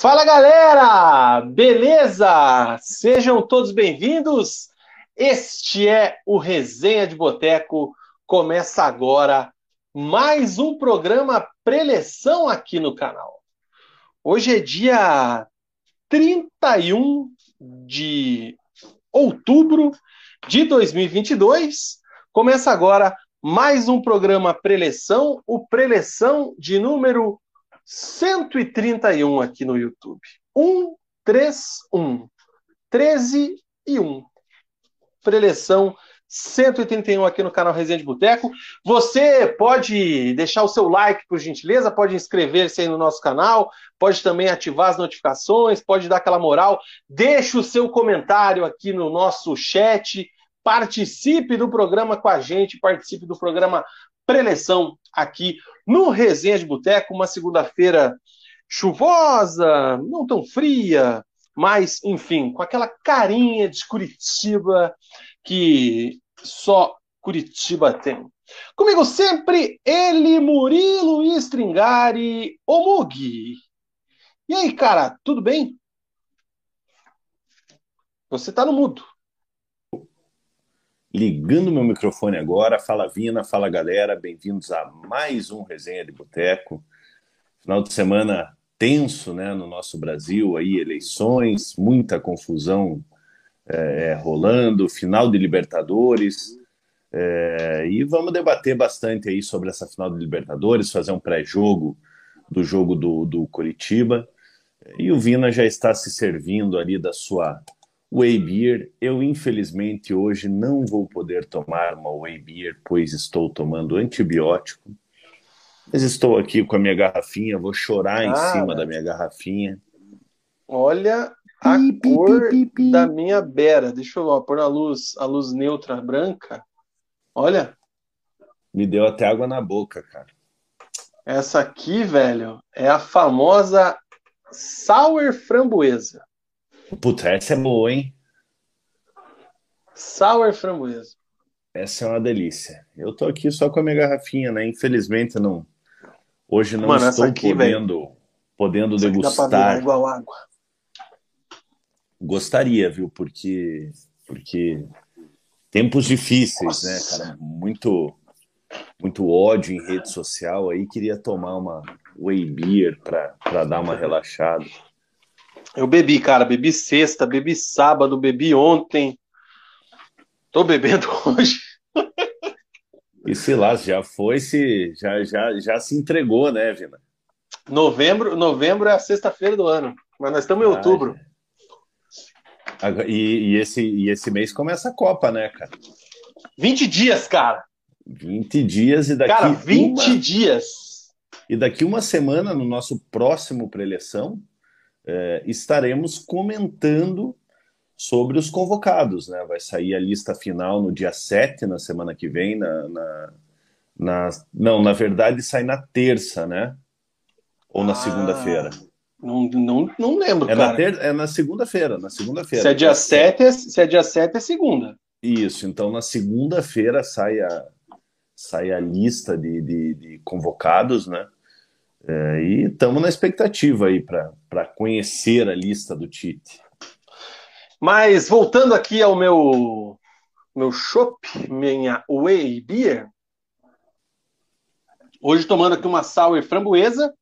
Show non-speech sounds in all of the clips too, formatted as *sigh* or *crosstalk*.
Fala galera, beleza? Sejam todos bem-vindos. Este é o Resenha de Boteco. Começa agora mais um programa preleção aqui no canal. Hoje é dia 31 de outubro de 2022. Começa agora mais um programa preleção, o preleção de número 131 aqui no YouTube. 131. 13 e 1. Preleção 131 aqui no canal Resenha de Boteco. Você pode deixar o seu like, por gentileza, pode inscrever-se aí no nosso canal, pode também ativar as notificações, pode dar aquela moral. Deixe o seu comentário aqui no nosso chat. Participe do programa com a gente, participe do programa preleção aqui no Resenha de Boteco, uma segunda-feira chuvosa, não tão fria, mas, enfim, com aquela carinha de Curitiba que só Curitiba tem. Comigo sempre, ele, Murilo Stringari, o Mugi. E aí, cara, tudo bem? Você tá no mudo ligando meu microfone agora. Fala Vina, fala galera, bem-vindos a mais um Resenha de Boteco. Final de semana tenso né, no nosso Brasil, aí eleições, muita confusão é, rolando, final de Libertadores. É, e vamos debater bastante aí sobre essa final de Libertadores, fazer um pré-jogo do jogo do, do Curitiba. E o Vina já está se servindo ali da sua Whey Beer, eu infelizmente hoje não vou poder tomar uma Whey Beer, pois estou tomando antibiótico. Mas estou aqui com a minha garrafinha, vou chorar em ah, cima da minha garrafinha. Olha a pi, cor pi, pi, da minha beira. Deixa eu pôr a luz, a luz neutra branca. Olha. Me deu até água na boca, cara. Essa aqui, velho, é a famosa Sour Framboesa. Puta, essa é boa, hein? Sour framboesa. Essa é uma delícia. Eu tô aqui só com a minha garrafinha, né? Infelizmente não. Hoje não Mano, estou aqui, podendo, véio, podendo degustar. igual água. Gostaria, viu? Porque, porque tempos difíceis, né, Nossa. né, cara? Muito, muito ódio em rede social. Aí queria tomar uma whey beer para dar uma relaxada. Eu bebi, cara, bebi sexta, bebi sábado, bebi ontem. Tô bebendo *laughs* hoje. E sei lá, já foi se já já já se entregou, né, Vina? Novembro, novembro é a sexta-feira do ano, mas nós estamos em ah, outubro. E, e, esse, e esse mês começa a Copa, né, cara? 20 dias, cara. 20 dias e daqui. Cara, 20 uma... dias. E daqui uma semana, no nosso próximo preleção, é, estaremos comentando sobre os convocados. Né? Vai sair a lista final no dia 7, na semana que vem. Na, na, na... não, na verdade sai na terça, né? Ou na ah, segunda-feira. Não, não, não lembro, é cara. Na ter... É na segunda-feira, na segunda-feira. Se é dia 7, é... se é dia 7 é segunda. Isso, então na segunda-feira sai a, sai a lista de, de, de convocados, né? É, e estamos na expectativa aí para conhecer a lista do Tite. Mas voltando aqui ao meu meu chopp, minha whey beer. Hoje tomando aqui uma sour framboesa.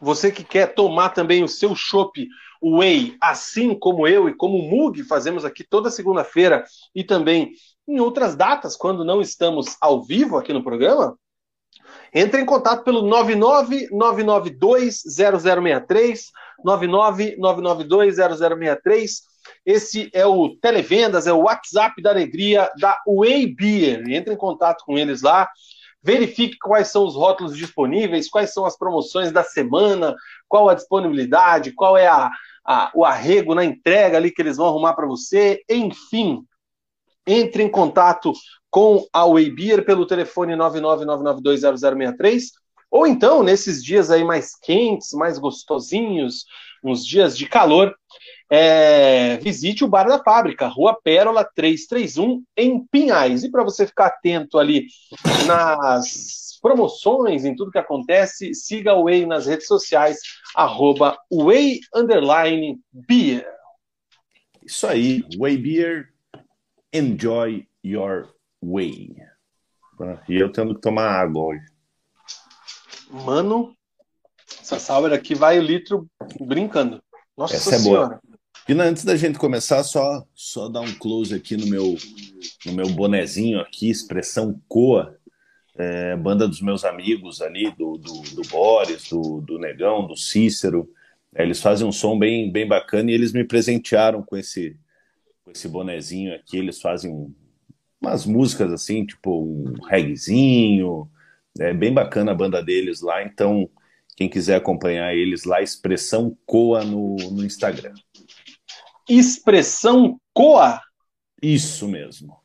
Você que quer tomar também o seu chopp whey, assim como eu e como o Mug fazemos aqui toda segunda-feira e também em outras datas, quando não estamos ao vivo aqui no programa, entre em contato pelo 999920063, 999920063. Esse é o Televendas, é o WhatsApp da Alegria da Way Beer. Entre em contato com eles lá. Verifique quais são os rótulos disponíveis, quais são as promoções da semana, qual a disponibilidade, qual é a, a o arrego na entrega ali que eles vão arrumar para você. Enfim, entre em contato com a Waybeer pelo telefone 999920063 ou então nesses dias aí mais quentes, mais gostosinhos, uns dias de calor, é, visite o Bar da Fábrica, Rua Pérola 331, em Pinhais. E para você ficar atento ali nas promoções, em tudo que acontece, siga o Way nas redes sociais, arroba Way Beer. Isso aí, Way Beer, enjoy your way. E eu tendo que tomar água hoje. Mano, essa Sauer aqui vai o litro brincando. Nossa Essa senhora. É. Pina, antes da gente começar, só, só dar um close aqui no meu, no meu bonezinho aqui, expressão Coa, é, banda dos meus amigos ali, do, do, do Boris, do, do Negão, do Cícero. É, eles fazem um som bem, bem bacana e eles me presentearam com esse, com esse bonezinho aqui. Eles fazem umas músicas assim, tipo um reggaezinho. É bem bacana a banda deles lá, então quem quiser acompanhar eles lá, Expressão Coa no, no Instagram. Expressão Coa? Isso mesmo.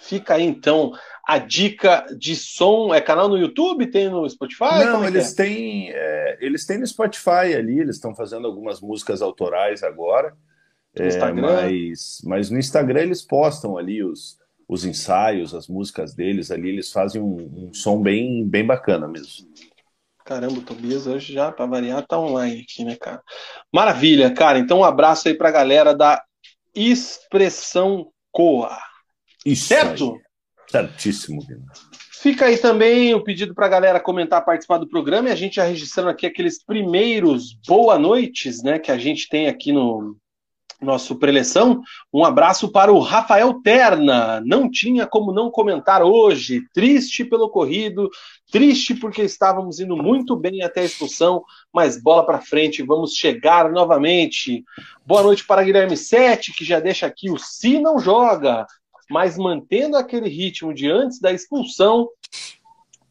Fica aí então a dica de som. É canal no YouTube? Tem no Spotify? Não, é eles é? têm. É, eles têm no Spotify ali, eles estão fazendo algumas músicas autorais agora. É, mas, mas no Instagram eles postam ali os, os ensaios, as músicas deles ali, eles fazem um, um som bem, bem bacana mesmo. Caramba, o Tobias hoje já, para variar, tá online aqui, né, cara? Maravilha, cara. Então, um abraço aí pra galera da Expressão Coa. Isso certo? Aí. Certíssimo, Vina. Fica aí também o pedido para a galera comentar, participar do programa e a gente já registrando aqui aqueles primeiros boa noites, né, que a gente tem aqui no, nosso preleção. Um abraço para o Rafael Terna. Não tinha como não comentar hoje. Triste pelo ocorrido, triste porque estávamos indo muito bem até a expulsão, mas bola para frente, vamos chegar novamente. Boa noite para Guilherme Sete, que já deixa aqui o se não joga, mas mantendo aquele ritmo de antes da expulsão,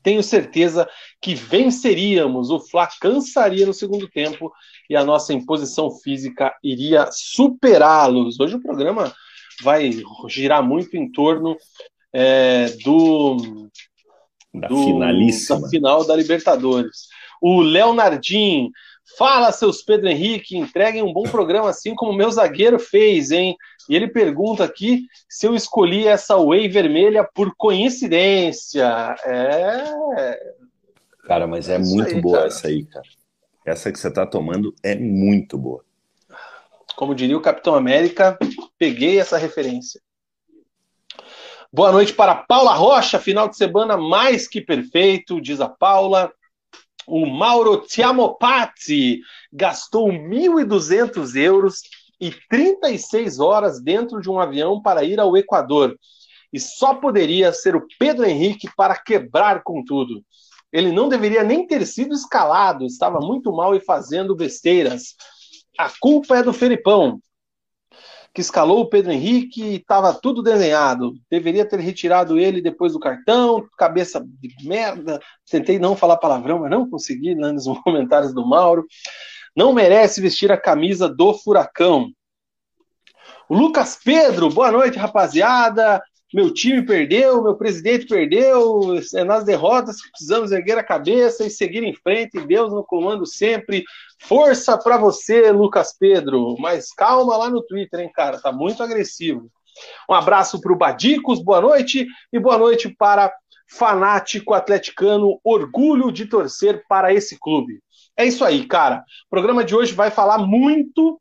tenho certeza que venceríamos. O Fla cansaria no segundo tempo e a nossa imposição física iria superá-los. Hoje o programa vai girar muito em torno é, do, da, do, da final da Libertadores. O Leonardinho Fala, seus Pedro Henrique, entreguem um bom programa assim como o meu zagueiro fez, hein? E ele pergunta aqui se eu escolhi essa whey vermelha por coincidência. É. Cara, mas é, é muito aí, boa cara. essa aí, cara. Essa que você tá tomando é muito boa. Como diria o Capitão América, peguei essa referência. Boa noite para Paula Rocha, final de semana mais que perfeito, diz a Paula. O Mauro Tiamopati gastou 1.200 euros e 36 horas dentro de um avião para ir ao Equador. E só poderia ser o Pedro Henrique para quebrar com tudo. Ele não deveria nem ter sido escalado, estava muito mal e fazendo besteiras. A culpa é do Felipão que escalou o Pedro Henrique e estava tudo desenhado. Deveria ter retirado ele depois do cartão, cabeça de merda. Tentei não falar palavrão, mas não consegui, né, nos *laughs* comentários do Mauro. Não merece vestir a camisa do Furacão. O Lucas Pedro, boa noite, rapaziada. Meu time perdeu, meu presidente perdeu. É nas derrotas que precisamos erguer a cabeça e seguir em frente. Deus no comando sempre. Força para você, Lucas Pedro. Mas calma lá no Twitter, hein, cara? Tá muito agressivo. Um abraço para o Badicos, boa noite. E boa noite para fanático atleticano, orgulho de torcer para esse clube. É isso aí, cara. O programa de hoje vai falar muito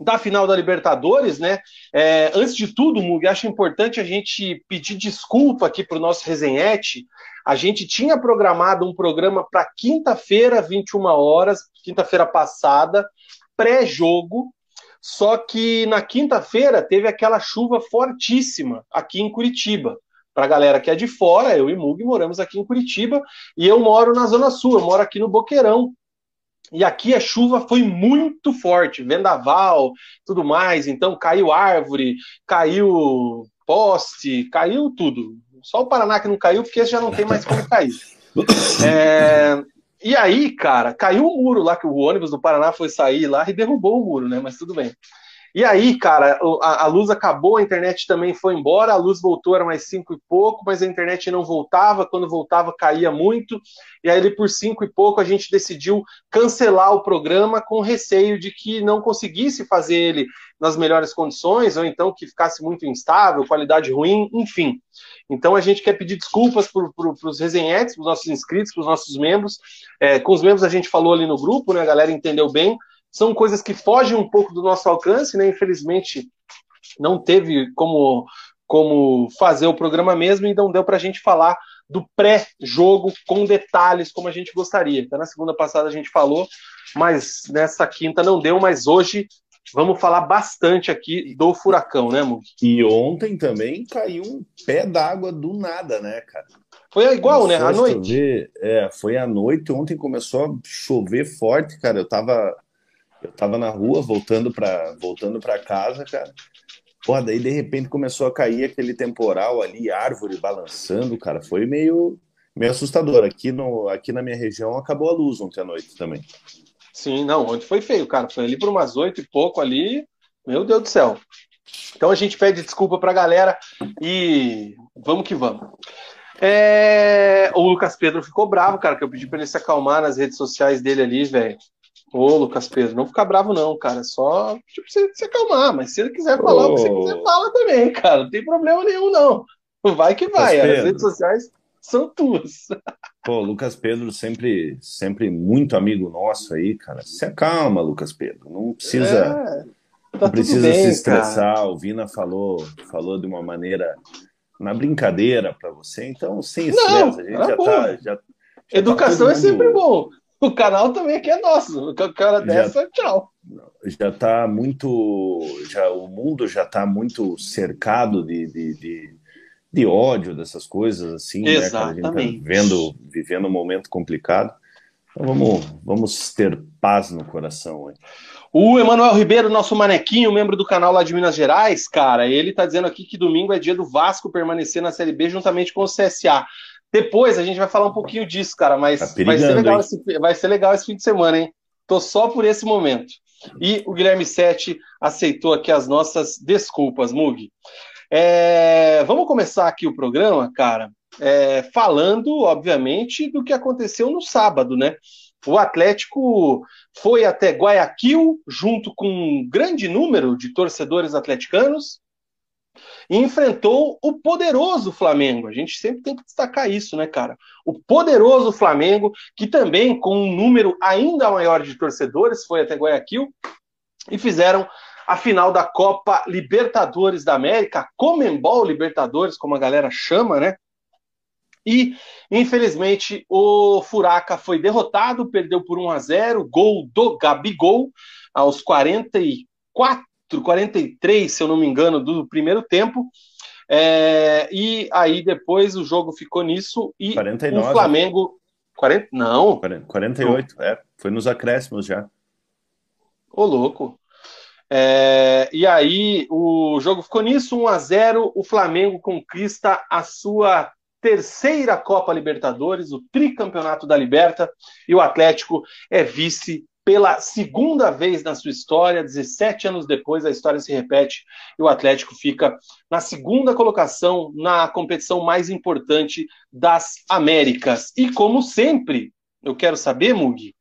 da final da Libertadores, né? É, antes de tudo, Mug, acho importante a gente pedir desculpa aqui para o nosso resenhete. A gente tinha programado um programa para quinta-feira, 21 horas, quinta-feira passada, pré-jogo. Só que na quinta-feira teve aquela chuva fortíssima aqui em Curitiba. Para a galera que é de fora, eu e Mug moramos aqui em Curitiba e eu moro na Zona Sul, eu moro aqui no Boqueirão, e aqui a chuva foi muito forte, vendaval, tudo mais. Então caiu árvore, caiu poste, caiu tudo. Só o Paraná que não caiu, porque esse já não tem mais como cair. *laughs* É, e aí, cara, caiu o um muro lá, que o ônibus do Paraná foi sair lá e derrubou o muro, né? Mas tudo bem. E aí, cara, a, luz acabou, a internet também foi embora, a luz voltou, era mais cinco e pouco, mas a internet não voltava, quando voltava caía muito, e aí por cinco e pouco a gente decidiu cancelar o programa com receio de que não conseguisse fazer ele nas melhores condições, ou então que ficasse muito instável, qualidade ruim, enfim. Então a gente quer pedir desculpas para pro, os resenhetes, para os nossos inscritos, para os nossos membros. É, com os membros a gente falou ali no grupo, né? A galera entendeu bem são coisas que fogem um pouco do nosso alcance, né? Infelizmente, não teve como, como fazer o programa mesmo e não deu para a gente falar do pré-jogo com detalhes como a gente gostaria. Até na segunda passada a gente falou, mas nessa quinta não deu, mas hoje vamos falar bastante aqui do furacão, né, Mug? E ontem também caiu um pé d'água do nada, né, cara? Foi igual, começou né? À noite. Chover, é, foi à noite. Ontem começou a chover forte, cara. Eu tava eu tava na rua voltando para voltando para casa, cara. Pô, daí de repente começou a cair aquele temporal ali, árvore balançando, cara. Foi meio meio assustador. Aqui no aqui na minha região acabou a luz ontem à noite também. Sim, não, ontem foi feio, cara. Foi ali por umas oito e pouco ali. Meu Deus do céu. Então a gente pede desculpa pra galera e vamos que vamos. É... O Lucas Pedro ficou bravo, cara, que eu pedi pra ele se acalmar nas redes sociais dele ali, velho. Ô, Lucas Pedro, não fica bravo, não, cara. Só tipo, você se acalmar, mas se ele quiser falar o que você quiser, fala também, cara. Não tem problema nenhum, não. Vai que vai. As redes sociais são tuas. *laughs* Pô, Lucas Pedro sempre, sempre muito amigo nosso aí, cara. Se acalma, Lucas Pedro. Não precisa, é, tá não precisa bem, se estressar. Cara. O Vina falou, falou de uma maneira na brincadeira para você, então sem estresse. a gente já tá, já, já tá Educação tá é sempre bom. O canal também aqui é nosso. O cara dessa, já, tchau. Já tá muito. Já, o mundo já tá muito cercado de, de, de, de ódio dessas coisas, assim, Exatamente. né? a gente tá vivendo, vivendo um momento complicado. Então vamos, vamos ter paz no coração. Hein? O Emanuel Ribeiro, nosso manequinho, membro do canal lá de Minas Gerais, cara, ele tá dizendo aqui que domingo é dia do Vasco permanecer na Série B juntamente com o CSA. Depois a gente vai falar um pouquinho disso, cara, mas tá vai, ser legal esse, vai ser legal esse fim de semana, hein? Tô só por esse momento. E o Guilherme Sete aceitou aqui as nossas desculpas, Mug. É, vamos começar aqui o programa, cara, é, falando, obviamente, do que aconteceu no sábado, né? O Atlético foi até Guayaquil, junto com um grande número de torcedores atleticanos, e enfrentou o poderoso Flamengo. A gente sempre tem que destacar isso, né, cara? O poderoso Flamengo, que também, com um número ainda maior de torcedores, foi até Guayaquil e fizeram a final da Copa Libertadores da América, Comembol Libertadores, como a galera chama, né? E, infelizmente, o Furaca foi derrotado, perdeu por 1 a 0 gol do Gabigol aos 44 43, se eu não me engano, do primeiro tempo. É, e aí depois o jogo ficou nisso e 49. o Flamengo. 40, não. 48, não. é. Foi nos acréscimos já. Ô, louco. É, e aí o jogo ficou nisso, 1 a 0 O Flamengo conquista a sua terceira Copa Libertadores, o tricampeonato da Liberta, e o Atlético é vice pela segunda vez na sua história, 17 anos depois, a história se repete e o Atlético fica na segunda colocação na competição mais importante das Américas. E como sempre, eu quero saber, Mugi,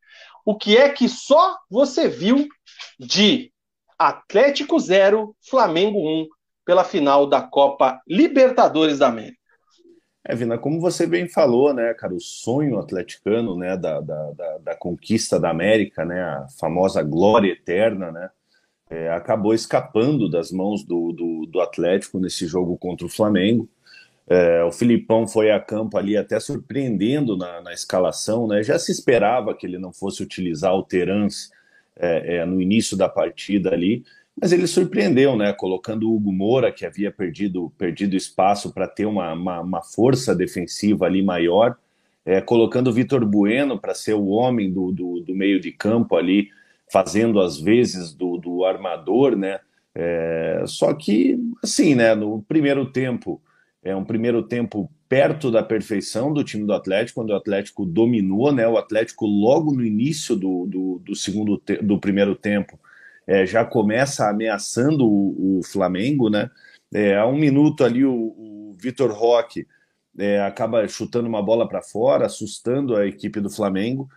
o que é que só você viu de Atlético 0, Flamengo 1 pela final da Copa Libertadores da América? É, Vina, como você bem falou, né, cara, o sonho atleticano, né, da, da, da, da conquista da América, né, a famosa glória eterna, né, é, acabou escapando das mãos do, do, do, Atlético nesse jogo contra o Flamengo. É, o Filipão foi a campo ali até surpreendendo na, na, escalação, né, já se esperava que ele não fosse utilizar o Terans é, é no início da partida ali, mas ele surpreendeu, né? Colocando o Hugo Moura, que havia perdido, perdido espaço para ter uma, uma, uma, força defensiva ali maior, é, colocando o Vitor Bueno para ser o homem do, do, do, meio de campo ali, fazendo as vezes do, do armador, né? É, só que, assim, né? No primeiro tempo, é um primeiro tempo perto da perfeição do time do Atlético, quando o Atlético dominou, né? O Atlético logo no início do, do, do segundo do primeiro tempo é, já começa ameaçando o, o Flamengo, né? É, há um minuto ali o, o Vitor Roque é, acaba chutando uma bola para fora, assustando a equipe do Flamengo.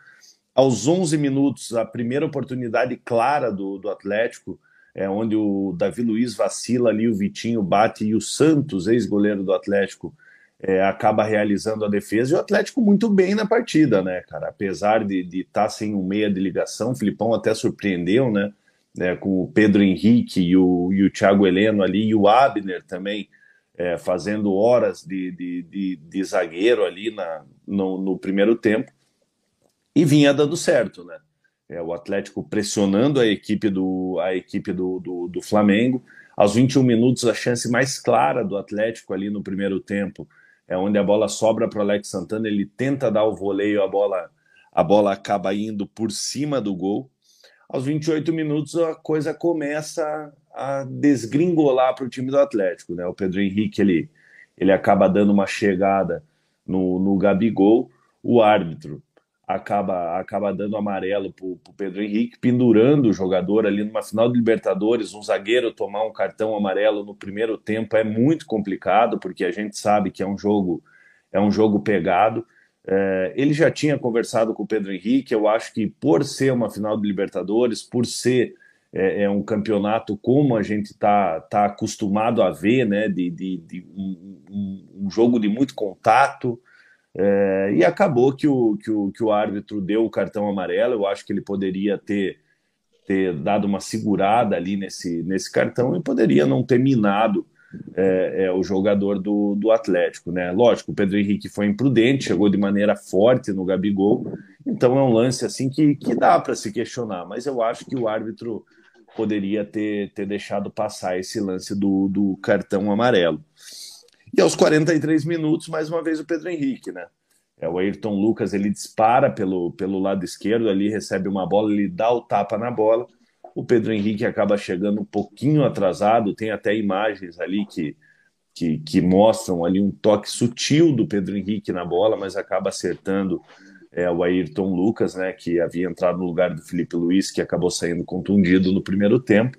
Aos 11 minutos, a primeira oportunidade clara do, do Atlético, é onde o Davi Luiz vacila ali, o Vitinho bate e o Santos, ex-goleiro do Atlético, é, acaba realizando a defesa. E o Atlético muito bem na partida, né, cara? Apesar de estar tá sem um meia de ligação, o Filipão até surpreendeu, né? Né, com o Pedro Henrique e o, e o Thiago Heleno ali, e o Abner também é, fazendo horas de, de, de, de zagueiro ali na, no, no, primeiro tempo, e vinha dando certo, né? É, o Atlético pressionando a equipe do, a equipe do, do, do Flamengo. Aos 21 minutos, a chance mais clara do Atlético ali no primeiro tempo é onde a bola sobra para o Alex Santana, ele tenta dar o voleio, a bola, a bola acaba indo por cima do gol aos 28 minutos a coisa começa a desgringolar para o time do Atlético. Né? O Pedro Henrique ele, ele acaba dando uma chegada no, no Gabigol, o árbitro acaba, acaba dando amarelo para o Pedro Henrique, pendurando o jogador ali numa final de Libertadores. Um zagueiro tomar um cartão amarelo no primeiro tempo é muito complicado, porque a gente sabe que é um jogo, é um jogo pegado. É, ele já tinha conversado com o Pedro Henrique. Eu acho que por ser uma final de Libertadores, por ser é, é um campeonato como a gente está tá acostumado a ver, né, de, de, de um, um, jogo de muito contato. É, e acabou que o, que, o, que o árbitro deu o cartão amarelo. Eu acho que ele poderia ter, ter dado uma segurada ali nesse, nesse cartão e poderia não ter minado é, é, o jogador do, do Atlético, né? Lógico, o Pedro Henrique foi imprudente, chegou de maneira forte no Gabigol, então é um lance assim que, que dá para se questionar, mas eu acho que o árbitro poderia ter, ter deixado passar esse lance do, do cartão amarelo. E aos 43 minutos, mais uma vez o Pedro Henrique, né? É, o Ayrton Lucas ele dispara pelo, pelo lado esquerdo ali, recebe uma bola, ele dá o tapa na bola o Pedro Henrique acaba chegando um pouquinho atrasado, tem até imagens ali que, que, que mostram ali um toque sutil do Pedro Henrique na bola, mas acaba acertando é, o Ayrton Lucas, né, que havia entrado no lugar do Felipe Luiz, que acabou saindo contundido no primeiro tempo.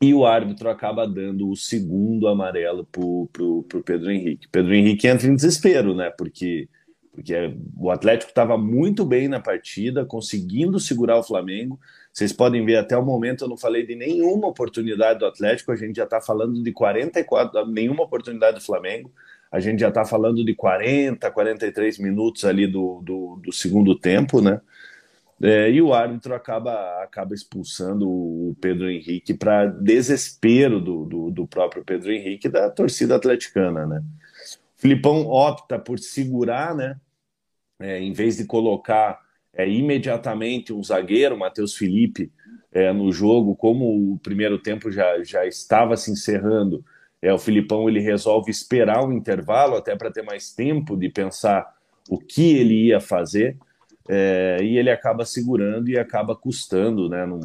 E o árbitro acaba dando o segundo amarelo para o Pedro Henrique. Pedro Henrique entra em desespero, né? Porque, porque o Atlético estava muito bem na partida, conseguindo segurar o Flamengo, vocês podem ver, até o momento eu não falei de nenhuma oportunidade do Atlético, a gente já está falando de 44, nenhuma oportunidade do Flamengo, a gente já está falando de 40, 43 minutos ali do, do, do segundo tempo, né? É, e o árbitro acaba, acaba expulsando o Pedro Henrique para desespero do, do, do, próprio Pedro Henrique da torcida atleticana, né? Filipão opta por segurar, né? É, em vez de colocar é, imediatamente um zagueiro, Matheus Felipe, é, no jogo, como o primeiro tempo já, já estava se encerrando, é, o Filipão ele resolve esperar o intervalo até para ter mais tempo de pensar o que ele ia fazer, é, e ele acaba segurando e acaba custando, né, num,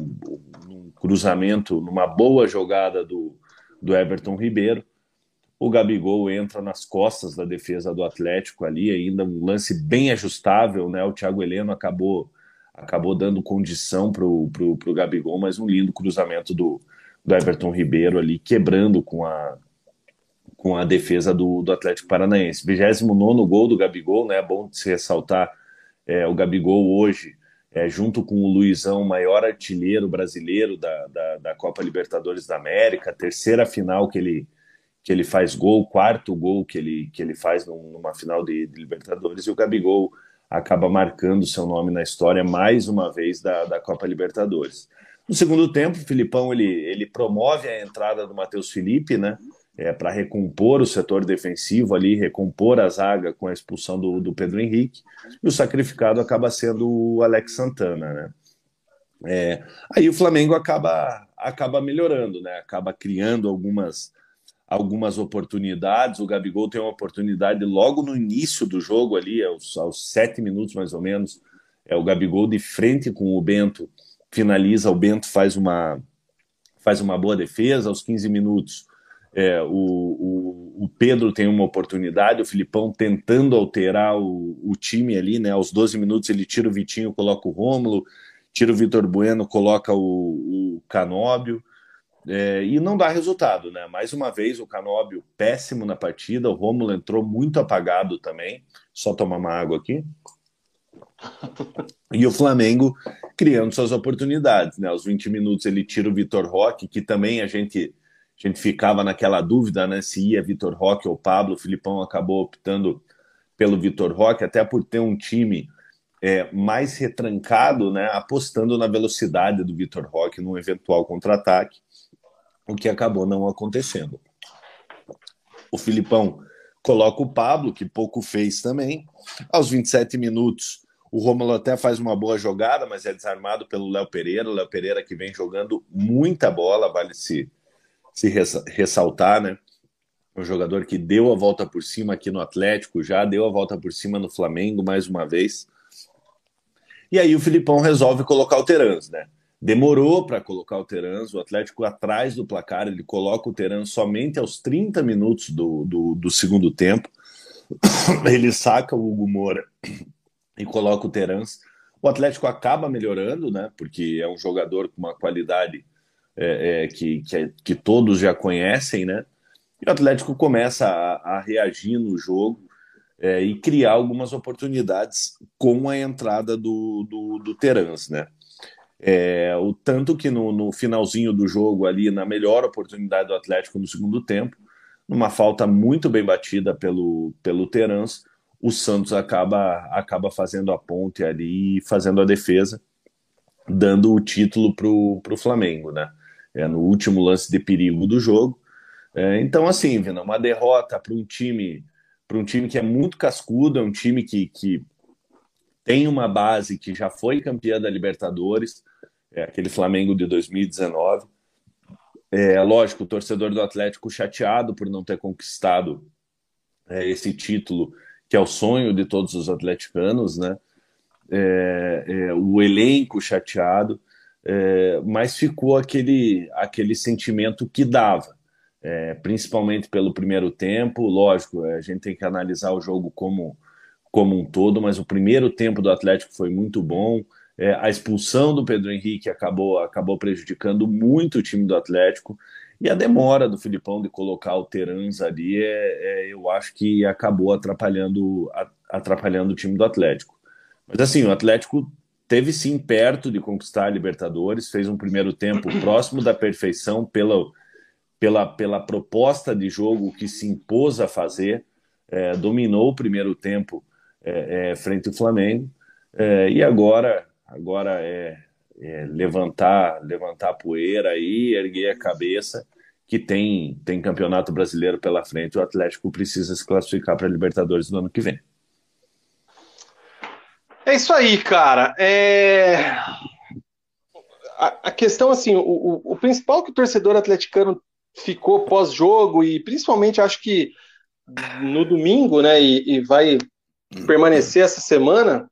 num cruzamento, numa boa jogada do, do Everton Ribeiro, o Gabigol entra nas costas da defesa do Atlético ali, ainda um lance bem ajustável, né? O Thiago Heleno acabou acabou dando condição para o pro, pro Gabigol, mas um lindo cruzamento do, do Everton Ribeiro ali, quebrando com a, com a defesa do, do Atlético Paranaense. 29 gol do Gabigol, né? É bom se ressaltar é, o Gabigol hoje, é, junto com o Luizão, maior artilheiro brasileiro da, da, da Copa Libertadores da América, terceira final que ele que ele faz gol, quarto gol que ele, que ele faz numa final de, de Libertadores, e o Gabigol acaba marcando seu nome na história mais uma vez da, da Copa Libertadores. No segundo tempo, o Filipão ele, ele promove a entrada do Matheus Felipe, né? É, para recompor o setor defensivo ali, recompor a zaga com a expulsão do, do Pedro Henrique, e o sacrificado acaba sendo o Alex Santana, né? É, aí o Flamengo acaba, acaba melhorando, né? Acaba criando algumas, algumas oportunidades. O Gabigol tem uma oportunidade logo no início do jogo, ali, aos, aos sete minutos mais ou menos. É o Gabigol de frente com o Bento, finaliza. O Bento faz uma, faz uma boa defesa. Aos 15 minutos, é, o, o, o, Pedro tem uma oportunidade. O Filipão tentando alterar o, o time ali, né? Aos 12 minutos, ele tira o Vitinho, coloca o Rômulo tira o Vitor Bueno, coloca o, o Canóbio, é, e não dá resultado, né? Mais uma vez, o Canóbio péssimo na partida, o Rômulo entrou muito apagado também. Só tomar uma água aqui. *laughs* E o Flamengo criando suas oportunidades, né? Aos 20 minutos ele tira o Vitor Roque, que também a gente, a gente ficava naquela dúvida, né? Se ia Vitor Roque ou Pablo. O Filipão acabou optando pelo Vitor Roque, até por ter um time é, mais retrancado, né? Apostando na velocidade do Vitor Roque num eventual contra-ataque o que acabou não acontecendo. O Filipão coloca o Pablo, que pouco fez também. Aos 27 minutos, o Romulo até faz uma boa jogada, mas é desarmado pelo Léo Pereira. O Léo Pereira que vem jogando muita bola, vale se, se ressaltar, né? Um jogador que deu a volta por cima aqui no Atlético, já deu a volta por cima no Flamengo mais uma vez. E aí o Filipão resolve colocar o Terans, né? Demorou para colocar o Terans, o Atlético atrás do placar, ele coloca o Terans somente aos 30 minutos do, do, do segundo tempo. *coughs* ele saca o Hugo Moura e coloca o Terans. O Atlético acaba melhorando, né? Porque é um jogador com uma qualidade é, é, que, que, é, que, todos já conhecem, né? E o Atlético começa a, a reagir no jogo é, e criar algumas oportunidades com a entrada do, do, do Terans, né? É, o tanto que no, no, finalzinho do jogo, ali, na melhor oportunidade do Atlético no segundo tempo, numa falta muito bem batida pelo, pelo Terans, o Santos acaba, acaba fazendo a ponte ali fazendo a defesa, dando o título para o Flamengo, né? É, no último lance de perigo do jogo. É, então, assim, Vina, uma derrota para um time para um time que é muito cascudo, é um time que, que tem uma base que já foi campeã da Libertadores, é aquele Flamengo de 2019. É lógico, o torcedor do Atlético chateado por não ter conquistado é, esse título, que é o sonho de todos os atleticanos, né? É, é, o elenco chateado, é, mas ficou aquele, aquele sentimento que dava, é, principalmente pelo primeiro tempo. Lógico, a gente tem que analisar o jogo como como um todo, mas o primeiro tempo do Atlético foi muito bom. É, a expulsão do Pedro Henrique acabou, acabou prejudicando muito o time do Atlético. E a demora do Filipão de colocar o Terans ali, é, é, eu acho que acabou atrapalhando, atrapalhando o time do Atlético. Mas assim, o Atlético teve sim perto de conquistar a Libertadores, fez um primeiro tempo *clears throat* próximo da perfeição pela, pela, pela proposta de jogo que se impôs a fazer, é, dominou o primeiro tempo é, é, frente ao Flamengo. É, e agora, agora é, é, levantar, levantar a poeira aí, erguer a cabeça, que tem, tem campeonato brasileiro pela frente. O Atlético precisa se classificar para a Libertadores no ano que vem. É isso aí, cara. É... A, a, questão, assim, o, o, o, principal que o torcedor atleticano ficou pós-jogo, e principalmente acho que no domingo, né, e, e vai permanecer essa semana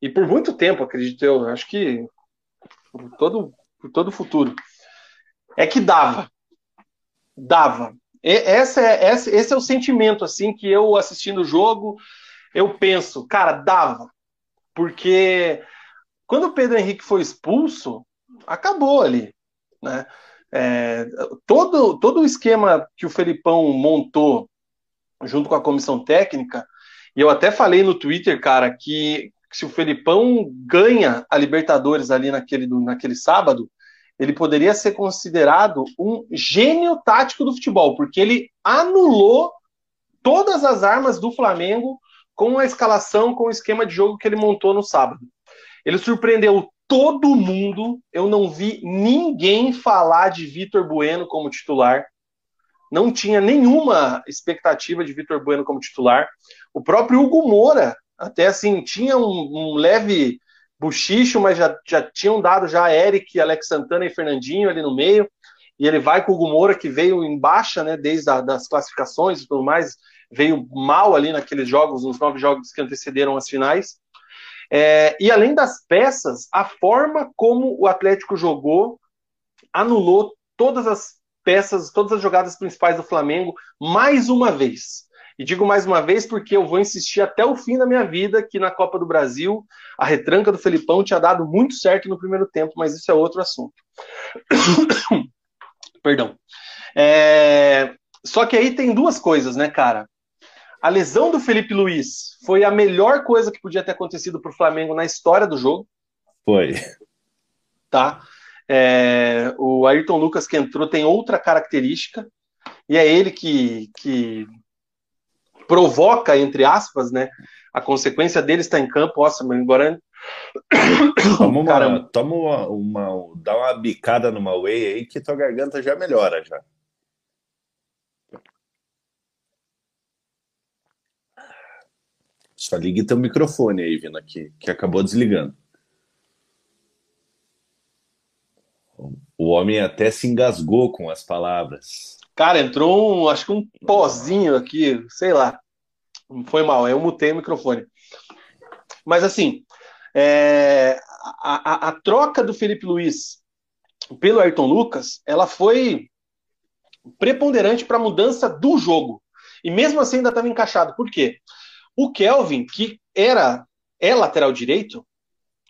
e por muito tempo, acredito eu, acho que por todo, por todo futuro, é que dava. Dava. E, essa é, esse, esse é o sentimento, assim, que eu assistindo o jogo, eu penso, cara, dava. Porque quando o Pedro Henrique foi expulso, acabou ali, né? É, todo, todo o esquema que o Felipão montou junto com a comissão técnica e eu até falei no Twitter, cara, que se o Felipão ganha a Libertadores ali naquele, naquele sábado, ele poderia ser considerado um gênio tático do futebol, porque ele anulou todas as armas do Flamengo com a escalação, com o esquema de jogo que ele montou no sábado. Ele surpreendeu todo mundo. Eu não vi ninguém falar de Vitor Bueno como titular não tinha nenhuma expectativa de Vitor Bueno como titular. O próprio Hugo Moura, até assim, tinha um, um leve buchicho, mas já, já tinham dado já Eric, Alex Santana e Fernandinho ali no meio. E ele vai com o Hugo Moura, que veio em baixa, né, desde a, das classificações e tudo mais, veio mal ali naqueles jogos, nos nove jogos que antecederam as finais. É, e além das peças, a forma como o Atlético jogou anulou todas as peças, todas as jogadas principais do Flamengo, mais uma vez. E digo mais uma vez porque eu vou insistir até o fim da minha vida que na Copa do Brasil a retranca do Felipão tinha dado muito certo no primeiro tempo, mas isso é outro assunto. *coughs* Perdão. É... Só que aí tem duas coisas, né, cara? A lesão do Felipe Luiz foi a melhor coisa que podia ter acontecido para o Flamengo na história do jogo. Foi. Tá? É, o Ayrton Lucas que entrou tem outra característica, e é ele que, que provoca, entre aspas, né? A consequência dele está em campo. Nossa, mas agora. Toma *coughs* uma, toma uma, uma, dá uma bicada numa whey aí que tua garganta já melhora já. Só ligue teu microfone aí, Vina, que, que acabou desligando. O homem até se engasgou com as palavras. Cara, entrou um, acho que um pozinho aqui, sei lá. Foi mal, eu mutei o microfone. Mas assim, é, a, a, a, troca do Felipe Luiz pelo Ayrton Lucas, ela foi preponderante para a mudança do jogo. E mesmo assim ainda estava encaixado. Por quê? O Kelvin, que era é lateral direito,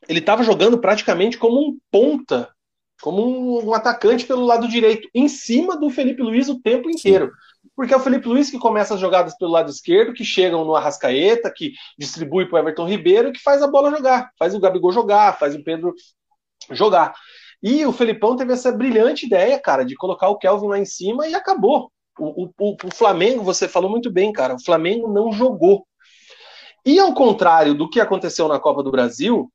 ele estava jogando praticamente como um ponta como um, um, atacante pelo lado direito, em cima do Felipe Luiz o tempo inteiro. Sim. Porque é o Felipe Luiz que começa as jogadas pelo lado esquerdo, que chegam no Arrascaeta, que distribui para o Everton Ribeiro, que faz a bola jogar, faz o Gabigol jogar, faz o Pedro jogar. E o Felipão teve essa brilhante ideia, cara, de colocar o Kelvin lá em cima e acabou. O, o, o Flamengo, você falou muito bem, cara, o Flamengo não jogou. E ao contrário do que aconteceu na Copa do Brasil,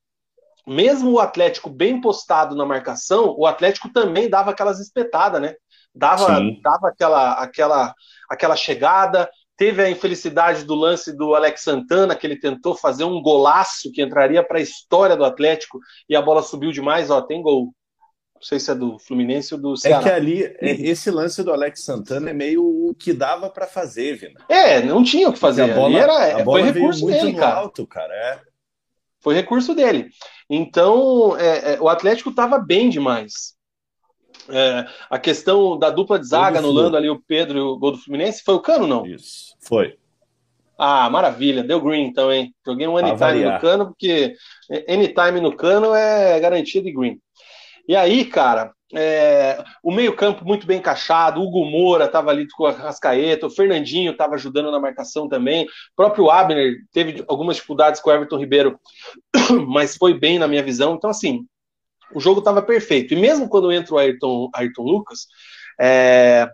mesmo o Atlético bem postado na marcação, o Atlético também dava aquelas espetadas, né? Dava, dava aquela, aquela, aquela chegada. Teve a infelicidade do lance do Alex Santana, que ele tentou fazer um golaço que entraria para a história do Atlético e a bola subiu demais. Ó, tem gol. Não sei se é do Fluminense ou do Ceará. É que ali, é, esse lance do Alex Santana é meio o que dava para fazer, Vina. É, não tinha o que fazer. A bola, era, a bola foi recurso dele, cara. alto, cara. É. Foi recurso dele. Então, é, é, o Atlético estava bem demais. É, a questão da dupla de zaga, anulando ali o Pedro e o gol do Fluminense, foi o Cano, não? Isso, foi. Ah, maravilha, deu green então, hein? Joguei um anytime no Cano, porque anytime no Cano é garantia de green. E aí, cara, é, o meio-campo muito bem encaixado, o Hugo Moura estava ali com a Rascaeta, o Fernandinho estava ajudando na marcação também, o próprio Abner teve algumas dificuldades com o Everton Ribeiro, *coughs* mas foi bem na minha visão. Então, assim, o jogo estava perfeito. E mesmo quando entra o Ayrton, Ayrton Lucas, é,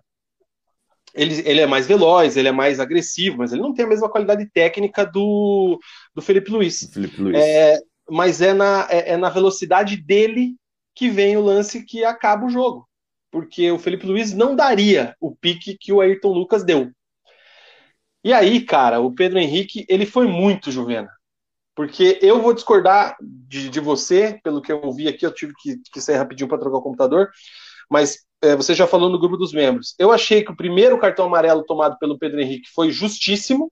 ele, ele é mais veloz, ele é mais agressivo, mas ele não tem a mesma qualidade técnica do, do Felipe Luiz. Felipe Luiz. É, mas é na, é, é na velocidade dele que vem o lance que acaba o jogo. Porque o Felipe Luiz não daria o pique que o Ayrton Lucas deu. E aí, cara, o Pedro Henrique, ele foi muito Juvena. Porque eu vou discordar de, de você, pelo que eu ouvi aqui, eu tive que, que sair rapidinho para trocar o computador, mas é, você já falou no grupo dos membros. Eu achei que o primeiro cartão amarelo tomado pelo Pedro Henrique foi justíssimo.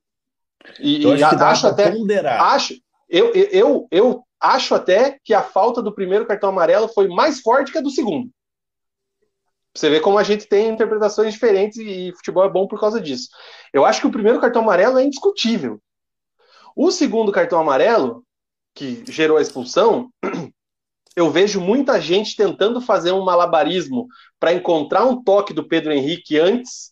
E, acho, e acho até. Ponderar. Acho, eu, eu, eu, eu acho até que a falta do primeiro cartão amarelo foi mais forte que a do segundo. Você vê como a gente tem interpretações diferentes e futebol é bom por causa disso. Eu acho que o primeiro cartão amarelo é indiscutível. O segundo cartão amarelo, que gerou a expulsão, *clears throat* eu vejo muita gente tentando fazer um malabarismo para encontrar um toque do Pedro Henrique antes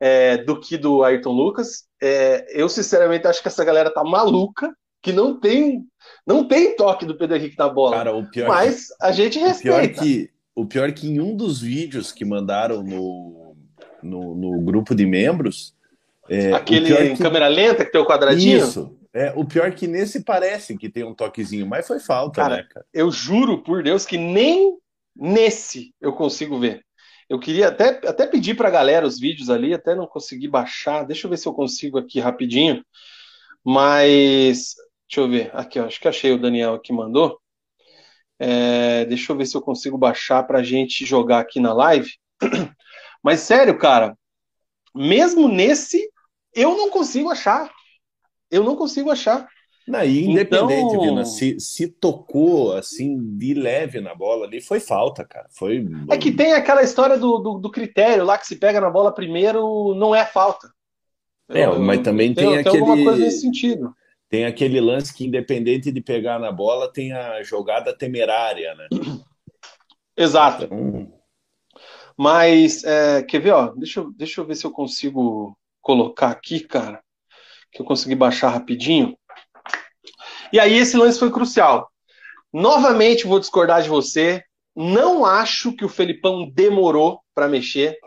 é, do que do Ayrton Lucas. É, eu, sinceramente, acho que essa galera tá maluca, que não tem não tem toque do Pedro Henrique na bola. Cara, o pior mas que, a gente respeita. O pior, que, o pior que em um dos vídeos que mandaram no, no, no grupo de membros. É, Aquele em que... câmera lenta que tem o quadradinho? Isso. É, o pior que nesse parece que tem um toquezinho, mas foi falta, cara, né, cara? Eu juro por Deus que nem nesse eu consigo ver. Eu queria até, até pedir para a galera os vídeos ali, até não consegui baixar. Deixa eu ver se eu consigo aqui rapidinho. Mas Deixa eu ver. Aqui, ó, acho que achei o Daniel que mandou. É, deixa eu ver se eu consigo baixar para a gente jogar aqui na live. *clears throat* Mas sério, cara, mesmo nesse, eu não consigo achar. Eu não consigo achar. E independente, então... Vina, se, se tocou assim de leve na bola ali, foi falta, cara. Foi. É que tem aquela história do, do, do critério lá que se pega na bola primeiro, não é falta. É, eu, mas também tem, tem aquele. Tem alguma coisa nesse sentido. Tem aquele lance que, independente de pegar na bola, tem a jogada temerária, né? Exato. Então... Mas, é, quer ver, ó? Deixa eu, deixa eu ver se eu consigo colocar aqui, cara. Que eu consegui baixar rapidinho. E aí, esse lance foi crucial. Novamente, vou discordar de você. Não acho que o Felipão demorou para mexer.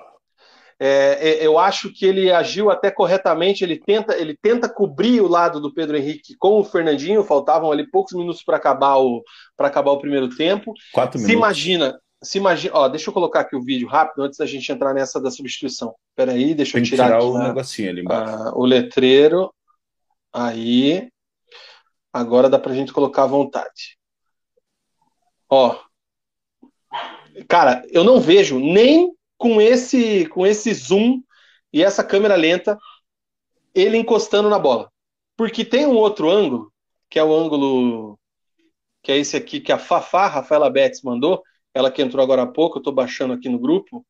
É, é, eu acho que ele agiu até corretamente. Ele tenta, ele tenta cobrir o lado do Pedro Henrique com o Fernandinho. Faltavam ali poucos minutos para acabar o para acabar o primeiro tempo. Quatro se minutos. imagina, se imagina. Ó, deixa eu colocar aqui o vídeo rápido antes da gente entrar nessa da substituição. Espera aí, deixa Tem eu tirar, tirar aqui, o a, negocinho ali embaixo. a, o letreiro. Aí, agora dá para a gente colocar à vontade. Ó, cara, eu não vejo nem com esse com esse zoom e essa câmera lenta ele encostando na bola. Porque tem um outro ângulo, que é o ângulo que é esse aqui que a Fafá, Rafaela Betts mandou, ela que entrou agora há pouco, eu estou baixando aqui no grupo.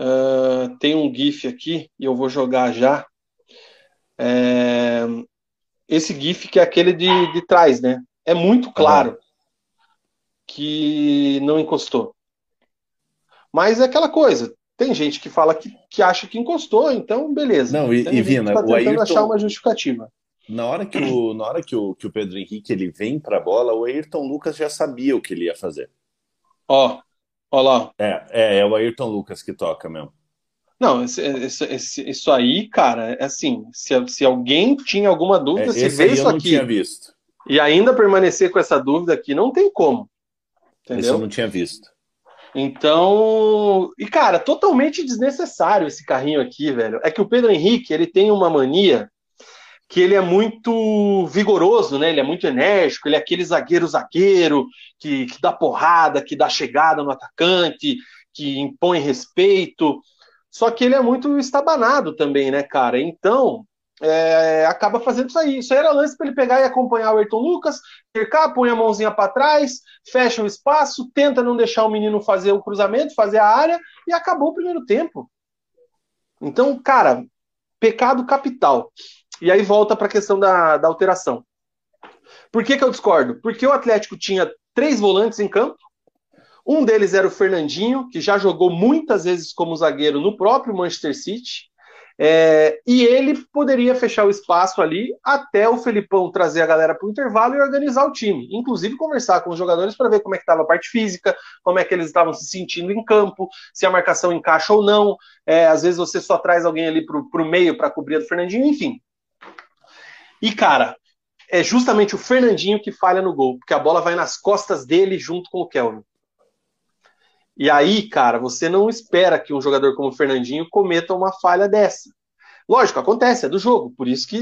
Uh, tem um GIF aqui e eu vou jogar já. É, esse GIF que é aquele de, de trás, né? É muito claro uhum. que não encostou. Mas é aquela coisa. Tem gente que fala que, que acha que encostou, então beleza. Não, e, e Vina, tá o Ayrton, achar uma justificativa. Na hora que o, na hora que o, que o Pedro Henrique ele vem para a bola, o Ayrton Lucas já sabia o que ele ia fazer. Ó, ó lá. É, é, é o Ayrton Lucas que toca mesmo. Não, esse, esse, isso aí, cara, é assim, se, se alguém tinha alguma dúvida, é, se vê isso aqui e ainda permanecer com essa dúvida aqui, não tem como. Entendeu? Esse eu não tinha visto. Então, e cara, totalmente desnecessário esse carrinho aqui, velho. É que o Pedro Henrique, ele tem uma mania que ele é muito vigoroso, né? Ele é muito enérgico, ele é aquele zagueiro zagueiro que, que dá porrada, que dá chegada no atacante, que impõe respeito. Só que ele é muito estabanado também, né, cara? Então, é, acaba fazendo isso aí. Isso aí era lance para ele pegar e acompanhar o Ayrton Lucas, cercar, põe a mãozinha para trás, fecha o espaço, tenta não deixar o menino fazer o cruzamento, fazer a área e acabou o primeiro tempo. Então, cara, pecado capital. E aí volta para a questão da, da alteração. Por que, que eu discordo? Porque o Atlético tinha três volantes em campo. Um deles era o Fernandinho, que já jogou muitas vezes como zagueiro no próprio Manchester City. É, e ele poderia fechar o espaço ali até o Felipão trazer a galera para o intervalo e organizar o time. Inclusive conversar com os jogadores para ver como é que estava a parte física, como é que eles estavam se sentindo em campo, se a marcação encaixa ou não. É, às vezes você só traz alguém ali para o meio para cobrir do Fernandinho, enfim. E, cara, é justamente o Fernandinho que falha no gol, porque a bola vai nas costas dele junto com o Kelvin. E aí, cara, você não espera que um jogador como o Fernandinho cometa uma falha dessa. Lógico, acontece, é do jogo, por isso que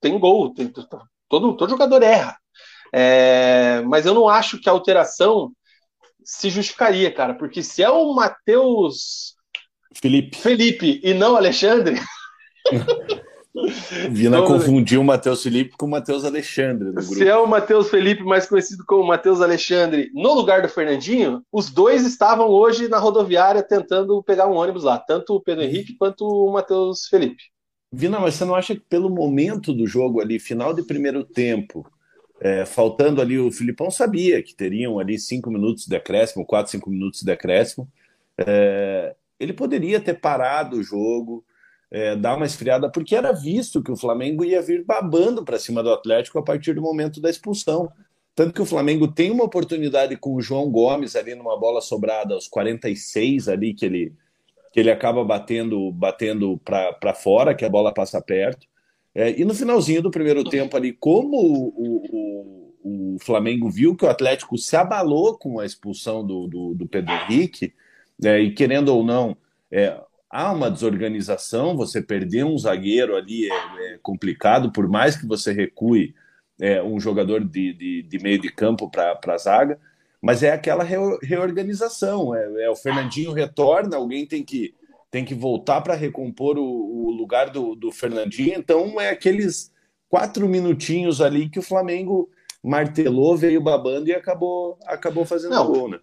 tem gol, tem, todo, todo jogador erra. É, mas eu não acho que a alteração se justificaria, cara, porque se é o Matheus Felipe. Felipe e não Alexandre. *laughs* Vina confundiu o Matheus Felipe com o Matheus Alexandre. Se é o Matheus Felipe, mais conhecido como Matheus Alexandre, no lugar do Fernandinho, os dois estavam hoje na rodoviária tentando pegar um ônibus lá, tanto o Pedro Henrique quanto o Matheus Felipe. Vina, mas você não acha que pelo momento do jogo ali, final de primeiro tempo, é, faltando ali, o Filipão sabia que teriam ali cinco minutos de decréscimo, quatro, cinco minutos de decréscimo, é, ele poderia ter parado o jogo, é, dar uma esfriada, porque era visto que o Flamengo ia vir babando para cima do Atlético a partir do momento da expulsão. Tanto que o Flamengo tem uma oportunidade com o João Gomes ali numa bola sobrada aos 46 ali que ele que ele acaba batendo batendo para fora, que a bola passa perto. É, e no finalzinho do primeiro tempo ali, como o, o, o, Flamengo viu que o Atlético se abalou com a expulsão do, do, do Pedro Henrique, é, e querendo ou não, é, há uma desorganização, você perder um zagueiro ali é, é complicado, por mais que você recue é, um jogador de, de, de, meio de campo para a zaga, mas é aquela reorganização. É, é, o Fernandinho retorna, alguém tem que, tem que voltar para recompor o, o, lugar do, do Fernandinho, então é aqueles quatro minutinhos ali que o Flamengo martelou, veio babando e acabou, acabou fazendo Não, gol, né?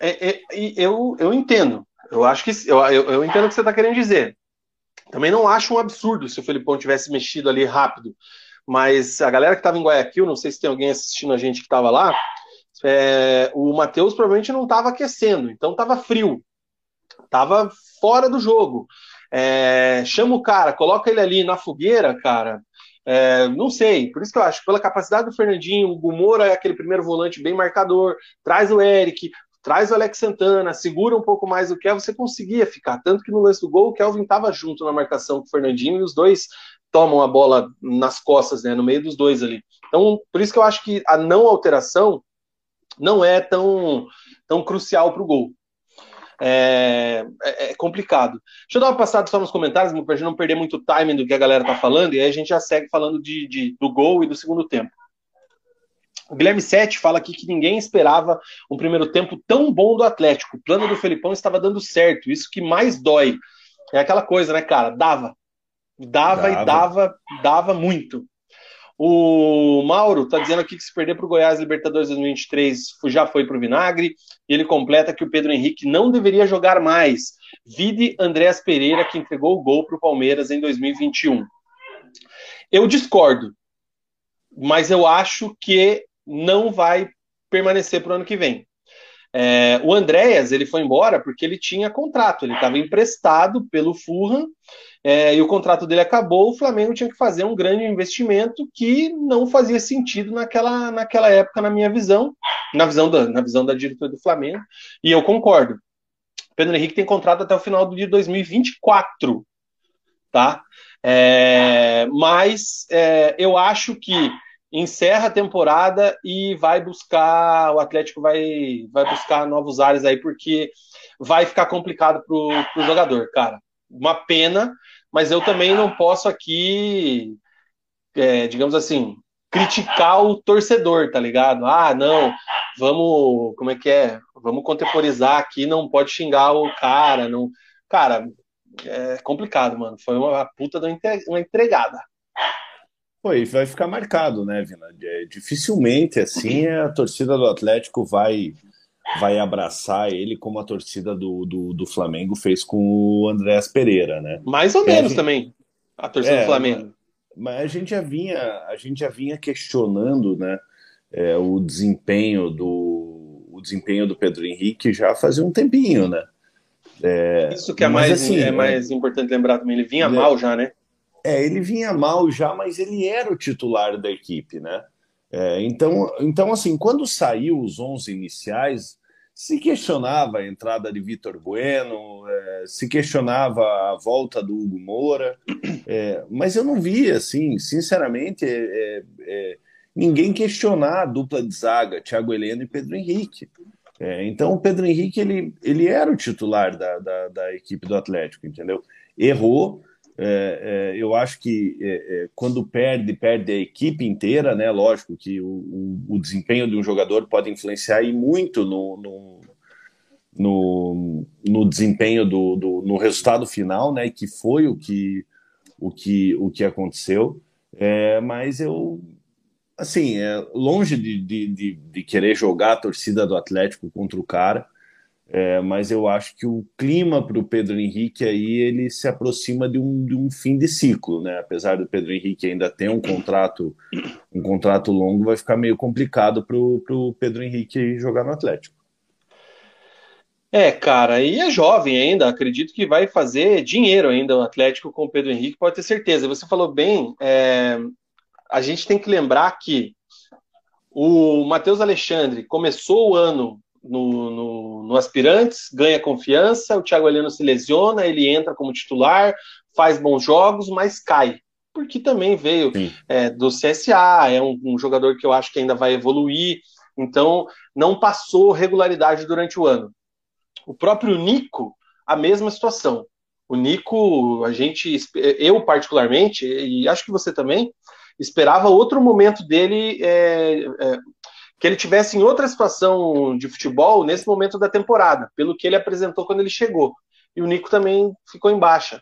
É, é, é eu, eu entendo, eu acho que eu, eu, eu entendo o que você está querendo dizer. Também não acho um absurdo se o Felipão tivesse mexido ali rápido. Mas a galera que estava em Guayaquil, não sei se tem alguém assistindo a gente que estava lá, é, o Matheus provavelmente não estava aquecendo, então estava frio, estava fora do jogo. É, chama o cara, coloca ele ali na fogueira, cara. É, não sei, por isso que eu acho, pela capacidade do Fernandinho, o Gumora é aquele primeiro volante bem marcador, traz o Eric, traz o Alex Santana, segura um pouco mais o Kelvin, você conseguia ficar. Tanto que no lance do gol, o Kelvin estava junto na marcação com o Fernandinho e os dois tomam a bola nas costas, né, no meio dos dois ali. Então, por isso que eu acho que a não alteração não é tão, tão crucial para o gol. É, é, é, complicado. Deixa eu dar uma passada só nos comentários, para não perder muito timing do que a galera tá falando, e aí a gente já segue falando de, de do gol e do segundo tempo. O Guilherme Sete fala aqui que ninguém esperava um primeiro tempo tão bom do Atlético. O plano do Felipão estava dando certo. Isso que mais dói. É aquela coisa, né, cara? Dava. Dava, dava. e dava, dava muito. O Mauro está dizendo aqui que se perder para o Goiás Libertadores 2023 já foi para o vinagre. E ele completa que o Pedro Henrique não deveria jogar mais. Vide Andréas Pereira, que entregou o gol para o Palmeiras em 2021. Eu discordo, mas eu acho que não vai permanecer para o ano que vem. É, o Andréas ele foi embora porque ele tinha contrato, ele estava emprestado pelo Fulham é, e o contrato dele acabou. O Flamengo tinha que fazer um grande investimento que não fazia sentido naquela, naquela época, na minha visão, na visão da, na visão da diretoria do Flamengo, e eu concordo. Pedro Henrique tem contrato até o final do dia 2024, tá? É, mas é, eu acho que encerra a temporada e vai buscar, o Atlético vai, vai buscar novos ares aí, porque vai ficar complicado pro, pro jogador, cara. Uma pena, mas eu também não posso aqui, é, digamos assim, criticar o torcedor, tá ligado? Ah, não, vamos, como é que é? Vamos contemporizar aqui, não pode xingar o cara, não. Cara, é complicado, mano. Foi uma puta de uma entregada. Pô, e vai ficar marcado, né, Vina? É, dificilmente, assim, a torcida do Atlético vai vai abraçar ele como a torcida do, do, do Flamengo fez com o Andréas Pereira, né? Mais ou menos gente... também, a torcida é, do Flamengo. Mas a gente já vinha, a gente já vinha questionando, né, é, o desempenho do o desempenho do Pedro Henrique já fazia um tempinho, né? É, Isso que é mais, assim, é mais importante lembrar também, ele vinha ele, mal já, né? É, ele vinha mal já, mas ele era o titular da equipe, né? É, então, então, assim, quando saiu os 11 iniciais, se questionava a entrada de Vitor Bueno, é, se questionava a volta do Hugo Moura, é, mas eu não vi, assim, sinceramente, é, é, é, ninguém questionar a dupla de zaga, Thiago Heleno e Pedro Henrique. então, o Pedro Henrique, ele, ele era o titular da, da, da equipe do Atlético, entendeu? Errou, é, é, eu acho que é, é, quando perde, perde a equipe inteira, né? Lógico que o, o, o desempenho de um jogador pode influenciar e muito no, no, no, no desempenho do, do, no resultado final, né? Que foi o que o que o que aconteceu. É, mas eu assim, é, longe de, de, de, de querer jogar a torcida do Atlético contra o cara, é, mas eu acho que o clima para o Pedro Henrique aí ele se aproxima de um, de um fim de ciclo, né? Apesar do Pedro Henrique ainda ter um contrato um contrato longo, vai ficar meio complicado para o Pedro Henrique jogar no Atlético. É, cara, e é jovem ainda, acredito que vai fazer dinheiro ainda o Atlético com o Pedro Henrique, pode ter certeza. Você falou bem, é, a gente tem que lembrar que o Matheus Alexandre começou o ano no, no, no, Aspirantes, ganha confiança, o Thiago Heleno se lesiona, ele entra como titular, faz bons jogos, mas cai. Porque também veio é, do CSA, é um, um, jogador que eu acho que ainda vai evoluir, então não passou regularidade durante o ano. O próprio Nico, a mesma situação. O Nico, a gente, eu particularmente, e acho que você também, esperava outro momento dele é, é, que ele tivesse em outra situação de futebol nesse momento da temporada, pelo que ele apresentou quando ele chegou. E o Nico também ficou em baixa.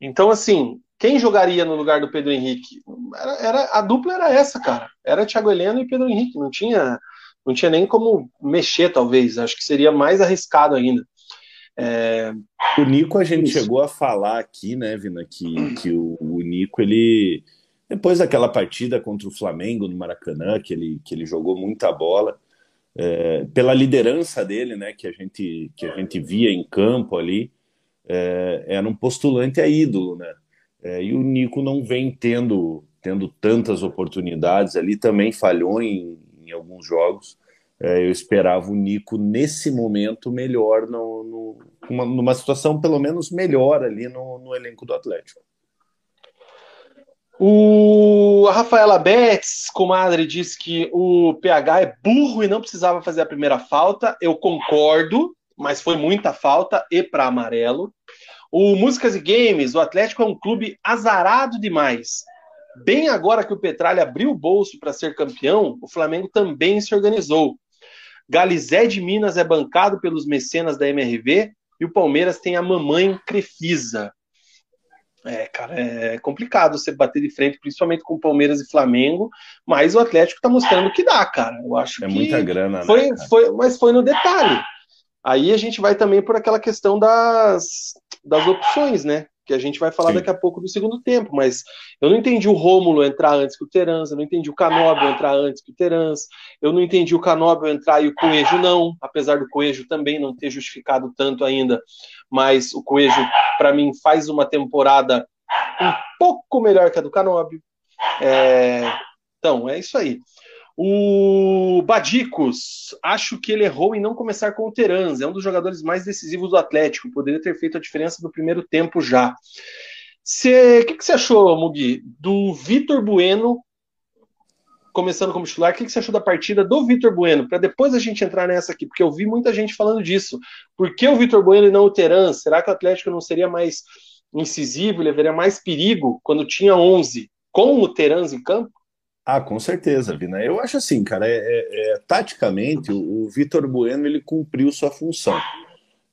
Então, assim, quem jogaria no lugar do Pedro Henrique? Era, era, a dupla era essa, cara. Era Thiago Heleno e Pedro Henrique. Não tinha, não tinha nem como mexer, talvez. Acho que seria mais arriscado ainda. É... O Nico, a gente Isso. chegou a falar aqui, né, Vina, que, que o, o, Nico, ele. Depois daquela partida contra o Flamengo no Maracanã, que ele, que ele jogou muita bola, é, pela liderança dele, né, que a gente, que a gente via em campo ali, é, era um postulante a ídolo, né? É, e o Nico não vem tendo, tendo tantas oportunidades ali, também falhou em, em alguns jogos. É, eu esperava o Nico nesse momento melhor, no, no, uma, numa situação pelo menos melhor ali no, no elenco do Atlético. O a Rafaela Betts, comadre, disse que o PH é burro e não precisava fazer a primeira falta. Eu concordo, mas foi muita falta e para amarelo. O Músicas e Games, o Atlético é um clube azarado demais. Bem agora que o Petralha abriu o bolso para ser campeão, o Flamengo também se organizou. Galizé de Minas é bancado pelos mecenas da MRV e o Palmeiras tem a mamãe Crefisa. É, cara, é complicado você bater de frente, principalmente com Palmeiras e Flamengo, mas o Atlético tá mostrando que dá, cara. Eu acho é que muita grana, foi, né, foi, mas foi no detalhe. Aí a gente vai também por aquela questão das, das opções, né? Que a gente vai falar Sim. daqui a pouco do segundo tempo, mas eu não entendi o Rômulo entrar antes que o Terans, eu não entendi o Canóbio entrar antes que o Terans, eu não entendi o Canóbio entrar e o Coelho não, apesar do Coelho também não ter justificado tanto ainda, mas o Coelho, para mim, faz uma temporada um pouco melhor que a do Canóbio. É... Então, é isso aí. O Badicos, acho que ele errou em não começar com o Terans. É um dos jogadores mais decisivos do Atlético. Poderia ter feito a diferença no primeiro tempo já. O que, que, você achou, Mugi, do Vitor Bueno começando como titular? O que, que você achou da partida do Vitor Bueno? Para depois a gente entrar nessa aqui, porque eu vi muita gente falando disso. Por que o Vitor Bueno e não o Terans? Será que o Atlético não seria mais incisivo, levaria mais perigo quando tinha 11 com o Terans em campo? Ah, com certeza, Vina. Eu acho assim, cara, é, é, é taticamente o, o Vitor Bueno ele cumpriu sua função.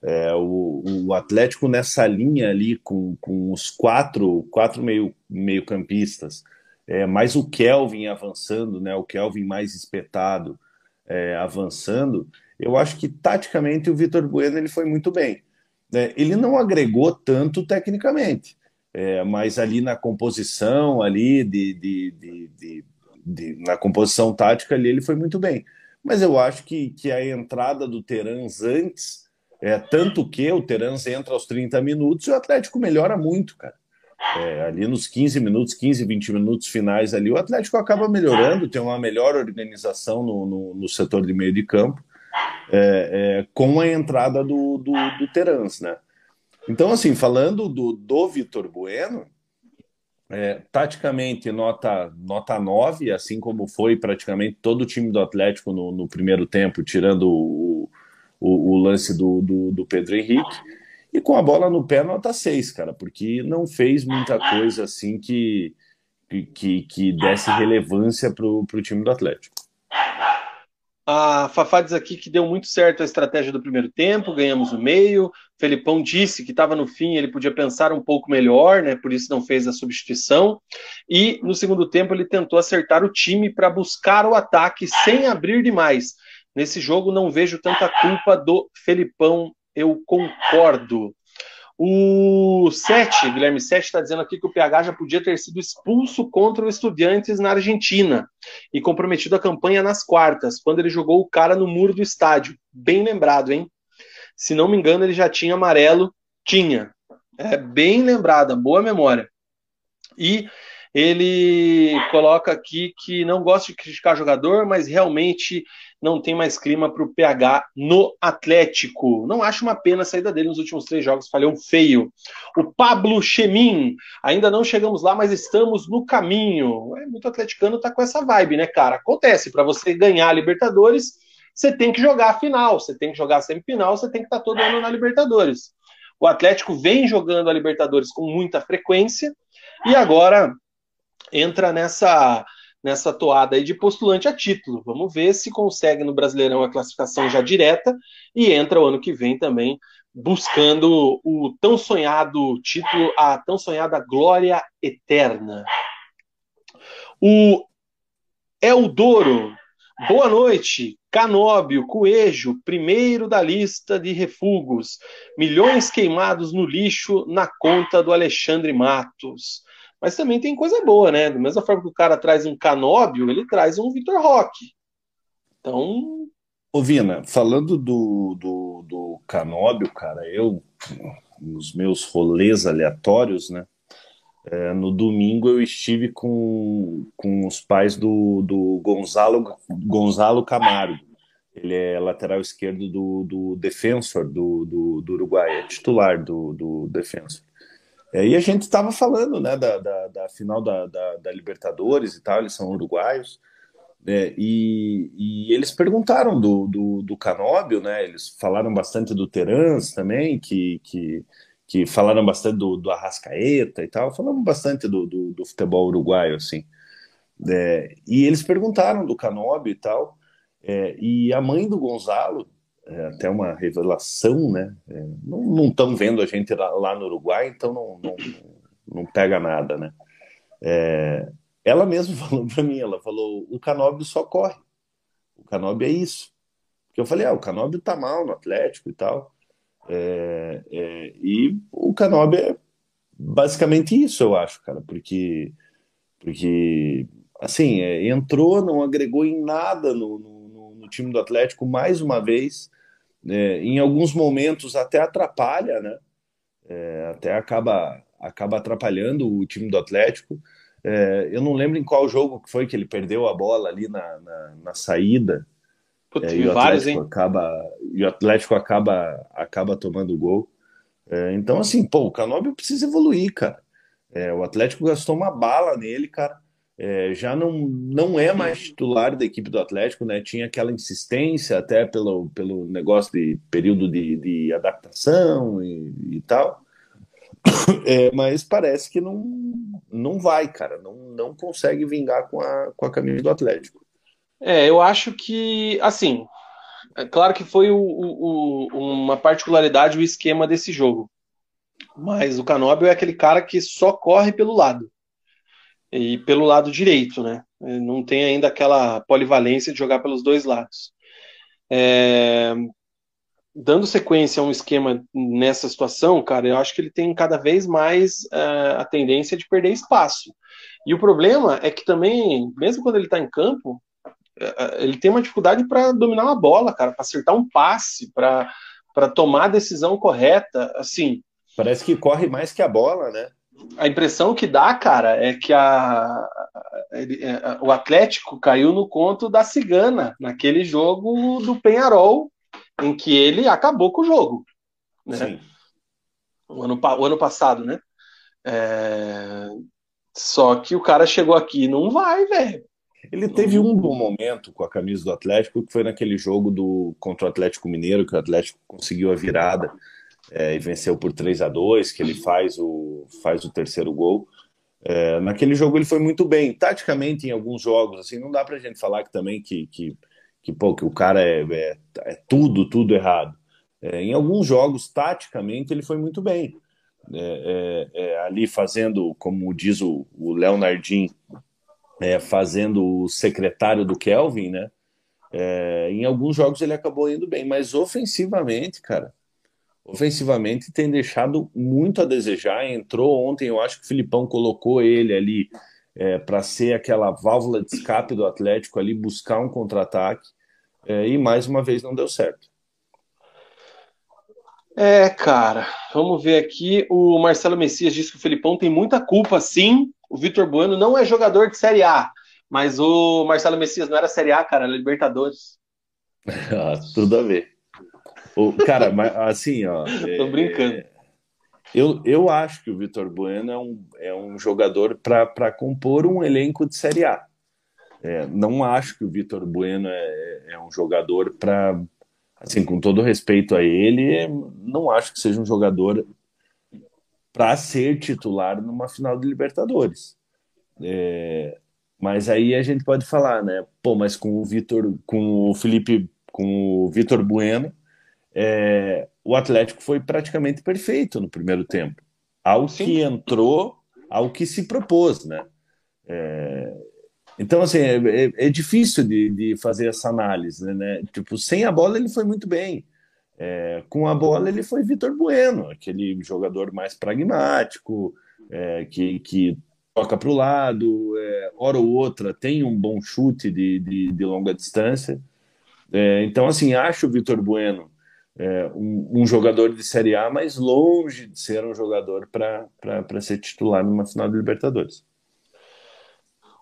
É, o, o, Atlético nessa linha ali com, com os quatro, quatro meio, meio campistas, é, mais o Kelvin avançando, né, o Kelvin mais espetado é, avançando, eu acho que taticamente o Vitor Bueno ele foi muito bem. É, ele não agregou tanto tecnicamente, é, mas ali na composição ali de, de, de de, na composição tática ali ele foi muito bem. Mas eu acho que, que a entrada do Terans antes, é tanto que o Terans entra aos 30 minutos e o Atlético melhora muito, cara. É, ali nos 15 minutos, 15, 20 minutos finais ali, o Atlético acaba melhorando, tem uma melhor organização no, no, no setor de meio de campo, é, é, com a entrada do, do, do Terans, né? Então, assim, falando do, do Vitor Bueno, é, taticamente, nota, nota 9, assim como foi praticamente todo o time do Atlético no, no primeiro tempo, tirando o, o, o lance do, do, do, Pedro Henrique. E com a bola no pé, nota 6, cara, porque não fez muita coisa assim que, que, que desse relevância para o time do Atlético. A Fafá diz aqui que deu muito certo a estratégia do primeiro tempo, ganhamos o meio. Felipão disse que estava no fim, ele podia pensar um pouco melhor, né? Por isso não fez a substituição. E no segundo tempo ele tentou acertar o time para buscar o ataque sem abrir demais. Nesse jogo não vejo tanta culpa do Felipão, eu concordo. O 7, Guilherme 7, está dizendo aqui que o PH já podia ter sido expulso contra o Estudiantes na Argentina e comprometido a campanha nas quartas, quando ele jogou o cara no muro do estádio. Bem lembrado, hein? Se não me engano, ele já tinha amarelo. Tinha. É bem lembrada, boa memória. E ele coloca aqui que não gosta de criticar jogador, mas realmente não tem mais clima para o PH no Atlético. Não acho uma pena a saída dele nos últimos três jogos, falhou feio. O Pablo Chemin, ainda não chegamos lá, mas estamos no caminho. É, muito atleticano tá com essa vibe, né, cara? Acontece, para você ganhar a Libertadores, você tem que jogar a final, você tem que jogar a semifinal, você tem que estar tá todo ano na Libertadores. O Atlético vem jogando a Libertadores com muita frequência e agora entra nessa nessa toada aí de postulante a título. Vamos ver se consegue no Brasileirão a classificação já direta e entra o ano que vem também buscando o tão sonhado título, a tão sonhada glória eterna. O Eldoro, boa noite. Canóbio, Coelho, primeiro da lista de refugos. Milhões queimados no lixo na conta do Alexandre Matos. Mas também tem coisa boa, né? Da mesma forma que o cara traz um Canóbio, ele traz um Vitor Roque. Então. Ô, Vina, falando do, do, do Canóbio, cara, eu, nos meus rolês aleatórios, né? É, no domingo eu estive com, com os pais do, do Gonzalo, Gonzalo Camargo. Ele é lateral esquerdo do, do Defensor do, do, do Uruguai, é titular do, do Defensor. É, e a gente estava falando né, da, da, da final da, da, da, Libertadores e tal, eles são uruguaios. É, e, e, eles perguntaram do, do, do Canóbio, né? Eles falaram bastante do Terans também, que, que que falaram bastante do, do Arrascaeta e tal, falamos bastante do, do, do futebol uruguaio, assim. É, e eles perguntaram do Canobi e tal, é, e a mãe do Gonzalo, é, até uma revelação, né? É, não estão vendo a gente lá, lá, no Uruguai, então não, não, não pega nada, né? É, ela mesma *laughs* falou para mim, ela falou, o Canóbio só corre, o Canóbio é isso. Porque eu falei, ah, o Canóbio tá mal no Atlético e tal. É, é, e o Canobi é basicamente isso, eu acho, cara, porque, porque assim, é, entrou, não agregou em nada no, no, no, time do Atlético mais uma vez, é, em alguns momentos até atrapalha, né? É, até acaba, acaba atrapalhando o time do Atlético. É, eu não lembro em qual jogo que foi que ele perdeu a bola ali na, na, na saída. Putz, é, e o Atlético acaba e o Atlético acaba acaba tomando gol. É, então assim, pô, o Canóbio precisa evoluir, cara. É, o Atlético gastou uma bala nele, cara. É, já não, não é mais titular da equipe do Atlético, né? Tinha aquela insistência até pelo, pelo negócio de período de, de adaptação e, e tal. É, mas parece que não, não vai, cara. Não, não consegue vingar com a, com a camisa do Atlético. É, eu acho que, assim, é claro que foi o, o, uma particularidade o esquema desse jogo. Mas o Canóbio é aquele cara que só corre pelo lado. E pelo lado direito, né? Não tem ainda aquela polivalência de jogar pelos dois lados. É, dando sequência a um esquema nessa situação, cara, eu acho que ele tem cada vez mais é, a tendência de perder espaço. E o problema é que também, mesmo quando ele está em campo, é, ele tem uma dificuldade para dominar uma bola, cara, para acertar um passe, para tomar a decisão correta, assim. Parece que corre mais que a bola, né? A impressão que dá, cara, é que a, ele, é, o Atlético caiu no conto da cigana naquele jogo do Penharol, em que ele acabou com o jogo. Né? Sim. O ano, o ano passado, né? É... Só que o cara chegou aqui e não vai, velho. Ele teve um bom momento com a camisa do Atlético, que foi naquele jogo do contra o Atlético Mineiro, que o Atlético conseguiu a virada é, e venceu por 3 a 2 que ele faz o, faz o terceiro gol. É, naquele jogo ele foi muito bem. Taticamente, em alguns jogos, assim, não dá pra gente falar que também que, que, que, pô, que o cara é, é, é tudo, tudo errado. É, em alguns jogos, taticamente, ele foi muito bem. É, é, ali fazendo, como diz o, o Leonardinho, é, fazendo o secretário do Kelvin, né? Em alguns jogos ele acabou indo bem, mas ofensivamente, cara, ofensivamente tem deixado muito a desejar. Entrou ontem, eu acho que o Filipão colocou ele ali é, para ser aquela válvula de escape do Atlético ali, buscar um contra-ataque, é, e mais uma vez não deu certo. É, cara, vamos ver aqui. O Marcelo Messias disse que o Filipão tem muita culpa, sim, o Vitor Bueno não é jogador de Série A, mas o Marcelo Messias não era Série A, cara, era Libertadores. *laughs* ah, tudo a ver. O, cara, mas, assim, ó. *laughs* Tô é, brincando. É, eu, eu acho que o Vitor Bueno é um, é um jogador para compor um elenco de Série A. É, não acho que o Vitor Bueno é, é um jogador para. Assim, com todo respeito a ele, não acho que seja um jogador para ser titular numa final de Libertadores. É, mas aí a gente pode falar, né? Pô, mas com o Vitor, com o Felipe, com o Vitor Bueno, é, o Atlético foi praticamente perfeito no primeiro tempo. Ao Sim. que entrou, ao que se propôs, né? É, Então, assim, é, é, é difícil de, de, fazer essa análise, né? Tipo, sem a bola ele foi muito bem. É, com a bola ele foi Vitor Bueno, aquele jogador mais pragmático, é, que, que toca para o lado, é, hora ou outra tem um bom chute de, de, de longa distância. É, então, assim, acho o Vitor Bueno é, um, um, jogador de Série A, mas longe de ser um jogador para ser titular numa final de Libertadores.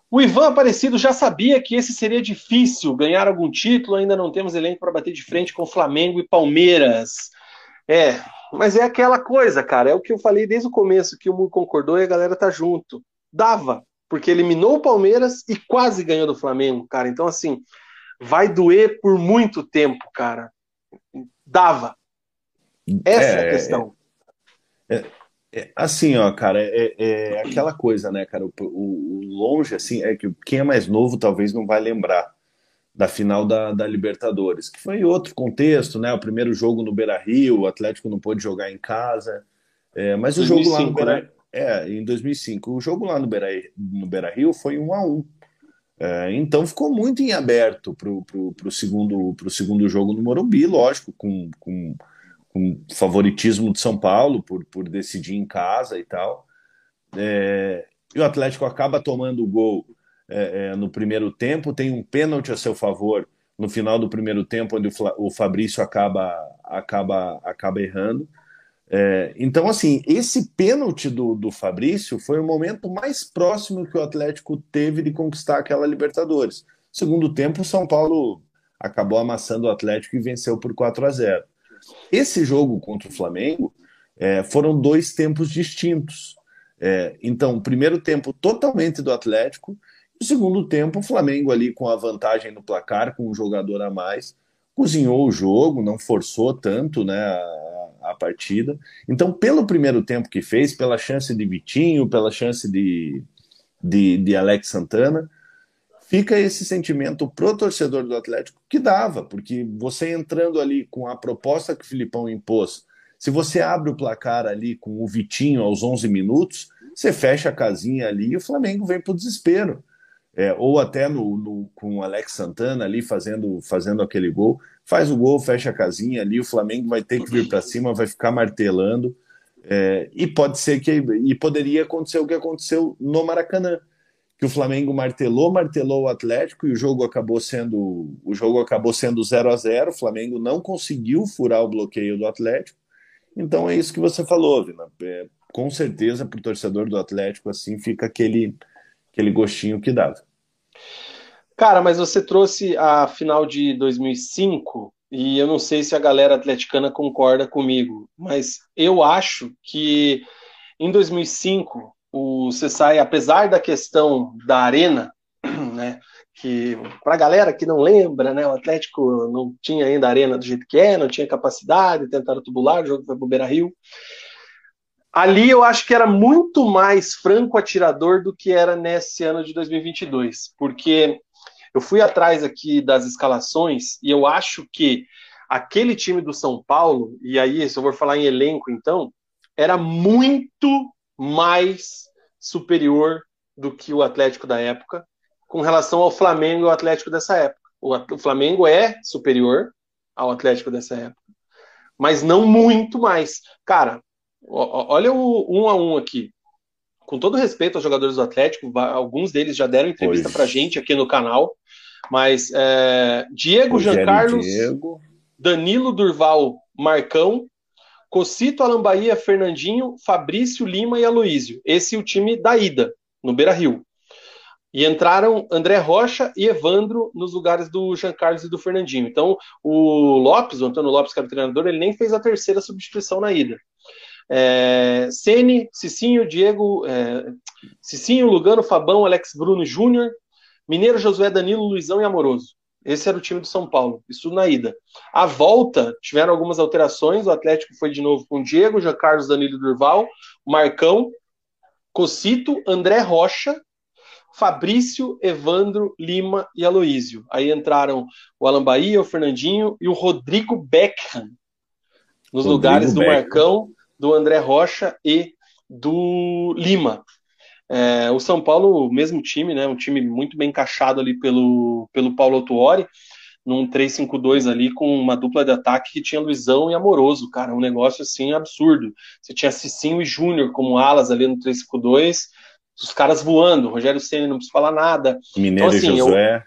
O Ivan Aparecido já sabia que esse seria difícil, ganhar algum título, ainda não temos elenco para bater de frente com Flamengo e Palmeiras. É, mas é aquela coisa, cara, é o que eu falei desde o começo, que o mundo concordou e a galera tá junto. Dava, porque eliminou o Palmeiras e quase ganhou do Flamengo, cara. Então, assim, vai doer por muito tempo, cara dava. Essa é, é a questão. É, é, assim, ó, cara, é, é, aquela coisa, né, cara? O, o, o, longe, assim, é que quem é mais novo talvez não vai lembrar da final da, da Libertadores, que foi outro contexto, né? O primeiro jogo no Beira Rio, o Atlético não pôde jogar em casa. É, mas 2005, o jogo lá no Beira, né? é, em 2005, o jogo lá no Beira, no Beira Rio foi um a um. É, então ficou muito em aberto para o segundo, segundo jogo no Morumbi, lógico, com, com, com, favoritismo de São Paulo por, por decidir em casa e tal. É, e o Atlético acaba tomando o gol é, é no primeiro tempo, tem um pênalti a seu favor no final do primeiro tempo, onde o, o Fabrício acaba, acaba, acaba errando. É, então, assim, esse pênalti do, do Fabrício foi o momento mais próximo que o Atlético teve de conquistar aquela Libertadores. Segundo tempo, o São Paulo acabou amassando o Atlético e venceu por 4 a 0. Esse jogo contra o Flamengo é, foram dois tempos distintos. É, então, primeiro tempo totalmente do Atlético, e o segundo tempo, o Flamengo ali com a vantagem no placar, com um jogador a mais, cozinhou o jogo, não forçou tanto né, a partida. Então, pelo primeiro tempo que fez, pela chance de Vitinho, pela chance de, de, de Alex Santana, fica esse sentimento pro torcedor do Atlético que dava, porque você entrando ali com a proposta que o Filipão impôs, se você abre o placar ali com o Vitinho aos 11 minutos, você fecha a casinha ali e o Flamengo vem para o desespero é, ou até no, no, com o Alex Santana ali fazendo, fazendo aquele gol, faz o gol, fecha a casinha ali, o Flamengo vai ter que vir para cima, vai ficar martelando, é, e pode ser que e poderia acontecer o que aconteceu no Maracanã, que o Flamengo martelou, martelou o Atlético e o jogo acabou sendo o jogo acabou sendo 0 a 0 o Flamengo não conseguiu furar o bloqueio do Atlético. Então é isso que você falou, Vina. É, com certeza para o torcedor do Atlético assim fica aquele aquele gostinho que dava. Cara, mas você trouxe a final de 2005 e eu não sei se a galera atleticana concorda comigo, mas eu acho que em 2005 o Cessai, apesar da questão da arena, *clears throat* né, que para a galera que não lembra, né, o Atlético não tinha ainda arena do jeito que é, não tinha capacidade, tentaram tubular, o jogo foi para o Beira Rio. Ali eu acho que era muito mais franco atirador do que era nesse ano de 2022, porque eu fui atrás aqui das escalações e eu acho que aquele time do São Paulo, e aí eu for falar em elenco então, era muito mais superior do que o Atlético da época com relação ao Flamengo e ao Atlético dessa época. O Flamengo é superior ao Atlético dessa época, mas não muito mais. Cara, Olha o um a um aqui. Com todo respeito aos jogadores do Atlético, alguns deles já deram entrevista para gente aqui no canal, mas é, Diego Jean Carlos, Diego. Danilo Durval, Marcão, Cocito, Alan Bahia, Fernandinho, Fabrício, Lima e Aloísio. Esse é o time da ida, no Beira Rio. E entraram André Rocha e Evandro nos lugares do Jean Carlos e do Fernandinho. Então, o Lopes, o Antônio Lopes, que era o treinador, ele nem fez a terceira substituição na ida. É, Sene, Cicinho, Diego, é, Cicinho, Lugano, Fabão, Alex Bruno Júnior, Mineiro, Josué, Danilo, Luizão e Amoroso. Esse era o time do São Paulo, isso na ida. A volta, tiveram algumas alterações, o Atlético foi de novo com Diego, Jean Carlos, Danilo Durval, Marcão, Cocito, André Rocha, Fabrício, Evandro, Lima e Aloísio. Aí entraram o Alan Bahia, o Fernandinho e o Rodrigo Beckham nos Rodrigo lugares do Beckham. Marcão, do André Rocha e do Lima. É, o São Paulo, mesmo time, né? Um time muito bem encaixado ali pelo, pelo Paulo Autuori, num 3-5-2 ali com uma dupla de ataque que tinha Luizão e Amoroso, cara, um negócio assim absurdo. Você tinha Cicinho e Júnior como alas ali no 3-5-2, os caras voando, Rogério Senna não precisa falar nada. Mineiro então, assim, e Josué.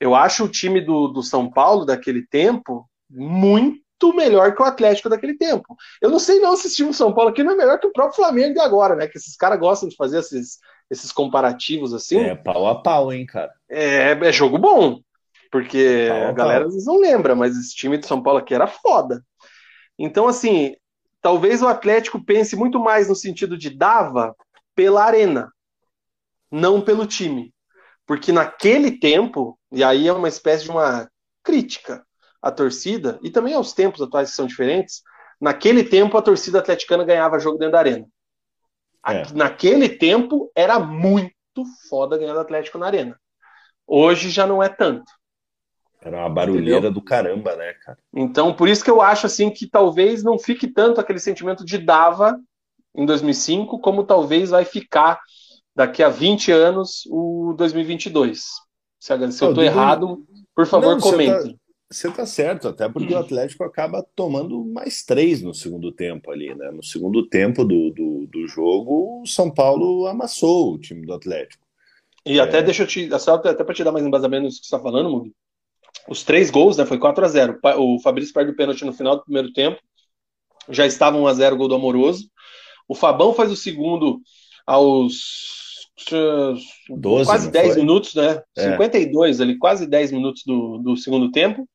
Eu, eu acho o time do, do São Paulo daquele tempo muito melhor que o Atlético daquele tempo. Eu não sei não se esse time do São Paulo aqui não é melhor que o próprio Flamengo de agora, né? Que esses caras gostam de fazer esses, esses comparativos assim. É pau a pau, hein, cara. É, é jogo bom. Porque a galera às vezes não lembra, mas esse time de São Paulo aqui era foda. Então, assim, talvez o Atlético pense muito mais no sentido de dava pela arena, não pelo time. Porque naquele tempo, e aí é uma espécie de uma crítica à torcida, e também aos tempos atuais que são diferentes, naquele tempo a torcida atleticana ganhava jogo dentro da arena. É. Naquele tempo era muito foda ganhar do Atlético na arena. Hoje já não é tanto. Era uma barulheira Entendeu? do caramba, né, cara? Então, por isso que eu acho assim que talvez não fique tanto aquele sentimento de dava em 2005, como talvez vai ficar daqui a 20 anos o 2022. Se, eu estou errado, por favor, não, comente. Você tá certo, até porque o Atlético acaba tomando mais três no segundo tempo ali, né? No segundo tempo do, do, do jogo, o São Paulo amassou o time do Atlético. E é... até deixa eu te. Até para te dar mais embasamento nisso que você está falando, Mugi os três gols, né? Foi 4 a 0 O Fabrício perde o pênalti no final do primeiro tempo. Já estava 1 a 0 o gol do Amoroso. O Fabão faz o segundo aos 12, quase 10 foi? minutos, né? É. 52 ali, quase 10 minutos do, do segundo tempo.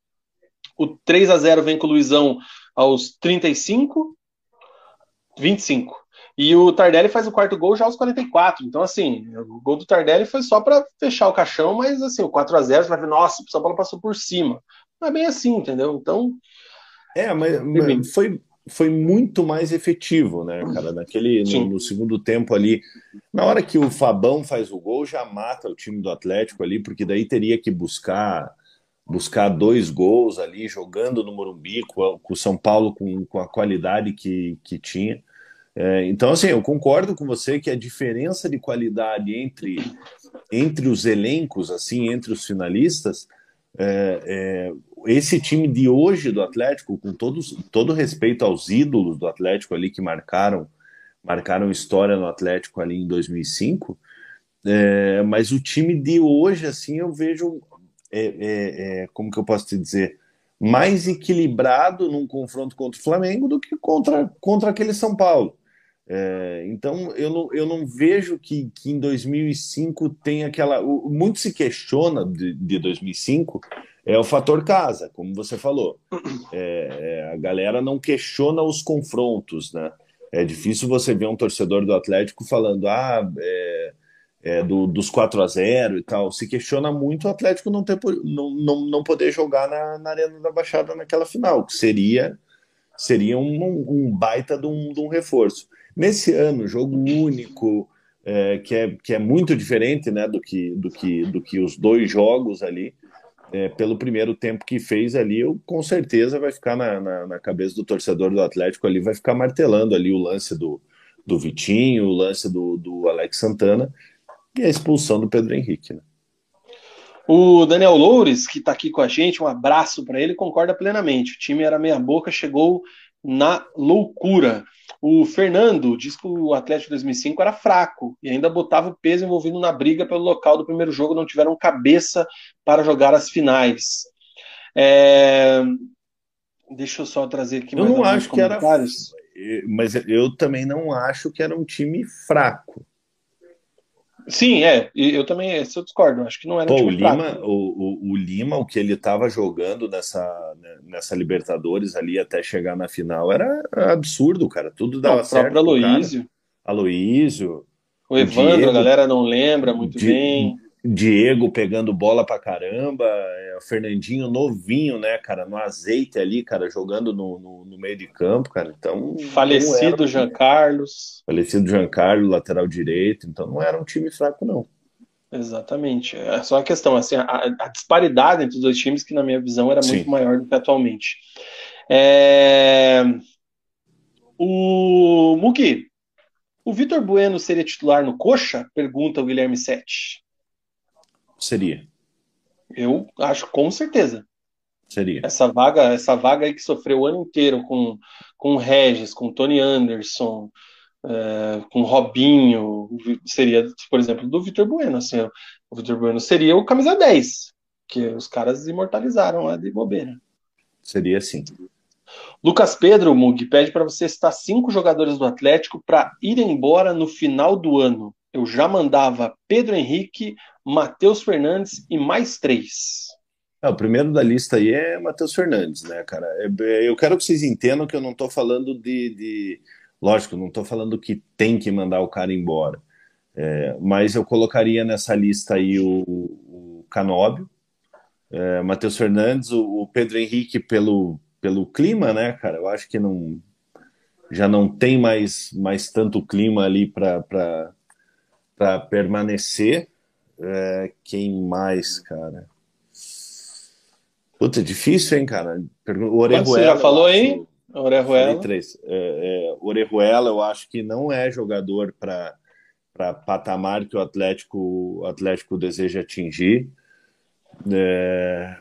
O 3 a 0 vem com o Luizão aos 35, 25. E o Tardelli faz o quarto gol já aos 44. Então, assim, o gol do Tardelli foi só para fechar o caixão, mas assim, o 4 a 0 você vai ver, nossa, o São Paulo passou por cima. Não é bem assim, entendeu? Então. É, mas, mas foi, foi muito mais efetivo, né, cara? Naquele, no, no, segundo tempo ali. Na hora que o Fabão faz o gol, já mata o time do Atlético ali, porque daí teria que buscar buscar dois gols ali, jogando no Morumbi, com, o São Paulo com, com a qualidade que, que tinha. É, então, assim, eu concordo com você que a diferença de qualidade entre, entre os elencos, assim, entre os finalistas, é, é, esse time de hoje do Atlético, com todos, todo respeito aos ídolos do Atlético ali que marcaram, marcaram história no Atlético ali em 2005, é, mas o time de hoje, assim, eu vejo, é, é, como que eu posso te dizer, mais equilibrado num confronto contra o Flamengo do que contra, contra aquele São Paulo. É, então eu não, eu não vejo que, que em 2005 tem aquela. O, muito se questiona de, de 2005 é o fator casa, como você falou. É, é, a galera não questiona os confrontos, né? É difícil você ver um torcedor do Atlético falando, ah, é, é, do, dos 4 a 0 e tal. Se questiona muito o Atlético não, ter, não, não, não poder jogar na, na Arena da Baixada naquela final, que seria, seria um, um baita de um, de um reforço. Nesse ano, jogo único, é, que, é, que é muito diferente né, do, que, do, que, do que os dois jogos ali, é, pelo primeiro tempo que fez ali, eu, com certeza vai ficar na, na, na, cabeça do torcedor do Atlético ali, vai ficar martelando ali o lance do, do Vitinho, o lance do, do Alex Santana e a expulsão do Pedro Henrique. Né? O Daniel Loures, que está aqui com a gente, um abraço para ele, concorda plenamente. O time era meia boca, chegou na loucura. O Fernando diz que o Atlético de 2005 era fraco e ainda botava o peso envolvido na briga pelo local do primeiro jogo, não tiveram cabeça para jogar as finais. É... Deixa eu só trazer aqui eu mais não acho que era mas eu também não acho que era um time fraco Sim, é. Eu também eu discordo. Acho que não era Pô, um o Lima, o, o, o, Lima, o que ele estava jogando nessa, né, nessa Libertadores ali até chegar na final era absurdo, cara. Tudo dava não, certo. O próprio Aloísio. Aloísio. O Evandro, Diego, a galera não lembra muito Di, bem. Diego pegando bola pra caramba, é, o Fernandinho novinho, né, cara, no azeite ali, cara, jogando no, no, no meio de campo, cara. Então. Falecido Jean Carlos. Falecido Jean Carlos, lateral direito. Então não era um time fraco, não. Exatamente. É só a questão, assim, a, a disparidade entre os dois times, que na minha visão era Sim. muito maior do que atualmente. É... O Muki, O Vitor Bueno seria titular no Coxa? Pergunta o Guilherme Sete. Seria. Eu acho com certeza. Seria. Essa vaga, essa vaga aí que sofreu o ano inteiro com com Regis, com Tony Anderson, é, com Robinho, seria, por exemplo, do Vitor Bueno. Assim, o Vitor Bueno seria o camisa 10, que os caras imortalizaram lá de bobeira. Seria assim. Lucas Pedro, Mug, pede para você citar cinco jogadores do Atlético para ir embora no final do ano. Eu já mandava Pedro Henrique, Matheus Fernandes e mais três. É, o primeiro da lista aí é Matheus Fernandes, né, cara? É, é, eu quero que vocês entendam que eu não estou falando de, de. Lógico, não estou falando que tem que mandar o cara embora. É, mas eu colocaria nessa lista aí o, o Canóbio, é, Matheus Fernandes, o, o, Pedro Henrique pelo, pelo clima, né, cara? Eu acho que não já não tem mais, mais tanto clima ali para permanecer. É, quem mais, cara? Puta, difícil, hein, cara? O Orejuela. Você já falou aí? Orejuela. Três. É, é, Orejuela, eu acho que não é jogador para patamar que o Atlético, o Atlético deseja atingir. É,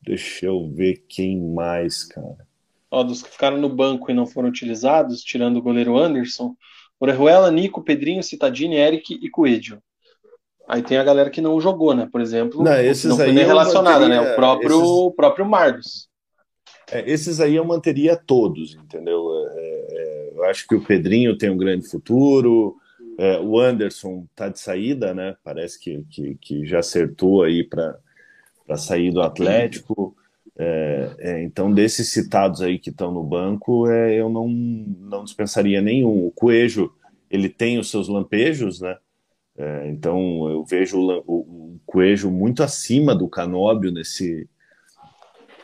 deixa eu ver quem mais, cara. Ó, dos que ficaram no banco e não foram utilizados, tirando o goleiro Anderson, Orejuela, Nico, Pedrinho, Citadini, Eric e Coelho. Aí tem a galera que não jogou, né? Por exemplo, não, esses não foi nem relacionada, manteria, né? O próprio, esses... o próprio Marlos. É, esses aí eu manteria todos, entendeu? É, é, eu acho que o Pedrinho tem um grande futuro, é, o Anderson tá de saída, né? Parece que, que, que já acertou aí para sair do Atlético. É, é, então, desses citados aí que estão no banco, eu não, não dispensaria nenhum. O Coelho, ele tem os seus lampejos, né? É, então eu vejo o, o, Coelho muito acima do Canóbio nesse,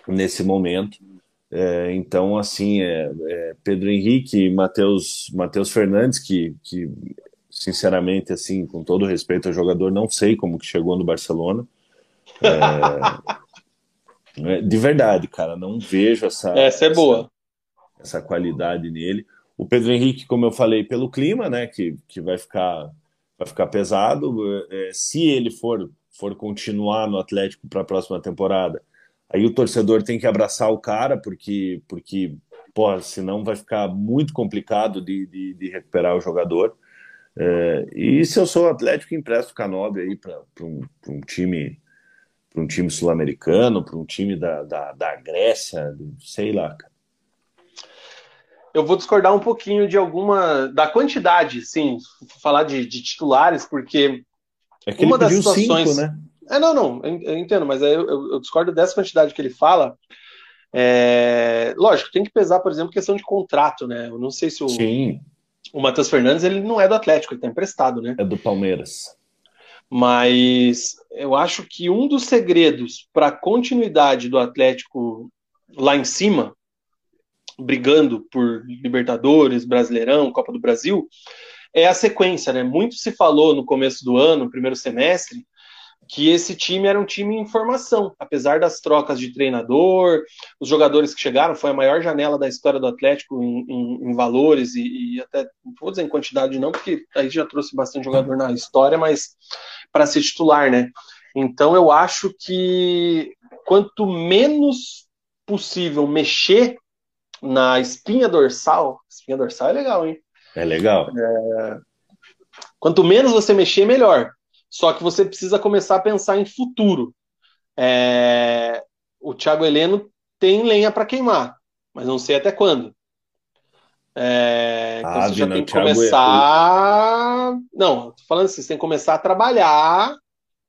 nesse momento. É, então, assim, é, é Pedro Henrique e Matheus, Fernandes, que, que, sinceramente, assim, com todo respeito ao jogador, não sei como que chegou no Barcelona. É, é, de verdade, cara, não vejo essa, essa, é boa. essa, essa qualidade nele. O Pedro Henrique, como eu falei, pelo clima, né, que, que vai ficar vai ficar pesado. É, se ele for, for continuar no Atlético para a próxima temporada, aí o torcedor tem que abraçar o cara, porque, porque pô, senão vai ficar muito complicado de, de, de recuperar o jogador. É, e se eu sou Atlético, empresto o Canobi aí para um, um time para um time sul-americano, para um time da, da, da Grécia, sei lá, cara eu vou discordar um pouquinho de alguma. da quantidade, sim, falar de, de titulares, porque é uma das situações. Cinco, né? É, não, não, eu entendo, mas eu, eu, eu discordo dessa quantidade que ele fala. É, lógico, tem que pesar, por exemplo, questão de contrato, né? Eu não sei se o, Sim. o Matheus Fernandes ele não é do Atlético, ele está emprestado, né? É do Palmeiras. Mas eu acho que um dos segredos para a continuidade do Atlético lá em cima brigando por Libertadores, Brasileirão, Copa do Brasil, é a sequência, né? Muito se falou no começo do ano, primeiro semestre, que esse time era um time em formação, apesar das trocas de treinador, os jogadores que chegaram, foi a maior janela da história do Atlético em, em, em valores e, e, até, não vou dizer em quantidade não, porque aí já trouxe bastante jogador na história, mas para ser titular, né? Então eu acho que quanto menos possível mexer na espinha dorsal. Espinha dorsal é legal, hein? É legal. É... Quanto menos você mexer, melhor. Só que você precisa começar a pensar em futuro. É... O Thiago Heleno tem lenha para queimar, mas não sei até quando. É... Então ah, você já tem que começar. Não, tô falando assim, você tem que começar a trabalhar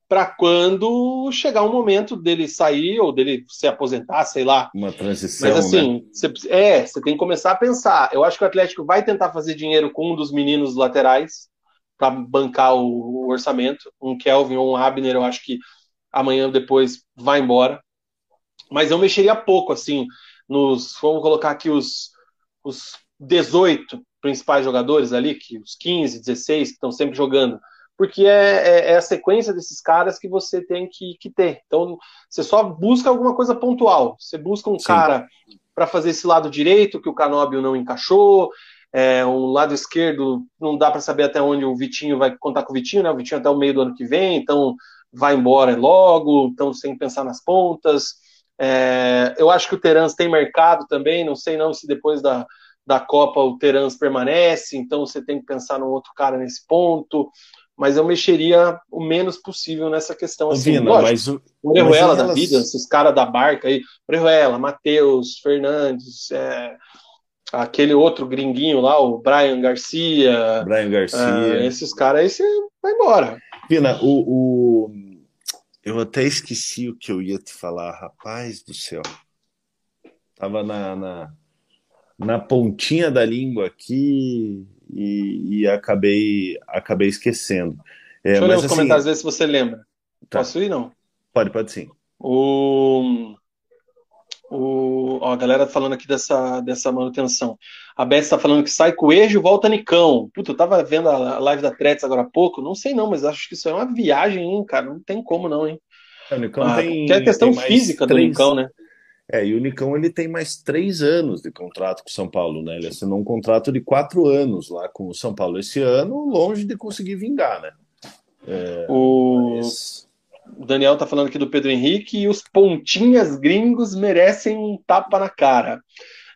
para quando chegar um momento dele sair ou dele se aposentar, sei lá. Uma transição. Mas assim, né? você, é, você tem que começar a pensar. Eu acho que o Atlético vai tentar fazer dinheiro com um dos meninos laterais para bancar o, o, orçamento. Um Kelvin ou um Abner, eu acho que amanhã ou depois vai embora. Mas eu mexeria pouco, assim, nos. Vamos colocar aqui os, os 18 principais jogadores ali, que os 15, 16 que estão sempre jogando porque é, é, é, a sequência desses caras que você tem que, que, ter. Então, você só busca alguma coisa pontual. Você busca um Sim. cara para fazer esse lado direito que o Canóbio não encaixou. É, um lado esquerdo, não dá para saber até onde o Vitinho vai contar com o Vitinho, né? O Vitinho até o meio do ano que vem, então vai embora logo, então sem pensar nas pontas. É, eu acho que o Terans tem mercado também, não sei não se depois da, da Copa o Terans permanece, então você tem que pensar num outro cara nesse ponto mas eu mexeria o menos possível nessa questão. Assim, Vina, lógico, mas o Orejuela da vida, esses caras da barca aí, Orejuela, Matheus, Fernandes, é, aquele outro gringuinho lá, o Brian Garcia. Brian Garcia. É, esses caras aí você vai embora. Vina, o, o, eu até esqueci o que eu ia te falar, rapaz do céu. Tava na, na, na pontinha da língua aqui e, e acabei, acabei esquecendo. É, Deixa eu ler os assim, comentários, ver se você lembra. Tá. Posso ir, não? Pode, pode sim. O, o, ó, a galera falando aqui dessa, dessa manutenção. A Beth está falando que sai coelho e volta Nicão. Puta, eu tava vendo a live da Tretes agora há pouco. Não sei não, mas acho que isso é uma viagem, hein, cara. Não tem como não, hein? É, o Nicão ah, tem. Que é a questão física três... do Nicão, né? É, e o Nicão ele tem mais três anos de contrato com o São Paulo, né? Ele assinou um contrato de quatro anos lá com o São Paulo esse ano, longe de conseguir vingar, né? É, o mas... Daniel tá falando aqui do Pedro Henrique e os pontinhas gringos merecem um tapa na cara.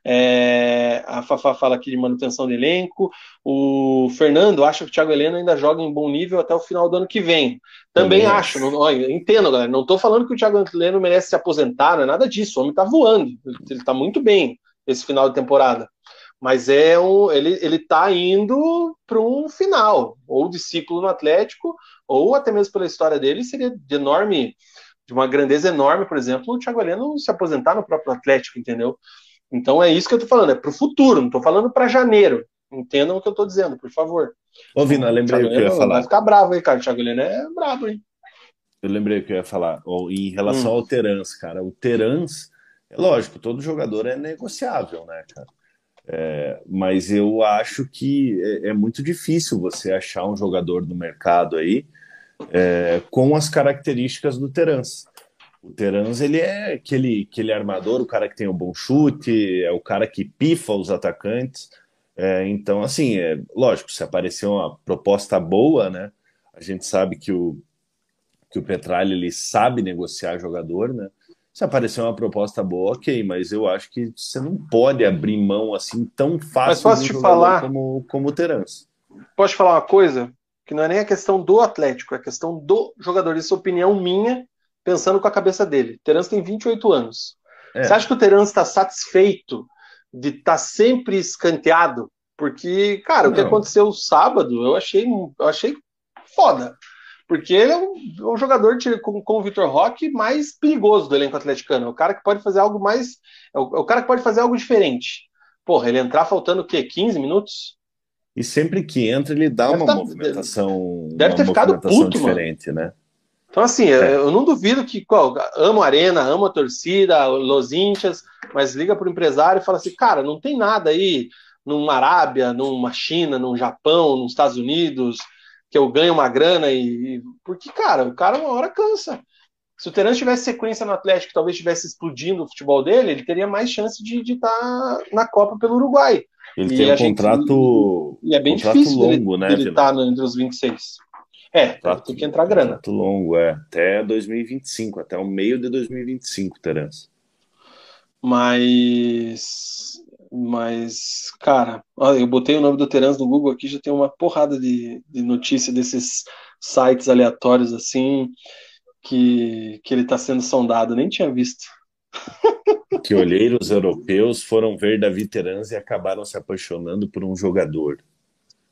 É, a Fafá fala aqui de manutenção de elenco. O Fernando acha que o Thiago Heleno ainda joga em bom nível até o final do ano que vem. Também, acho. Não, ó, entendo, galera. Não estou falando que o Thiago Heleno merece se aposentar, não é nada disso. O homem está voando. Ele está muito bem esse final de temporada. Mas é um, ele, ele tá indo para um final, ou de ciclo no Atlético, ou até mesmo pela história dele, seria de enorme, de uma grandeza enorme, por exemplo, o Thiago Heleno se aposentar no próprio Atlético, entendeu? Então é isso que eu tô falando, é pro futuro, não tô falando para janeiro. Entendam o que eu tô dizendo, por favor. Ô, Vina, lembrei o que eu ia falar. Vai ficar bravo aí, cara. O Thiago Heleno é bravo, hein? Eu lembrei o que eu ia falar. Em relação hum. ao Terans, cara. O Terans, é lógico, todo jogador é negociável, né, cara? É, mas eu acho que é, é, muito difícil você achar um jogador no mercado aí é, com as características do Terans. O Terans, ele é aquele, aquele armador, o cara que tem um bom chute, é o cara que pifa os atacantes. É, então, assim, é, lógico, se aparecer uma proposta boa, né? A gente sabe que o, que o Petralha, ele sabe negociar jogador, né? Se aparecer uma proposta boa, ok, mas eu acho que você não pode abrir mão assim tão fácil mas posso te falar como, como o Terans. Posso te falar uma coisa? Que não é nem a questão do Atlético, é a questão do jogador. Isso é opinião minha pensando com a cabeça dele. Terans tem 28 anos. É. Você acha que o Terans está satisfeito de estar tá sempre escanteado? Porque, cara, Não. o que aconteceu sábado, eu achei, eu achei foda. Porque ele é um, um jogador com, com o Vitor Roque mais perigoso do elenco atleticano. É o cara que pode fazer algo mais. É o, é o cara que pode fazer algo diferente. Porra, ele entrar faltando o quê? 15 minutos? E sempre que entra, ele dá deve uma tá, movimentação. Deve ter ficado puto, diferente, mano. né? Então, assim, é. eu não duvido que, qual, amo a arena, amo a torcida, Los Inchas, mas liga para o empresário e fala assim, cara, não tem nada aí numa Arábia, numa China, num Japão, nos Estados Unidos, que eu ganho uma grana e. Porque, cara, o cara uma hora cansa. Se o Terence tivesse sequência no Atlético, talvez estivesse explodindo o futebol dele, ele teria mais chance de estar tá na Copa pelo Uruguai. Ele e tem um contrato. E é bem difícil longo, dele, né, ele estar tá entre os 26. É, contrato, tem que entrar grana. Contrato longo, é. Até 2025, até o meio de 2025, Terence. Mas. Mas, cara, eu botei o nome do Terence no Google aqui, já tem uma porrada de, de notícia desses sites aleatórios assim, que, que ele está sendo sondado, nem tinha visto. *laughs* Que olheiros europeus foram ver Davi Terence e acabaram se apaixonando por um jogador.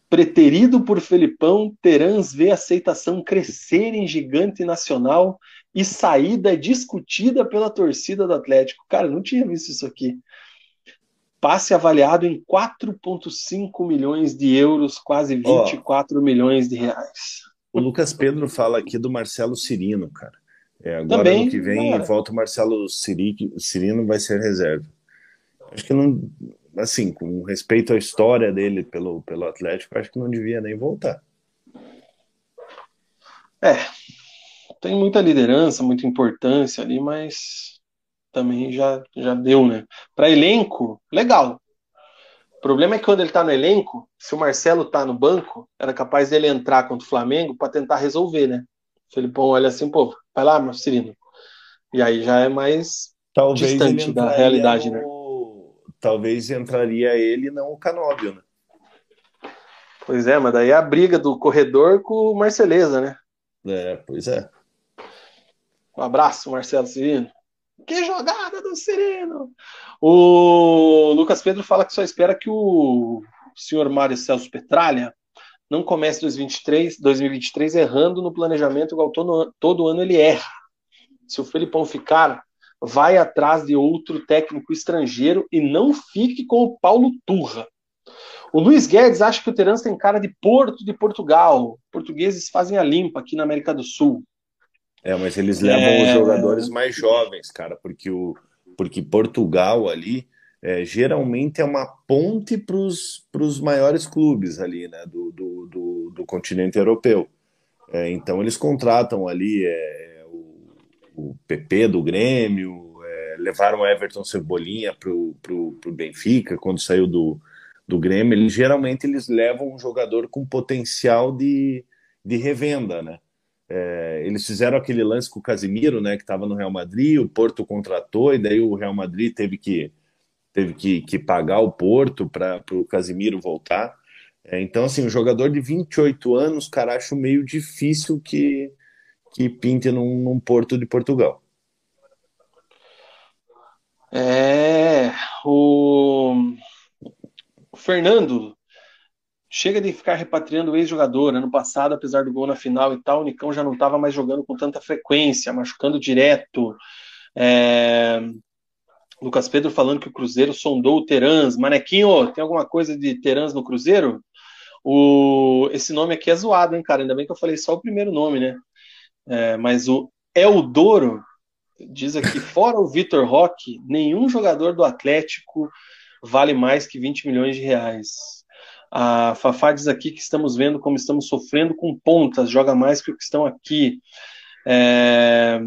Preterido por Felipão, Terans vê aceitação crescer em gigante nacional e saída discutida pela torcida do Atlético. Cara, não tinha visto isso aqui. Passe avaliado em 4,5 milhões de euros, quase 24 oh, milhões de reais. O Lucas Pedro fala aqui do Marcelo Cirino, cara. É, agora Também, ano que vem cara. volta o Marcelo Cirino, vai ser reserva. Acho que não, assim, com respeito à história dele pelo, pelo Atlético, acho que não devia nem voltar. É, tem muita liderança, muita importância ali, mas também já, já deu, né? Para elenco, legal. O problema é que quando ele tá no elenco, se o Marcelo tá no banco, era capaz dele entrar contra o Flamengo para tentar resolver, né? O Felipão olha assim, pô, vai lá, Marcelino. E aí já é mais Talvez distante da realidade, né? no... né? Talvez entraria ele não o Canóbio, né? Pois é, mas daí é a briga do corredor com o Marceleza, né? É, pois é. Um abraço, Marcelo Cirino. Que jogada do Sereno! O Lucas Pedro fala que só espera que o senhor Mário Celso Petralha não comece 2023, 2023 errando no planejamento, igual todo, todo ano ele erra. Se o Felipão ficar, vai atrás de outro técnico estrangeiro e não fique com o Paulo Turra. O Luiz Guedes acha que o Terence tem cara de Porto de Portugal. Portugueses fazem a limpa aqui na América do Sul. É, mas eles levam é... os jogadores mais jovens, cara, porque, o, porque Portugal ali é, geralmente é uma ponte para os maiores clubes ali, né, do, do, do, do continente europeu. É, então eles contratam ali é, o, o PP do Grêmio, é, levaram o Everton Cebolinha para o Benfica quando saiu do, do Grêmio. Eles, geralmente eles levam um jogador com potencial de, de revenda, né? É, eles fizeram aquele lance com o Casimiro, né, que estava no Real Madrid, o Porto contratou e daí o Real Madrid teve que teve que, que pagar o Porto para o Casimiro voltar. É, então, assim, um jogador de 28 anos, cara, acho meio difícil que, que pinte num, num Porto de Portugal. É, o, o Fernando chega de ficar repatriando o ex-jogador. Ano passado, apesar do gol na final e tal, o Nicão já não estava mais jogando com tanta frequência, machucando direto. É, Lucas Pedro falando que o Cruzeiro sondou o Terans. Manequinho, tem alguma coisa de Terans no Cruzeiro? O... Esse nome aqui é zoado, hein, cara? Ainda bem que eu falei só o primeiro nome, né? É, mas o Eldoro diz aqui: *laughs* fora o Vitor Roque, nenhum jogador do Atlético vale mais que 20 milhões de reais. A Fafá diz aqui que estamos vendo como estamos sofrendo com pontas, joga mais que o que estão aqui. É...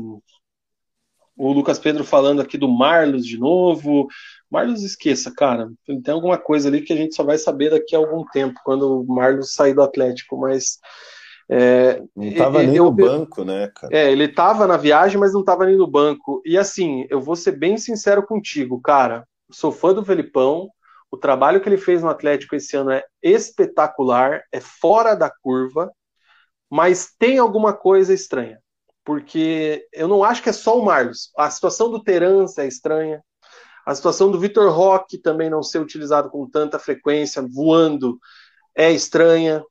O Lucas Pedro falando aqui do Marlos de novo. Marlos esqueça, cara. Tem alguma coisa ali que a gente só vai saber daqui a algum tempo, quando o Marlos sair do Atlético, mas. É, não estava nem eu, no banco, né, cara? É, ele estava na viagem, mas não estava nem no banco. E assim, eu vou ser bem sincero contigo, cara. Sou fã do Felipão. O trabalho que ele fez no Atlético esse ano é espetacular, é fora da curva, mas tem alguma coisa estranha porque eu não acho que é só o Marlos. A situação do Terence é estranha. A situação do Vitor Roque também não ser utilizado com tanta frequência, voando, é estranha.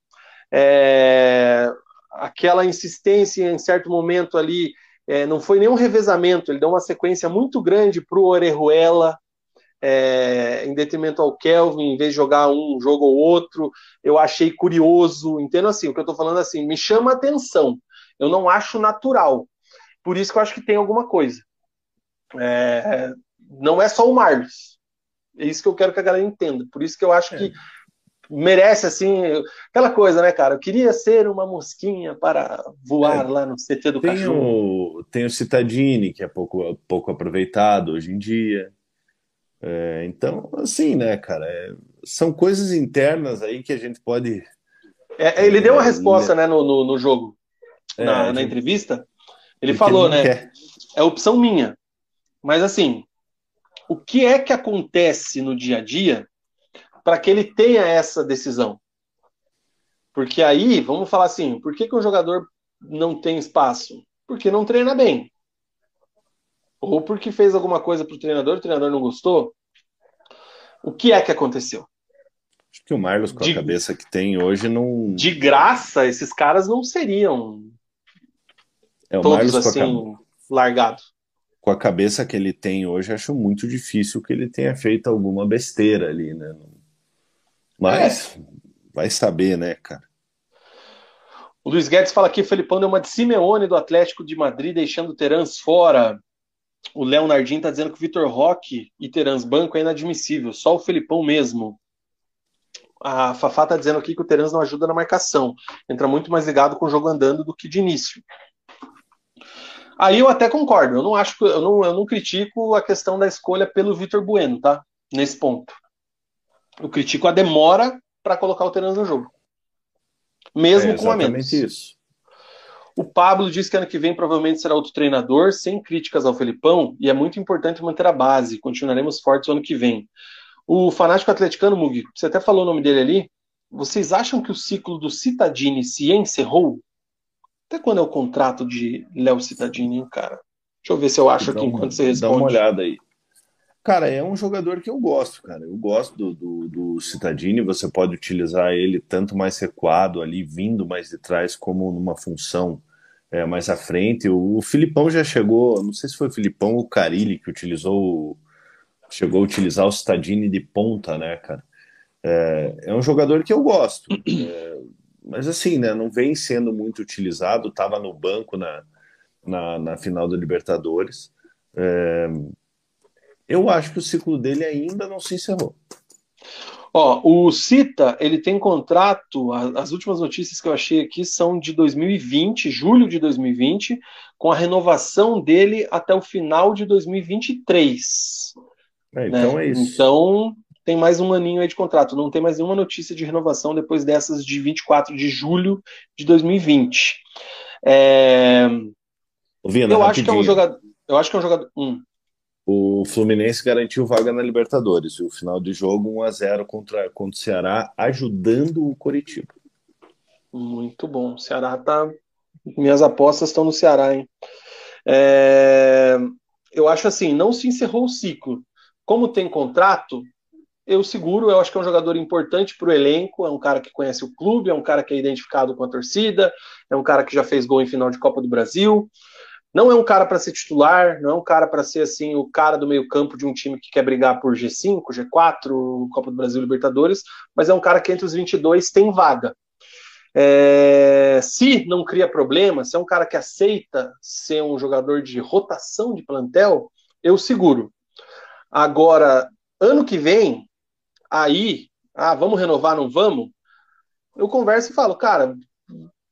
É... Aquela insistência em certo momento ali, é, não foi nenhum revezamento, ele deu uma sequência muito grande para o Orejuela, é, em detrimento ao Kelvin, em vez de jogar um jogo ou outro, eu achei curioso, entendo assim, o que eu estou falando assim, me chama atenção, eu não acho natural. Por isso que eu acho que tem alguma coisa. É, não é só o Marlos. É isso que eu quero que a galera entenda. Por isso que eu acho que é. merece, assim, aquela coisa, né, cara? Eu queria ser uma mosquinha para voar é. lá no CT do tem cachorro. O, tem o Citadini, que é pouco, pouco aproveitado hoje em dia. É, então, assim, né, cara, é, são coisas internas aí que a gente pode. É, ele deu uma resposta, né, no, no, no jogo é, na, na entrevista, ele falou, né? Quer. É opção minha. Mas assim, o que é que acontece no dia a dia para que ele tenha essa decisão? Porque aí, vamos falar assim, por que, que um jogador não tem espaço? Porque não treina bem. Ou porque fez alguma coisa para o treinador, o treinador não gostou. O que é que aconteceu? Acho que o Marlos, com de, a cabeça que tem hoje, não. De graça, esses caras não seriam é, o todos Marlos assim, a... largados. Com a cabeça que ele tem hoje, acho muito difícil que ele tenha feito alguma besteira ali, né? Mas é. vai saber, né, cara? O Luiz Guedes fala aqui, Felipão deu uma de Simeone do Atlético de Madrid, deixando o Terans fora. O Leonardinho tá dizendo que o Vitor Roque e Terans banco é inadmissível, só o Felipão mesmo. A Fafá tá dizendo aqui que o Terans não ajuda na marcação, entra muito mais ligado com o jogo andando do que de início. Aí eu até concordo, eu não acho eu não, eu não critico a questão da escolha pelo Vitor Bueno, tá? Nesse ponto. Eu critico a demora para colocar o Terans no jogo. Mesmo é com a menos. isso. O Pablo diz que ano que vem provavelmente será outro treinador, sem críticas ao Felipão, e é muito importante manter a base. Continuaremos fortes ano que vem. O fanático atleticano, Mugi, você até falou o nome dele ali. Vocês acham que o ciclo do Citadini se encerrou? Até quando é o contrato de Léo Citadini, hein, cara? Deixa eu ver se eu acho aqui enquanto você responde. Dá uma olhada aí. Cara, é um jogador que eu gosto, cara. Eu gosto do, do, do Citadini. Você pode utilizar ele tanto mais recuado ali, vindo mais de trás, como numa função é, mais à frente. O, o Filipão já chegou, não sei se foi o Filipão ou o Carilli que utilizou, chegou a utilizar o Citadini de ponta, né, cara? É, é um jogador que eu gosto. É, mas assim, né, não vem sendo muito utilizado. Estava no banco na, na, na final da Libertadores. É, eu acho que o ciclo dele ainda não se encerrou. Ó, o Cita, ele tem contrato, as últimas notícias que eu achei aqui são de 2020, julho de 2020, com a renovação dele até o final de 2023. É, então né? é isso. Então tem mais um aninho aí de contrato, não tem mais nenhuma notícia de renovação depois dessas de 24 de julho de 2020. É... Vina, eu acho que é um jogador. Eu acho que é um jogador. Hum o Fluminense garantiu vaga na Libertadores. E o final de jogo 1 a 0 contra, contra o Ceará, ajudando o Coritiba. Muito bom. O Ceará tá. Minhas apostas estão no Ceará, hein? É... Eu acho assim, não se encerrou o ciclo. Como tem contrato, eu seguro. Eu acho que é um jogador importante para o elenco. É um cara que conhece o clube, é um cara que é identificado com a torcida, é um cara que já fez gol em final de Copa do Brasil. Não é um cara para ser titular, não é um cara para ser assim o cara do meio-campo de um time que quer brigar por G5, G4, Copa do Brasil, Libertadores, mas é um cara que entre os 22 tem vaga. É, se não cria problema, se é um cara que aceita ser um jogador de rotação de plantel, eu seguro. Agora, ano que vem, aí, ah, vamos renovar, não vamos? Eu converso e falo, cara,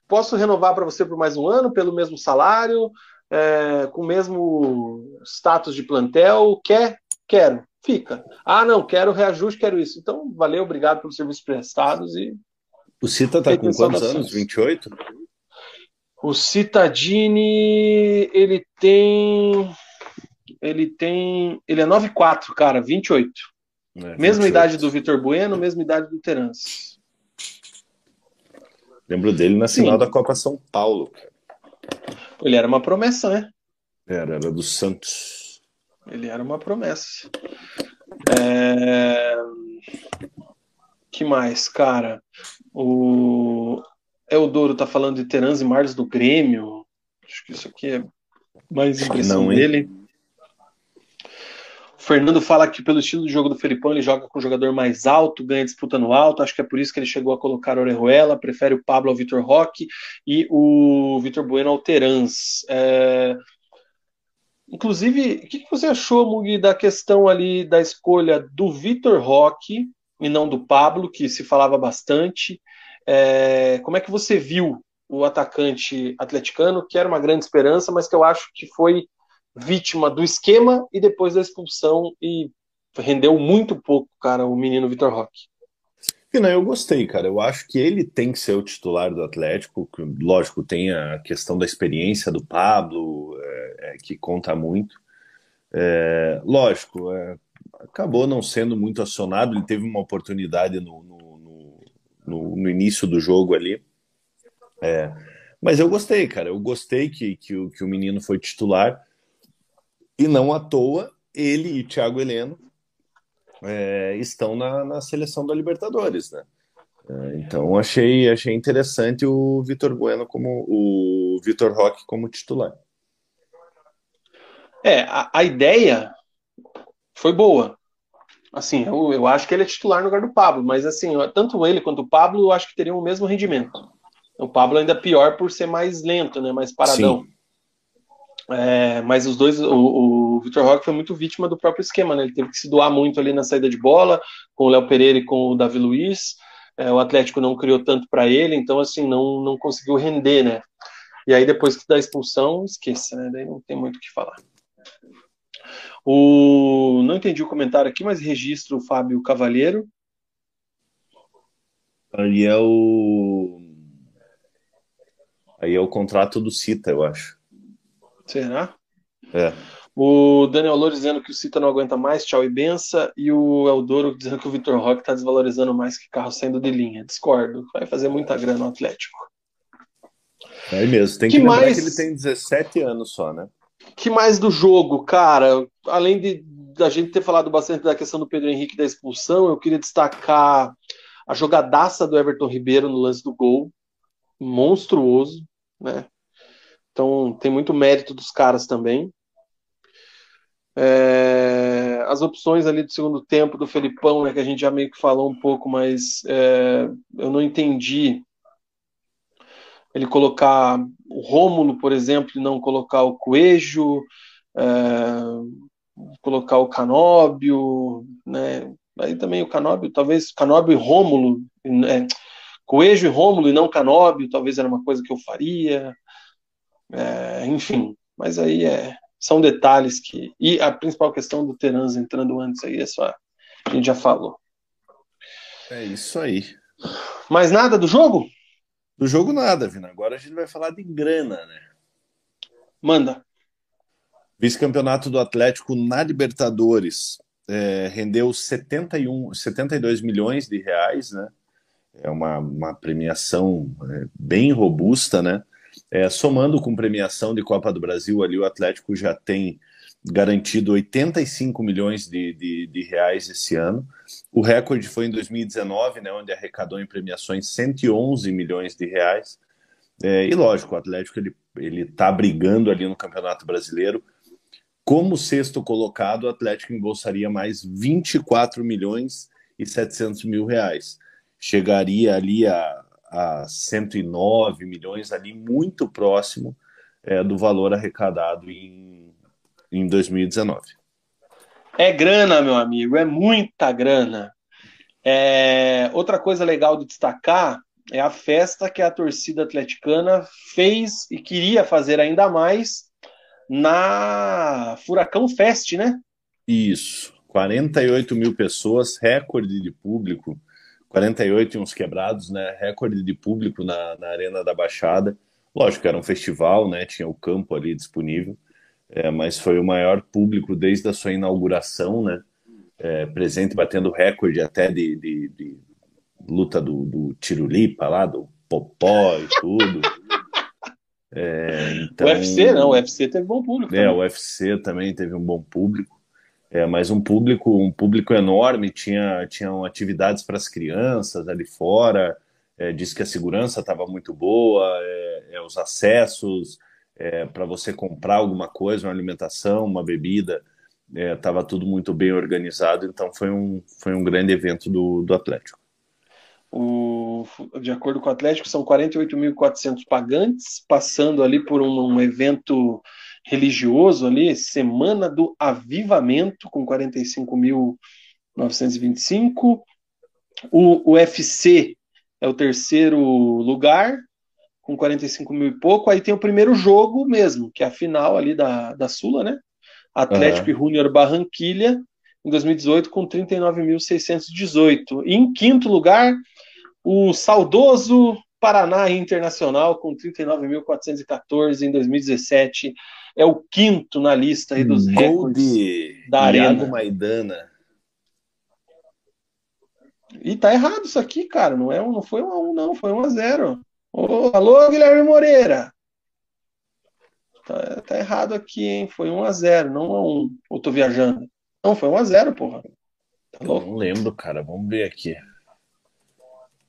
posso renovar para você por mais um ano, pelo mesmo salário, é, com o mesmo status de plantel, quer? Quero, fica. Ah, não, quero reajuste, quero isso. Então, valeu, obrigado pelos serviços prestados e. O Cita tá com quantos anos? 28? O Citadini, ele tem. Ele tem. Ele é 9,4, cara, 28. É, 28. Mesma idade do Vitor Bueno, mesma idade do Terence. Lembro dele na Sim. final da Copa São Paulo. Ele era uma promessa, né? Era, era do Santos. Ele era uma promessa. É... que mais, cara? O Eudoro tá falando de Terans e Marlos do Grêmio. Acho que isso aqui é mais impressão Não, dele. Fernando fala que pelo estilo de jogo do Felipão ele joga com um jogador mais alto, ganha disputa no alto, acho que é por isso que ele chegou a colocar o Orejuela, prefere o Pablo ao Vitor Roque e o Vitor Bueno ao Terans. É... Inclusive, o que você achou, Mugi, da questão ali da escolha do Vitor Roque e não do Pablo, que se falava bastante? É... Como é que você viu o atacante atleticano, que era uma grande esperança, mas que eu acho que foi vítima do esquema e depois da expulsão e rendeu muito pouco, cara, o menino Vitor Roque. Não, eu gostei, cara. Eu acho que ele tem que ser o titular do Atlético. Lógico, tem a questão da experiência do Pablo, é, é, que conta muito. É, lógico, é, acabou não sendo muito acionado. Ele teve uma oportunidade no, no, no, no início do jogo ali. É, mas eu gostei, cara. Eu gostei que, que, que o menino foi titular. E não à toa, ele e Thiago Heleno é, estão na, na, seleção da Libertadores, né? É, então achei, achei interessante o Vitor Bueno como o Vitor Roque como titular. É, a, a, ideia foi boa. Assim, eu, eu acho que ele é titular no lugar do Pablo, mas assim, tanto ele quanto o Pablo eu acho que teriam o mesmo rendimento. O Pablo ainda pior por ser mais lento, né? Mais paradão. Sim. É, mas os dois, o, o Vitor Roque foi muito vítima do próprio esquema, né? Ele teve que se doar muito ali na saída de bola, com o Léo Pereira e com o Davi Luiz. É, o Atlético não criou tanto para ele, então assim, não, não conseguiu render, né? E aí depois que dá expulsão, esqueça, né? Daí não tem muito o que falar. O... Não entendi o comentário aqui, mas registro o Fábio Cavalheiro. Aí é o. Aí é o contrato do Cita, eu acho. Será? É. O Daniel Loures dizendo que o Cita não aguenta mais, tchau e benção. E o Eldoro dizendo que o Vitor Roque está desvalorizando mais que carro saindo de linha. Discordo. Vai fazer muita grana no Atlético. É mesmo. Tem que, Que lembrar mais- que ele tem 17 anos só, né? que mais do jogo, cara? Além de da gente ter falado bastante da questão do Pedro Henrique da expulsão, eu queria destacar a jogadaça do Everton Ribeiro no lance do gol. Monstruoso, né? Então tem muito mérito dos caras também. É, as opções ali do segundo tempo do Felipão, né, que a gente já meio que falou um pouco, mas é, eu não entendi ele colocar o Rômulo, por exemplo, e não colocar o Coelho, é, colocar o Canóbio, né? Aí também o Canóbio, talvez Canóbio e Rômulo, é, Coelho e Rômulo e não Canóbio, talvez era uma coisa que eu faria. É, enfim, mas aí é, são detalhes que. E a principal questão do Terans entrando antes aí, é só. A gente já falou. É isso aí. Mais nada do jogo? Do jogo nada, Vina. Agora a gente vai falar de grana, né? Manda. Vice-campeonato do Atlético na Libertadores é, rendeu 71, 72 milhões de reais, né? É uma, uma premiação é, bem robusta, né? É, somando com premiação de Copa do Brasil, ali o Atlético já tem garantido 85 milhões de, de, de, reais esse ano. O recorde foi em 2019, né, onde arrecadou em premiações 111 milhões de reais. É, e lógico, o Atlético ele ele está brigando ali no Campeonato Brasileiro. Como sexto colocado, o Atlético embolsaria mais 24 milhões e 700 mil reais. Chegaria ali a, a 109 milhões, ali muito próximo é, do valor arrecadado em, em 2019. É grana, meu amigo, é muita grana. É... Outra coisa legal de destacar é a festa que a torcida atleticana fez e queria fazer ainda mais na Furacão Fest, né? Isso, 48 mil pessoas, recorde de público, 48 e uns quebrados, né? Recorde de público na, na Arena da Baixada. Lógico, era um festival, né? Tinha o campo ali disponível, é, mas foi o maior público desde a sua inauguração, né? É, presente, batendo recorde até de, de, de luta do, do Tirulipa lá, do Popó e tudo. É, então, o UFC, não, o UFC teve bom público. É, também. o UFC também teve um bom público. É, mas um público, um público enorme, tinha, tinham atividades para as crianças ali fora, é, diz que a segurança estava muito boa, é, é, os acessos para você comprar alguma coisa, uma alimentação, uma bebida, estava tudo muito bem organizado, então foi um, foi um grande evento do, do Atlético. O, de acordo com o Atlético, são 48.400 pagantes, passando ali por um, um, evento religioso ali, Semana do Avivamento, com 45.925. O UFC é o terceiro lugar, com 45 mil e pouco. Aí tem o primeiro jogo mesmo, que é a final ali da, da Sula, né? Atlético uhum. e Júnior Barranquilha, em 2018, com 39.618. E em quinto lugar, o saudoso Paraná Internacional, com 39.414 em 2017. É o quinto na lista aí dos Gol recordes de da Arena. Iago Maidana. E tá errado isso aqui, cara. Não, é, um, não foi um a um, não. Foi um a zero. Ô, alô, Guilherme Moreira. Tá, tá, errado aqui, hein? Foi um a zero, não a um. Ou tô viajando? Não, foi 1x0, porra. Tá Eu não lembro, cara. Vamos ver aqui.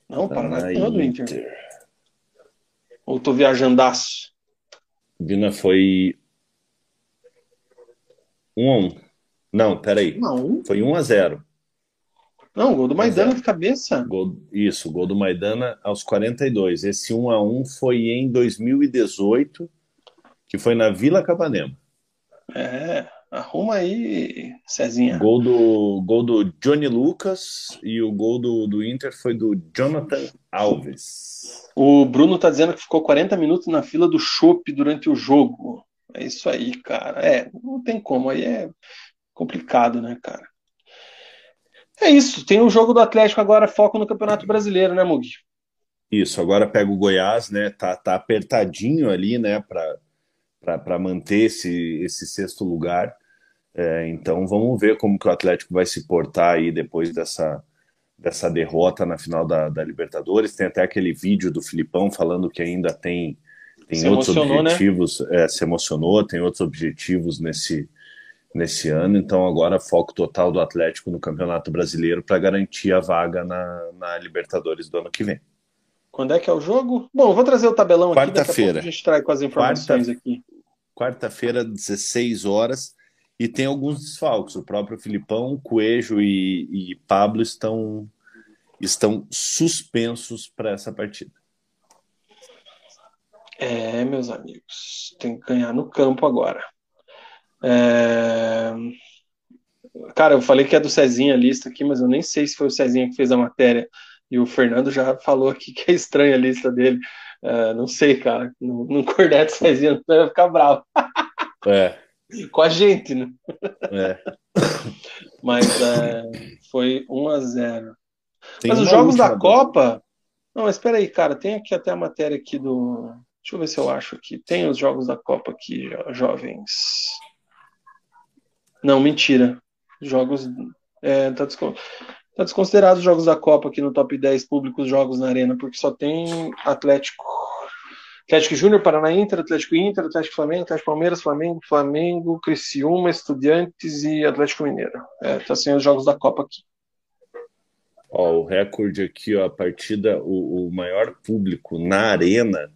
Não, o Paraná ganhou do Inter. Inter. Ou tô viajandaço? Vina foi 1x1. Não, peraí. Não. Foi 1x0. Não, gol do Maidana de cabeça. Gol, isso, gol do Maidana aos 42. Esse 1x1 foi em 2018, que foi na Vila Capanema. É. Arruma aí, Cezinha. Gol do, gol do Johnny Lucas e o gol do, do Inter foi do Jonathan Alves. O Bruno tá dizendo que ficou 40 minutos na fila do chopp durante o jogo. É isso aí, cara. É, não tem como, aí é complicado, né, cara? É isso, tem o jogo do Atlético agora, foco no Campeonato Brasileiro, né, Mugi? Isso, agora pega o Goiás, né? Tá, tá apertadinho ali, né, para manter esse, esse sexto lugar. É, então vamos ver como que o Atlético vai se portar aí depois dessa, dessa derrota na final da, da Libertadores. Tem até aquele vídeo do Filipão falando que ainda tem, tem outros né? objetivos, né? é, se emocionou, tem outros objetivos nesse, nesse ano. Então agora foco total do Atlético no Campeonato Brasileiro para garantir a vaga na, na Libertadores do ano que vem. Quando é que é o jogo? Bom, vou trazer o tabelão aqui. Quarta-feira. A gente traz com as informações Quarta, aqui. Quarta-feira, 16 horas. E tem alguns desfalques. O próprio Filipão, Coelho e, e Pablo estão, estão suspensos para essa partida. É, meus amigos, tem que ganhar no campo agora. É... Cara, eu falei que é do Cezinha a lista aqui, mas eu nem sei se foi o Cezinha que fez a matéria. E o Fernando já falou aqui que é estranha a lista dele. É, não sei, cara. Não, não corneta o Cezinha, vai ficar bravo. É. *laughs* Com a gente, né? É. *laughs* Mas é, foi 1 a 0 tem Mas os jogos da Copa. Não, mas espera aí, cara. Tem aqui até a matéria aqui do. Deixa eu ver se eu acho aqui. Tem os jogos da Copa aqui, jovens. Não, mentira. Jogos. É, tá, descon... tá desconsiderado os jogos da Copa aqui no top 10 públicos jogos na Arena, porque só tem Atlético. Atlético Júnior, Paraná Inter, Atlético Inter, Atlético Flamengo, Atlético Palmeiras, Flamengo, Flamengo, Criciúma, Estudiantes e Atlético Mineiro. É, tá sem os jogos da Copa aqui. Ó, o recorde aqui, ó, a partida, o, o maior público na arena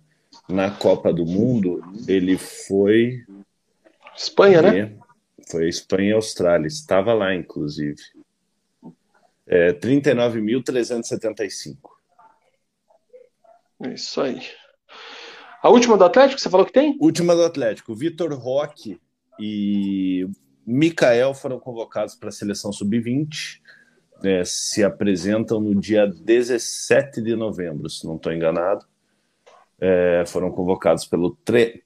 na Copa do Mundo, ele foi. Espanha, né? Foi Espanha e Austrália. Estava lá, inclusive. É, 39.375. Isso aí. A última do Atlético, você falou que tem? Última do Atlético. Vitor Roque e Mikael foram convocados para a seleção sub-20. É, se apresentam no dia 17 de novembro, se não estou enganado. É, foram convocados pelo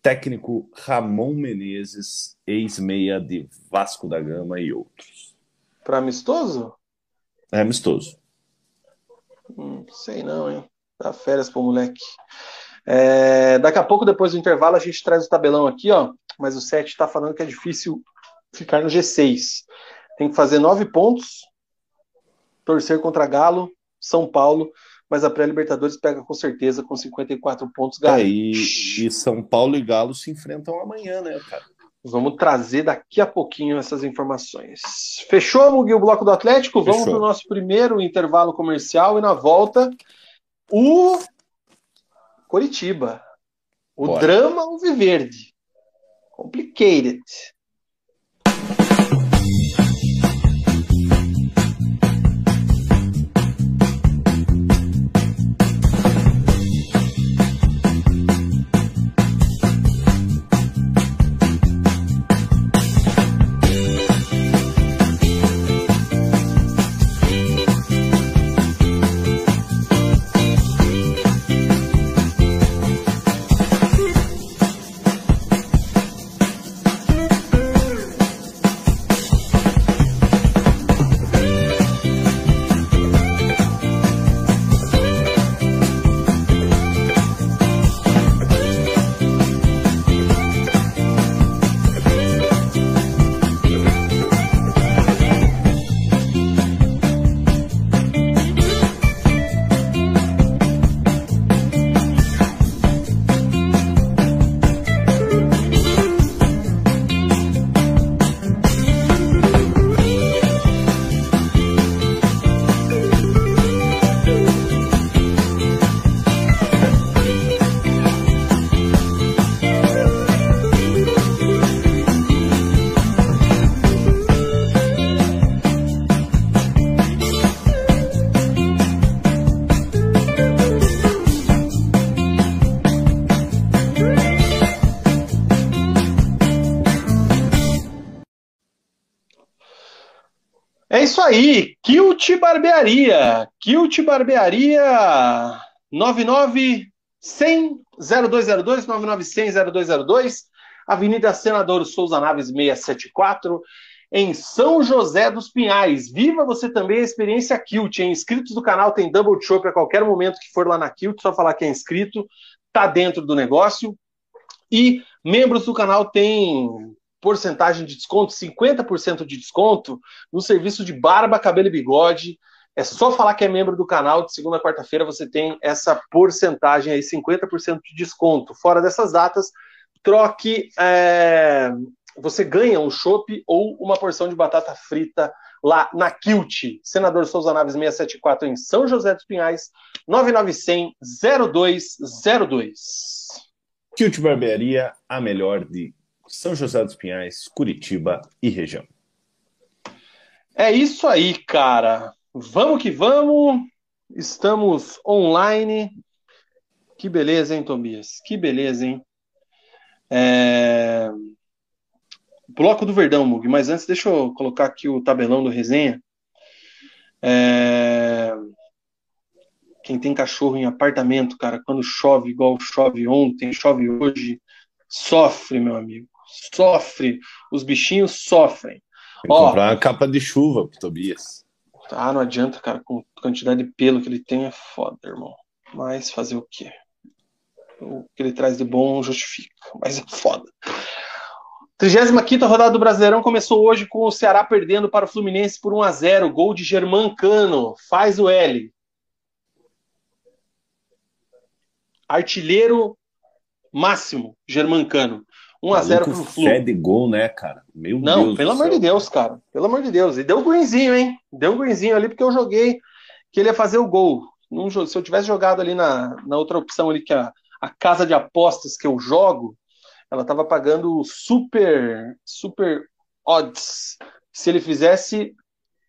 técnico Ramon Menezes, ex-meia de Vasco da Gama e outros. Para amistoso? É amistoso. Hum, sei não, hein? Dá férias pro moleque. É, daqui a pouco, depois do intervalo, a gente traz o tabelão aqui, ó. Mas o 7 está falando que é difícil ficar no G6. Tem que fazer nove pontos, torcer contra Galo, São Paulo, mas a pré-Libertadores pega com certeza com 54 pontos. É, e, e, São Paulo e Galo se enfrentam amanhã, né, cara? Vamos trazer daqui a pouquinho essas informações. Fechou, Mugi, o bloco do Atlético? Fechou. Vamos para o nosso primeiro intervalo comercial e na volta o Coritiba. O Bora. drama Alviverde. Complicated. Aí, Kilt Barbearia. Kilt Barbearia 99 100 0202 99 100 0202 Avenida Senador Souza Naves 674 em São José dos Pinhais. Viva você também a experiência Kilt, hein? Inscritos do canal tem Double Chop a qualquer momento que for lá na Kilt, só falar que é inscrito, tá dentro do negócio. E membros do canal têm porcentagem de desconto, 50% de desconto no serviço de barba, cabelo e bigode. É só falar que é membro do canal, de segunda a quarta-feira você tem essa porcentagem aí, 50% de desconto. Fora dessas datas, troque, é, você ganha um chopp ou uma porção de batata frita lá na Kilt. Senador Souza Naves 674 em São José dos Pinhais, 99100 0202. Kilt Barbearia, a melhor de São José dos Pinhais, Curitiba e região. É isso aí, cara. Vamos que vamos. Estamos online. Que beleza, hein, Tobias? Que beleza, hein? É... Bloco do Verdão, Mug. Mas antes, deixa eu colocar aqui o tabelão do resenha. É... Quem tem cachorro em apartamento, cara, quando chove igual chove ontem, chove hoje, sofre, meu amigo. Sofre. Os bichinhos sofrem. Tem que Ó, comprar uma capa de chuva pro Tobias. Ah, não adianta, cara. Com a quantidade de pelo que ele tem é foda, irmão. Mas fazer o quê? O que ele traz de bom justifica. Mas é foda. 35 rodada do Brasileirão começou hoje com o Ceará perdendo para o Fluminense por 1 a 0 Gol de Germancano. Faz o L. Artilheiro máximo, Germancano. 1 a 0 pro Flu. Fé de gol, né, cara? Meu Não, Deus pelo amor de Deus, cara. Pelo amor de Deus. E deu um greenzinho, hein? Deu um greenzinho ali porque eu joguei que ele ia fazer o gol. se eu tivesse jogado ali na, na outra opção ali, que é a, a casa de apostas que eu jogo, ela estava pagando super, super odds. Se ele fizesse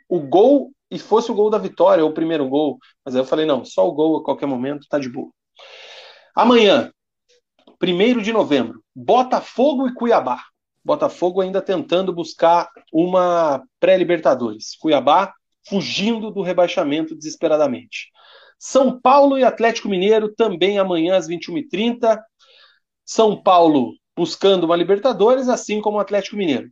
o gol e fosse o gol da vitória, ou o primeiro gol. Mas aí eu falei, não, só o gol a qualquer momento tá de boa. Amanhã, 1 de novembro, Botafogo e Cuiabá. Botafogo ainda tentando buscar uma pré-Libertadores. Cuiabá fugindo do rebaixamento desesperadamente. São Paulo e Atlético Mineiro também amanhã às 21h30. São Paulo buscando uma Libertadores, assim como o Atlético Mineiro.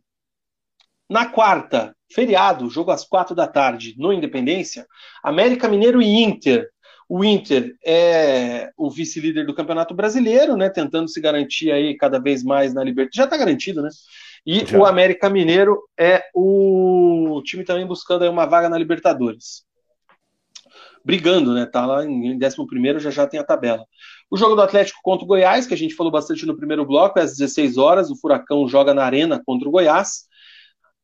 Na quarta, feriado, jogo às quatro da tarde, no Independência, América Mineiro e Inter o Inter é o vice-líder do Campeonato Brasileiro, né? Tentando se garantir aí cada vez mais na Libertadores. Já está garantido, né? E Já. o América Mineiro é o time também buscando aí uma vaga na Libertadores. Brigando, né? Tá lá em 11 já já tem a tabela. O jogo do Atlético contra o Goiás, que a gente falou bastante no primeiro bloco, é às 16 horas. O Furacão joga na Arena contra o Goiás.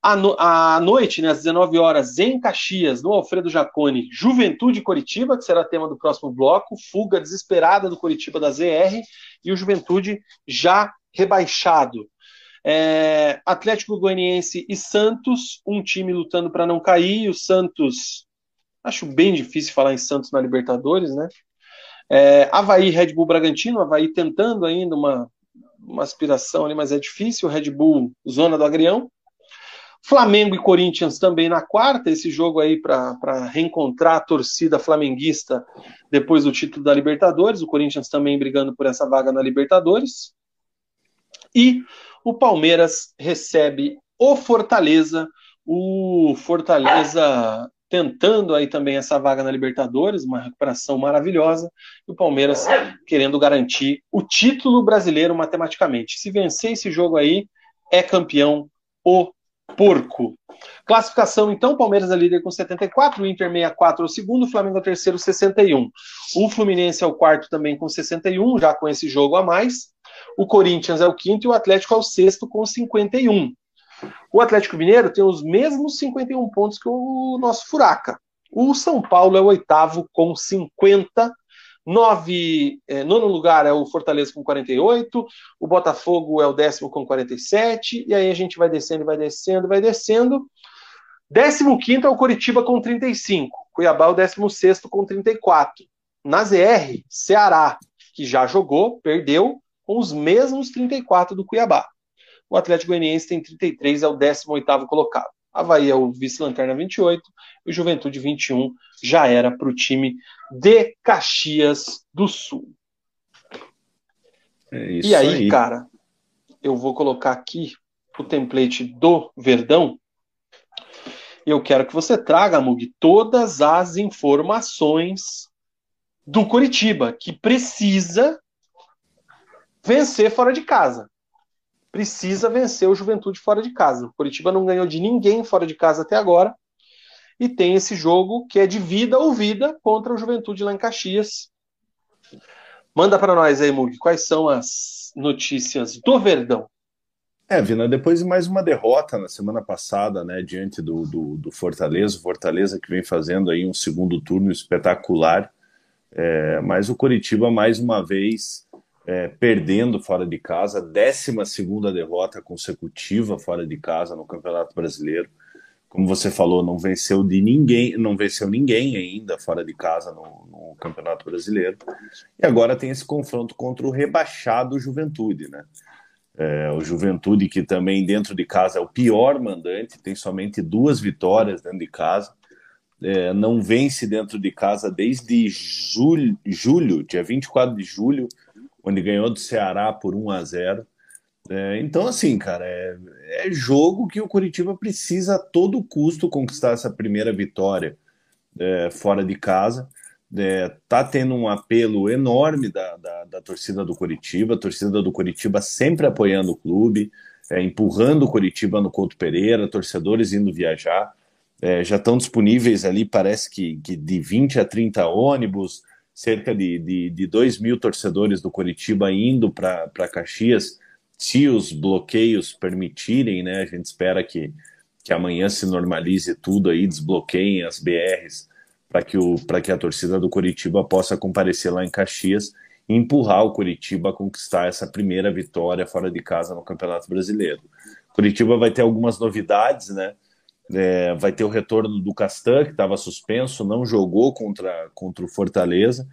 À, no, à noite, né, às 19 horas, em Caxias, no Alfredo Jacone, Juventude Coritiba, que será tema do próximo bloco, fuga desesperada do Coritiba da ZR, e o Juventude já rebaixado. É, Atlético Goianiense e Santos, um time lutando para não cair, o Santos, acho bem difícil falar em Santos na Libertadores, né? É, Havaí Red Bull Bragantino, Havaí tentando ainda uma, uma aspiração ali, mas é difícil, Red Bull, zona do Agrião. Flamengo e Corinthians também na quarta, esse jogo aí para reencontrar a torcida flamenguista depois do título da Libertadores, o Corinthians também brigando por essa vaga na Libertadores. E o Palmeiras recebe o Fortaleza, o Fortaleza tentando aí também essa vaga na Libertadores, uma recuperação maravilhosa, e o Palmeiras querendo garantir o título brasileiro matematicamente. Se vencer esse jogo aí, é campeão o porco. Classificação, então, Palmeiras é líder com 74, o Inter 64 é o segundo, o Flamengo é o terceiro, 61. O Fluminense é o quarto também com 61, já com esse jogo a mais. O Corinthians é o quinto e o Atlético é o sexto com 51. O Atlético Mineiro tem os mesmos 51 pontos que o nosso Furaca. O São Paulo é o oitavo com 50 Nove, é, nono lugar é o Fortaleza com 48, o Botafogo é o décimo com 47, e aí a gente vai descendo, vai descendo, vai descendo. Décimo quinto é o Coritiba com 35, Cuiabá é o décimo sexto com 34. Na ZR, Ceará, que já jogou, perdeu, com os mesmos 34 do Cuiabá. O Atlético Goianiense tem 33, é o 18º colocado. Havaí é o vice-lanterna 28 e o Juventude 21 já era para o time de Caxias do Sul. É e aí, aí, cara, eu vou colocar aqui o template do Verdão E eu quero que você traga, Mug, todas as informações do Curitiba, que precisa vencer fora de casa. Precisa vencer o Juventude fora de casa. O Curitiba não ganhou de ninguém fora de casa até agora. E tem esse jogo que é de vida ou vida contra o Juventude lá em Caxias. Manda para nós aí, Mug, quais são as notícias do Verdão? É, Vina, depois de mais uma derrota na semana passada, né, diante do, do, do Fortaleza, Fortaleza que vem fazendo aí um segundo turno espetacular, é, mas o Curitiba mais uma vez é, perdendo fora de casa, 12 segunda derrota consecutiva fora de casa no Campeonato Brasileiro. Como você falou, não venceu de ninguém, não venceu ninguém ainda fora de casa no, no Campeonato Brasileiro. E agora tem esse confronto contra o rebaixado Juventude, né? É, o Juventude, que também dentro de casa é o pior mandante, tem somente duas vitórias dentro de casa. É, não vence dentro de casa desde julho, julho, dia 24 de julho, onde ganhou do Ceará por 1 a 0. É, então, assim, cara, é, é, jogo que o Curitiba precisa a todo custo conquistar essa primeira vitória é, fora de casa é, tá tendo um apelo enorme da, da, da, torcida do Curitiba, a torcida do Curitiba sempre apoiando o clube, é, empurrando o Curitiba no Couto Pereira, torcedores indo viajar, é, já estão disponíveis ali, parece que, que, de 20 a 30 ônibus, cerca de, de, de 2 mil torcedores do Curitiba indo para Caxias, se os bloqueios permitirem, né, a gente espera que, que amanhã se normalize tudo aí, desbloqueiem as BRs, para que, o, que a torcida do Curitiba possa comparecer lá em Caxias e empurrar o Curitiba a conquistar essa primeira vitória fora de casa no Campeonato Brasileiro. Curitiba vai ter algumas novidades, né? É, vai ter o retorno do Castan, que estava suspenso, não jogou contra, contra o Fortaleza.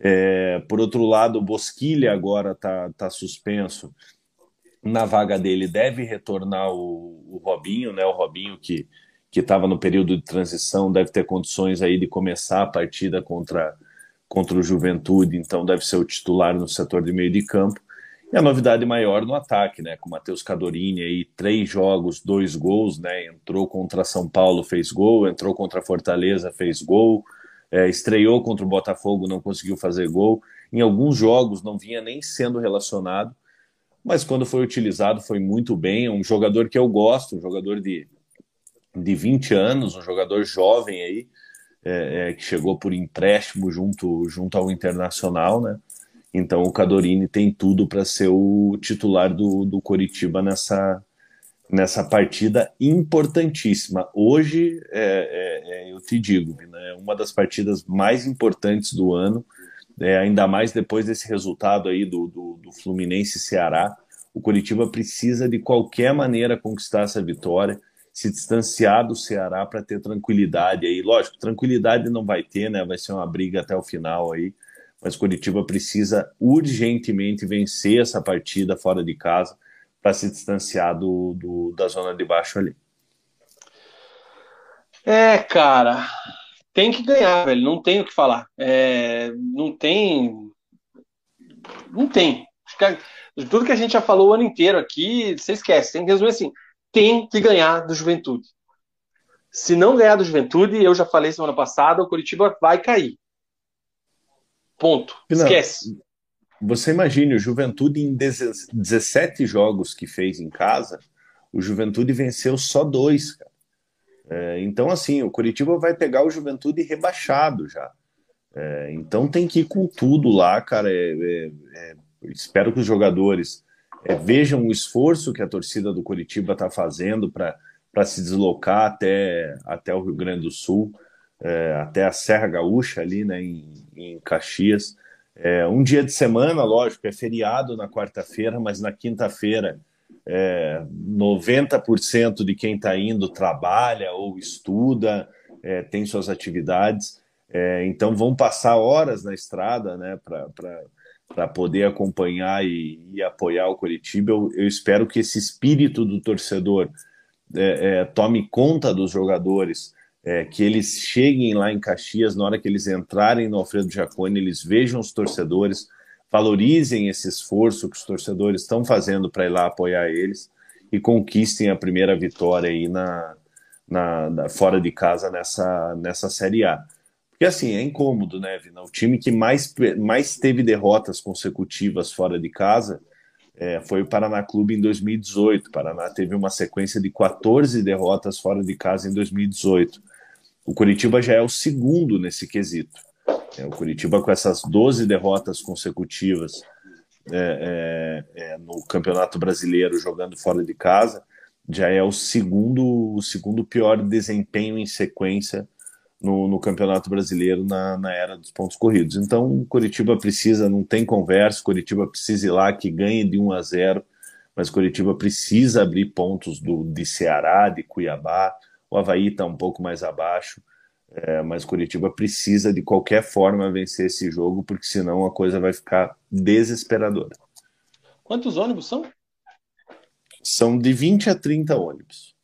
É, por outro lado, o Bosquilha agora está tá suspenso. Na vaga dele deve retornar o, o Robinho, né? O Robinho que que estava no período de transição, deve ter condições aí de começar a partida contra, contra o Juventude, então deve ser o titular no setor de meio de campo. E a novidade maior no ataque, né? Com o Matheus Cadorini aí, três jogos, dois gols, né? Entrou contra São Paulo, fez gol, entrou contra Fortaleza, fez gol, é, estreou contra o Botafogo, não conseguiu fazer gol. Em alguns jogos não vinha nem sendo relacionado, mas quando foi utilizado foi muito bem. Um jogador que eu gosto, um jogador de, de 20 anos, um jogador jovem aí, é, é, que chegou por empréstimo junto, junto ao Internacional, né? Então o Cadorini tem tudo para ser o titular do, do Coritiba nessa, nessa partida importantíssima. Hoje, é, é, é eu te digo, né, uma das partidas mais importantes do ano, é, ainda mais depois desse resultado aí do, do, do Fluminense Ceará. O Coritiba precisa de qualquer maneira conquistar essa vitória se distanciar do Ceará para ter tranquilidade aí. Lógico, tranquilidade não vai ter, né? Vai ser uma briga até o final aí. Mas Curitiba precisa urgentemente vencer essa partida fora de casa para se distanciar do, do, da zona de baixo ali. É, cara, tem que ganhar, velho. Não tem o que falar. É, não tem. Não tem. Tudo que a gente já falou o ano inteiro aqui, você esquece. Tem que resumir assim: tem que ganhar do Juventude. Se não ganhar do Juventude, eu já falei semana passada, o Curitiba vai cair. Ponto. Esquece. Você imagine, o Juventude em 17 jogos que fez em casa, o Juventude venceu só dois, cara. É, então, assim, o Curitiba vai pegar o Juventude rebaixado já. É, então tem que ir com tudo lá, cara. É, é, é espero que os jogadores é, vejam o esforço que a torcida do Curitiba está fazendo para se deslocar até, até o Rio Grande do Sul, até a Serra Gaúcha, ali né, em, em Caxias. É, um dia de semana, lógico, é feriado na quarta-feira, mas na quinta-feira é, 90% de quem está indo trabalha ou estuda, é, tem suas atividades. É, então vão passar horas na estrada né, para poder acompanhar e, e, apoiar o Curitiba. Eu, eu, espero que esse espírito do torcedor é, é, tome conta dos jogadores, é, que eles cheguem lá em Caxias, na hora que eles entrarem no Alfredo Jaconi, eles vejam os torcedores, valorizem esse esforço que os torcedores estão fazendo para ir lá apoiar eles e conquistem a primeira vitória aí na, na, na, fora de casa nessa, nessa Série A. Porque assim, é incômodo, né, Vina? O time que mais, mais teve derrotas consecutivas fora de casa é, foi o Paraná Clube em 2018. O Paraná teve uma sequência de 14 derrotas fora de casa em 2018. O Curitiba já é o segundo nesse quesito. É, o Curitiba, com essas 12 derrotas consecutivas é, é, é, no Campeonato Brasileiro, jogando fora de casa, já é o segundo, o segundo pior desempenho em sequência no, no Campeonato Brasileiro na, na, era dos pontos corridos. Então, o Curitiba precisa, não tem conversa, o Curitiba precisa ir lá que ganhe de 1 a 0, mas o Curitiba precisa abrir pontos do, de Ceará, de Cuiabá, o Havaí está um pouco mais abaixo, é, mas Curitiba precisa de qualquer forma vencer esse jogo, porque senão a coisa vai ficar desesperadora. Quantos ônibus são? São de 20 a 30 ônibus.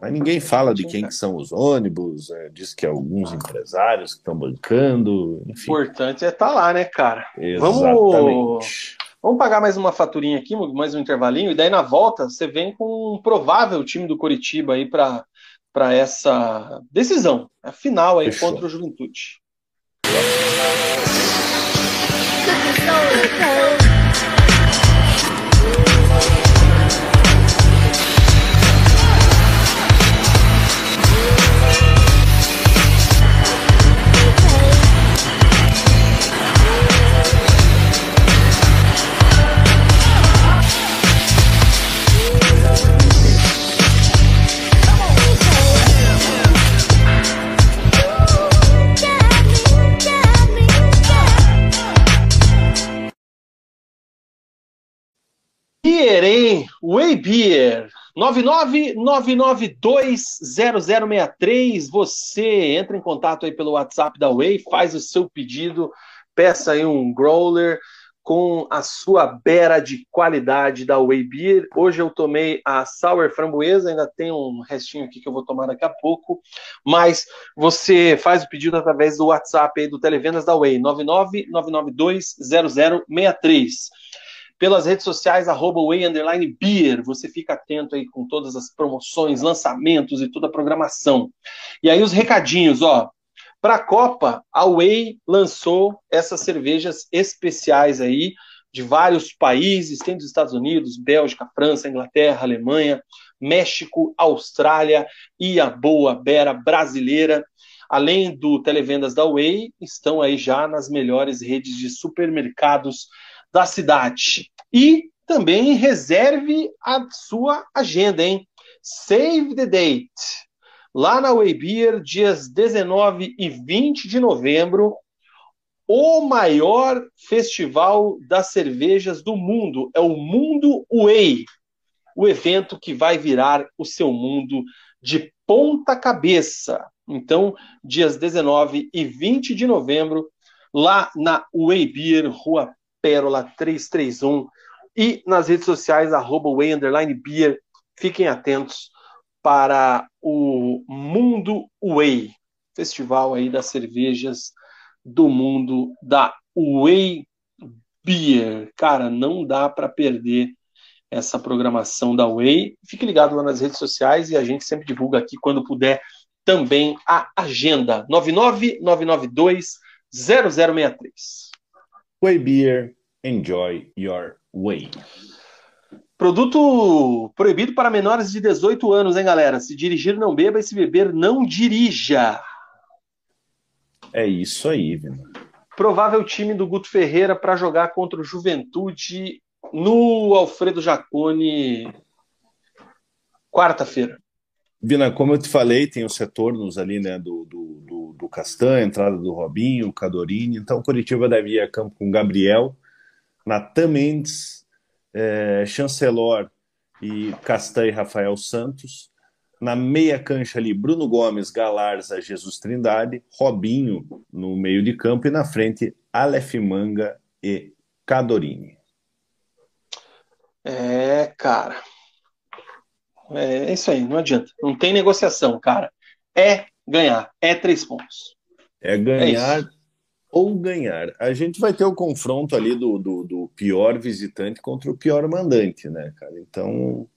Mas ninguém fala de quem que são os ônibus, é, diz que é alguns empresários que estão bancando. O importante é estar tá lá, né, cara? Exatamente. Vamos, vamos pagar mais uma faturinha aqui, mais um intervalinho, e daí na volta você vem com um provável time do Curitiba aí para para essa decisão, a final aí Fechou. contra o Juventude. Beer, hein? Way Beer. 999920063. Você entra em contato aí pelo WhatsApp da Way, faz o seu pedido, peça aí um growler com a sua beira de qualidade da Way Beer. Hoje eu tomei a Sour Framboesa, ainda tem um restinho aqui que eu vou tomar daqui a pouco, mas você faz o pedido através do WhatsApp aí do Televendas da Way, 999920063 pelas redes sociais, arroba Beer. Você fica atento aí com todas as promoções, lançamentos e toda a programação. E aí os recadinhos, ó. Para a Copa, a Way lançou essas cervejas especiais aí de vários países, tem dos Estados Unidos, Bélgica, França, Inglaterra, Alemanha, México, Austrália e a boa Bera brasileira. Além do televendas da Way, estão aí já nas melhores redes de supermercados da cidade. E também reserve a sua agenda, hein? Save the date. Lá na Waybeer, dias 19 e 20 de novembro, o maior festival das cervejas do mundo. É o Mundo Way. O evento que vai virar o seu mundo de ponta cabeça. Então, dias 19 e 20 de novembro, lá na Waybeer, Rua Pérola 331 e nas redes sociais, arroba beer. Fiquem atentos para o Mundo Way, festival aí das cervejas do mundo da Way Beer. Cara, não dá para perder essa programação da Way. Fique ligado lá nas redes sociais e a gente sempre divulga aqui quando puder também a agenda 99992 0063. Way Beer, enjoy your way. Produto proibido para menores de 18 anos, hein, galera? Se dirigir, não beba e se beber, não dirija. É isso aí, Vina. Provável time do Guto Ferreira para jogar contra o Juventude no Alfredo Jacone quarta-feira. Vina, como eu te falei, tem os retornos ali, né, do, do, do, do Castan, entrada do Robinho, Cadorini. Então, o Curitiba deve ir a campo com Gabriel, Natan Mendes, é, Chancelor e Castan e Rafael Santos. Na meia cancha ali, Bruno Gomes, Galarza, Jesus Trindade, Robinho no meio de campo e na frente, Aleph Manga e Cadorini. É, cara. É isso aí, não adianta. Não tem negociação, cara. É ganhar, é três pontos. É ganhar é ou ganhar. A gente vai ter o confronto ali do, do, do, pior visitante contra o pior mandante, né, cara? Então,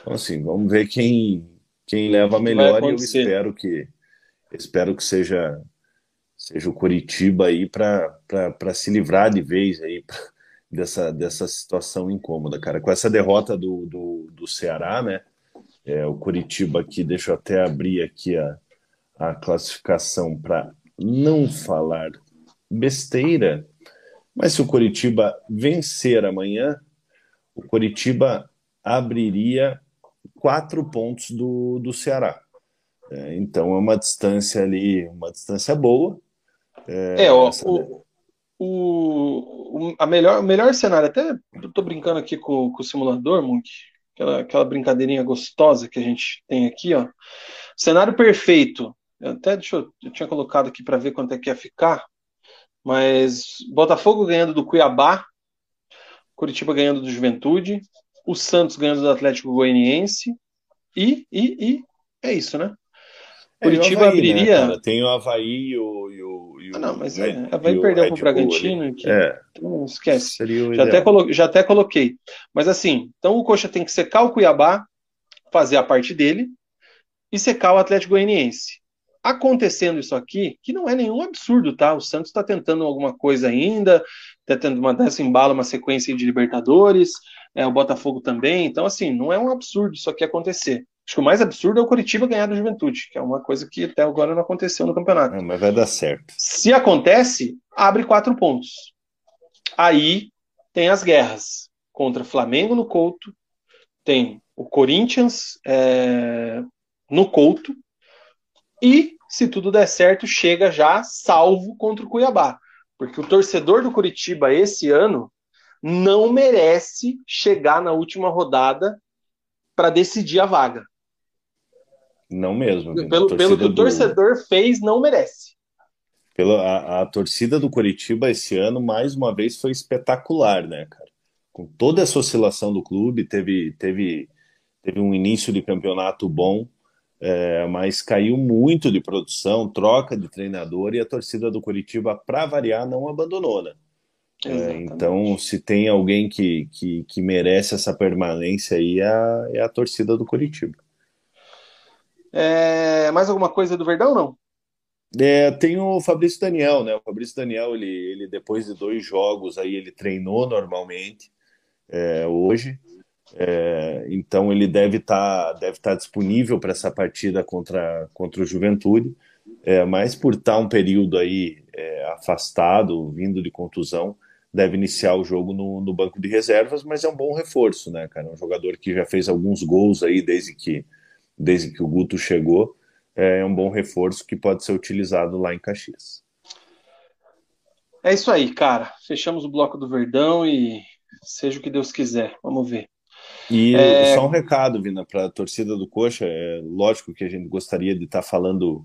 então, assim, vamos ver quem, quem leva a melhor e eu espero que espero que seja seja o Curitiba aí para se livrar de vez aí *laughs* dessa, dessa situação incômoda, cara. Com essa derrota do, do, do Ceará, né? É, o Curitiba aqui, deixa eu até abrir aqui a, a classificação para não falar besteira. Mas se o Curitiba vencer amanhã, o Curitiba abriria quatro pontos do, do Ceará. É, então é uma distância ali, uma distância boa. É, é ó, o, o, o, a melhor, o melhor cenário, até estou brincando aqui com, com o simulador, Monk, aquela, aquela brincadeirinha gostosa que a gente tem aqui, ó. Cenário perfeito. Eu até deixa eu, eu tinha colocado aqui para ver quanto é que ia ficar, mas Botafogo ganhando do Cuiabá, Curitiba ganhando do Juventude, o Santos ganhando do Atlético Goianiense e, e, e é isso, né? É, Curitiba Havaí, né, abriria. Né, Tem o Havaí e o. E o, e o ah, não, mas é, Havaí perdeu para o Bragantino. Que, é. Então esquece. Já até, colo... já até coloquei. Mas assim, então o Coxa tem que secar o Cuiabá, fazer a parte dele, e secar o Atlético Goianiense. Acontecendo isso aqui, que não é nenhum absurdo, tá? O Santos está tentando alguma coisa ainda, está tentando mandar essa embala, uma sequência de Libertadores, é, o Botafogo também. Então, assim, não é um absurdo isso aqui acontecer. Acho que o mais absurdo é o Curitiba ganhar do Juventude, que é uma coisa que até agora não aconteceu no campeonato. É, mas vai dar certo. Se acontece, abre quatro pontos. Aí tem as guerras contra Flamengo no Couto, tem o Corinthians é, no Couto, e, se tudo der certo, chega já salvo contra o Cuiabá. Porque o torcedor do Curitiba esse ano não merece chegar na última rodada para decidir a vaga. Não mesmo. Pelo, pelo que o torcedor do... fez, não merece. Pela, a, a, torcida do Curitiba esse ano, mais uma vez, foi espetacular, né, cara? Com toda essa oscilação do clube, teve, teve, teve um início de campeonato bom, é, mas caiu muito de produção, troca de treinador e a torcida do Curitiba, para variar, não abandonou, né? É, então, se tem alguém que, que, que merece essa permanência aí, é a, é a torcida do Curitiba. É, mais alguma coisa do Verdão, não? É, tem o Fabrício Daniel, né? O Fabrício Daniel, ele, ele depois de dois jogos aí, ele treinou normalmente é, hoje. É, então ele deve estar tá, deve tá disponível para essa partida contra, contra o Juventude, é, mas por estar tá um período aí é, afastado, vindo de contusão, deve iniciar o jogo no, no, banco de reservas, mas é um bom reforço, né, cara? Um jogador que já fez alguns gols aí desde que desde que o Guto chegou, é um bom reforço que pode ser utilizado lá em Caxias. É isso aí, cara. Fechamos o bloco do Verdão e seja o que Deus quiser. Vamos ver. E é... só um recado, Vina, para a torcida do Coxa. É lógico que a gente gostaria de estar tá falando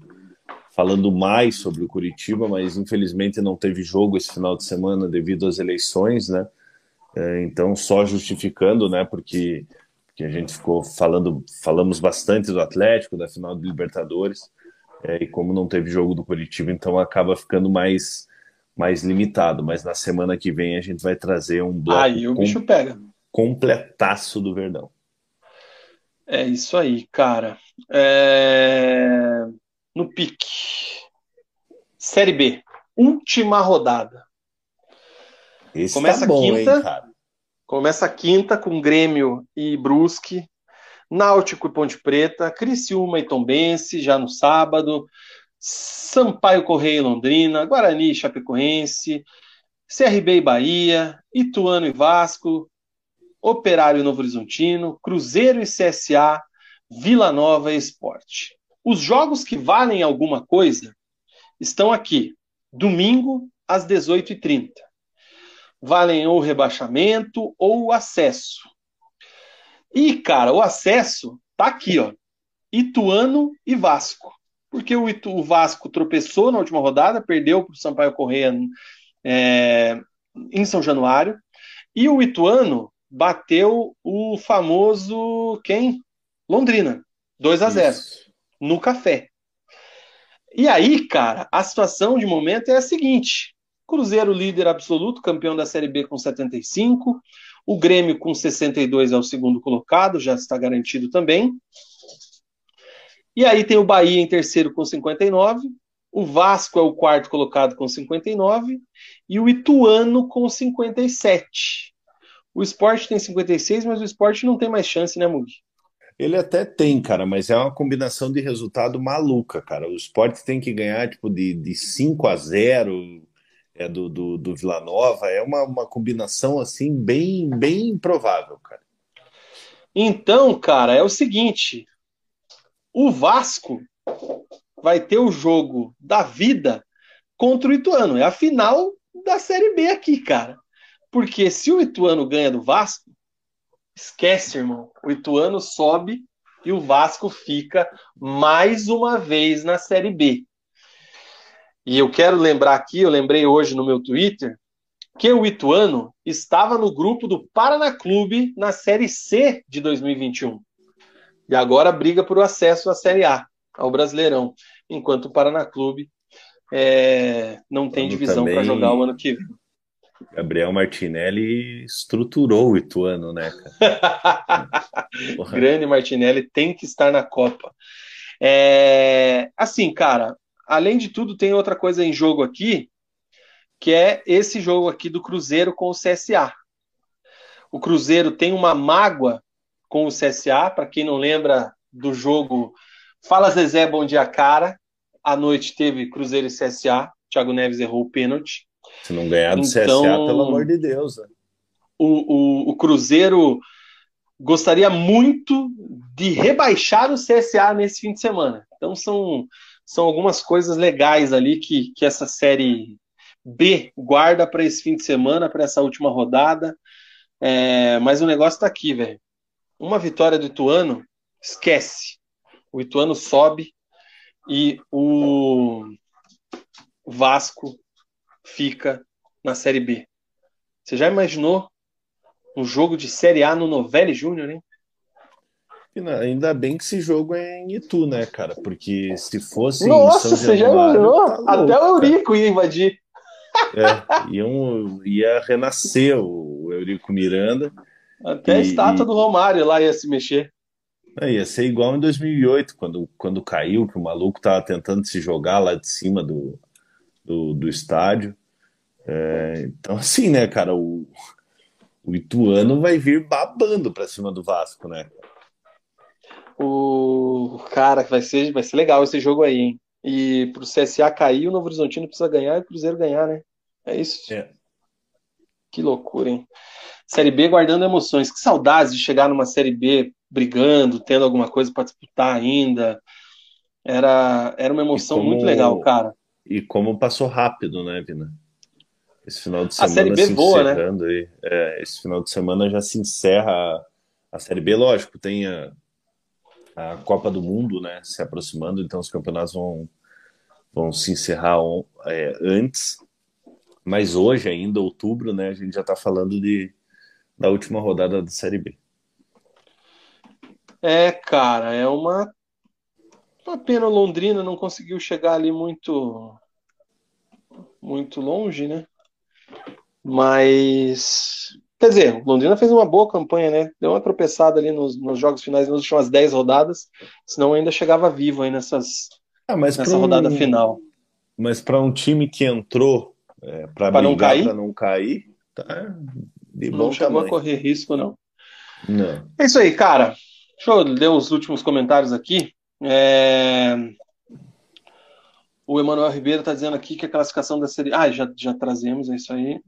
falando mais sobre o Curitiba, mas infelizmente não teve jogo esse final de semana devido às eleições, né? É, então, só justificando, né? Porque que a gente ficou falando, falamos bastante do Atlético, da final do Libertadores, é, e como não teve jogo do Curitiba, então acaba ficando mais, mais limitado. Mas na semana que vem a gente vai trazer um bloco aí o com, bicho pega. Completaço do Verdão. É isso aí, cara. É... No pique. Série B. Última rodada. Esse Começa tá bom, quinta. Hein, cara? Começa quinta com Grêmio e Brusque, Náutico e Ponte Preta, Criciúma e Tombense já no sábado, Sampaio Correia e Londrina, Guarani e Chapecoense, CRB e Bahia, Ituano e Vasco, Operário Novo Horizontino, Cruzeiro e CSA, Vila Nova e Esporte. Os jogos que valem alguma coisa estão aqui, domingo às 18h30 valem ou rebaixamento ou acesso. E, cara, o acesso tá aqui, ó. Ituano e Vasco. Porque o, Itu, o Vasco tropeçou na última rodada, perdeu para o Sampaio Correia é, em São Januário. E o Ituano bateu o famoso quem? Londrina. 2 a 0 Isso. no café. E aí, cara, a situação de momento é a seguinte: Cruzeiro líder absoluto, campeão da Série B com 75. O Grêmio com 62 é o segundo colocado, já está garantido também. E aí tem o Bahia em terceiro com 59, o Vasco é o quarto colocado com 59 e o Ituano com 57. O esporte tem 56, mas o esporte não tem mais chance, né, Mugi? Ele até tem, cara, mas é uma combinação de resultado maluca, cara. O esporte tem que ganhar tipo de, de 5 a 0 é, do, do, do Vila Nova. É uma, uma combinação assim bem, bem improvável, cara. Então, cara, é o seguinte: o Vasco vai ter o jogo da vida contra o Ituano. É a final da Série B aqui, cara. Porque se o Ituano ganha do Vasco, esquece, irmão. O Ituano sobe e o Vasco fica mais uma vez na Série B. E eu quero lembrar aqui, eu lembrei hoje no meu Twitter, que o Ituano estava no grupo do Paraná Clube na Série C de 2021. E agora briga por acesso à Série A, ao Brasileirão, enquanto o Paraná Clube é, não tem divisão para jogar o ano que vem. Gabriel Martinelli estruturou o Ituano, né, cara? *laughs* Grande Martinelli tem que estar na Copa. É, assim, cara, além de tudo, tem outra coisa em jogo aqui, que é esse jogo aqui do Cruzeiro com o CSA. O Cruzeiro tem uma mágoa com o CSA, para quem não lembra do jogo Fala Zezé, bom dia, cara. À noite teve Cruzeiro e CSA. Thiago Neves errou o pênalti. Se não ganhar do então, CSA, pelo amor de Deus. Né? O, o, o Cruzeiro gostaria muito de rebaixar o CSA nesse fim de semana. Então são, são algumas coisas legais ali que, que essa série B guarda para esse fim de semana, para essa última rodada. É, mas o negócio está aqui, velho. Uma vitória do Ituano, esquece. O Ituano sobe e o Vasco fica na Série B. Você já imaginou um jogo de Série A no Novelli Júnior, hein? Ainda bem que esse jogo é em Itu, né, cara? Porque se fosse. Nossa, você já imaginou? Tá Até o Eurico cara. ia invadir. É, iam, ia renascer o Eurico Miranda. Até e, a estátua do Romário lá ia se mexer. É, ia ser igual em 2008, quando, quando caiu, que o maluco tava tentando se jogar lá de cima do, do, do estádio. É, então, assim, né, cara, o, o Ituano vai vir babando pra cima do Vasco, né? O cara, vai ser, vai ser legal esse jogo aí, hein? E pro CSA cair, o Novo Horizontino precisa ganhar e o Cruzeiro ganhar, né? É isso? É. Que loucura, hein? Série B guardando emoções. Que saudades de chegar numa Série B brigando, tendo alguma coisa para disputar ainda. Era, era uma emoção como... muito legal, cara. E como passou rápido, né, Vina? Esse final de semana a se voa, né? encerrando né? aí. É, esse final de semana já se encerra a Série B, lógico, tem a, a Copa do Mundo, né, se aproximando, então os campeonatos vão, vão se encerrar on, é, antes, mas hoje ainda, outubro, né, a gente já está falando de, da última rodada da Série B. É, cara, é uma uma pena Londrina não conseguiu chegar ali muito muito longe, né? Mas quer dizer, Londrina fez uma boa campanha, né? Deu uma tropeçada ali nos, nos jogos finais nas últimas 10 rodadas, senão ainda chegava vivo aí nessas ah, nessa um, rodada final. Mas para um time que entrou é, para não cair, para não cair, tá de não chegou tamanho. a correr risco não. Não. É isso aí, cara. Deixa eu ler os últimos comentários aqui. É... O Emanuel Ribeiro está dizendo aqui que a classificação da série. Ah, já, já trazemos, é isso aí.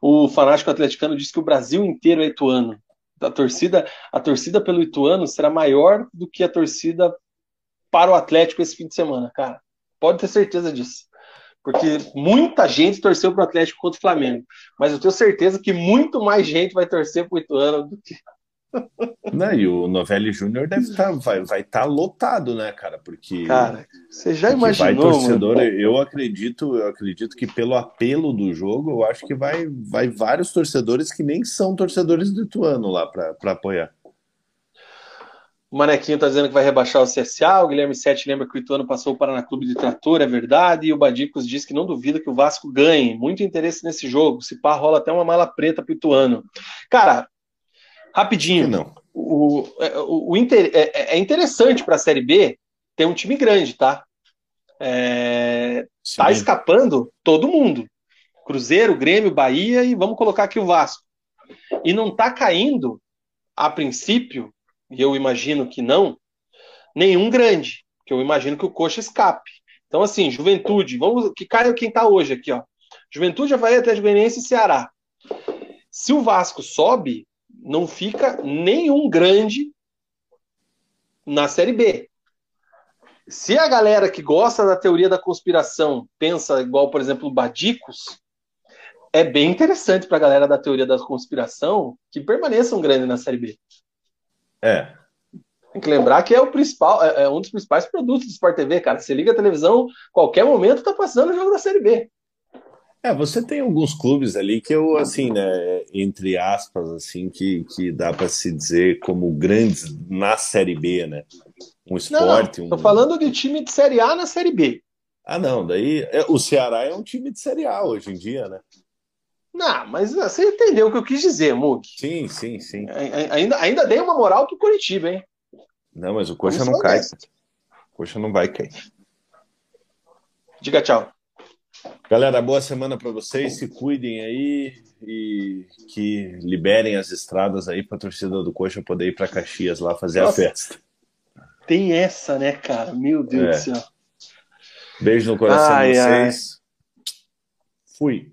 O fanático atleticano diz que o Brasil inteiro é ituano. A torcida, a torcida pelo Ituano será maior do que a torcida para o Atlético esse fim de semana, cara. Pode ter certeza disso. Porque muita gente torceu para o Atlético contra o Flamengo. Mas eu tenho certeza que muito mais gente vai torcer para o Ituano do que, não, e o Novelli Júnior deve estar, tá, vai estar tá lotado, né, cara? Porque. Cara, você já imaginou. Vai torcedor, mano? eu acredito, eu acredito que pelo apelo do jogo, eu acho que vai, vai vários torcedores que nem são torcedores do Ituano lá para apoiar. O Manequinho tá dizendo que vai rebaixar o CSA. O Guilherme Sete lembra que o Ituano passou o Paraná Clube de Trator, é verdade. E o Badicos diz que não duvida que o Vasco ganhe. Muito interesse nesse jogo. Se pá, rola até uma mala preta pro Ituano. Cara, Rapidinho. Não. O, é, o, o inter, é, é interessante para a Série B tem um time grande, tá? É, tá escapando todo mundo. Cruzeiro, Grêmio, Bahia e vamos colocar aqui o Vasco. E não tá caindo, a princípio, e eu imagino que não, nenhum grande, que eu imagino que o Coxa escape. Então, assim, Juventude, vamos que caia quem tá hoje aqui, ó. Juventude, Havaí, Atlético Goianiense e Ceará. Se o Vasco sobe, não fica nenhum grande na Série B. Se a galera que gosta da teoria da conspiração pensa igual, por exemplo, Badicos, é bem interessante para a galera da teoria da conspiração que permaneçam grandes na Série B. É. Tem que lembrar que é o principal, é, é um dos principais produtos do Sport TV, cara. Você liga a televisão, qualquer momento tá passando o jogo da Série B. É, você tem alguns clubes ali que eu, assim, né, entre aspas, assim, que, que dá para se dizer como grandes na Série B, né? Um esporte. Não, não. Tô falando de time de Série A na Série B. Ah, não, daí é, o Ceará é um time de Série A hoje em dia, né? Não, mas você entendeu o que eu quis dizer, Mug. Sim, sim, sim. Ainda, ainda dei uma moral pro Curitiba, hein? Não, mas o Coxa não cai. O Coxa não vai cair. Diga tchau. Galera, boa semana para vocês. Se cuidem aí e que liberem as estradas aí para a torcida do Coxa poder ir para Caxias lá fazer Nossa, a festa. Tem essa, né, cara? Meu Deus é. do céu. Beijo no coração ai, de vocês. Ai. Fui.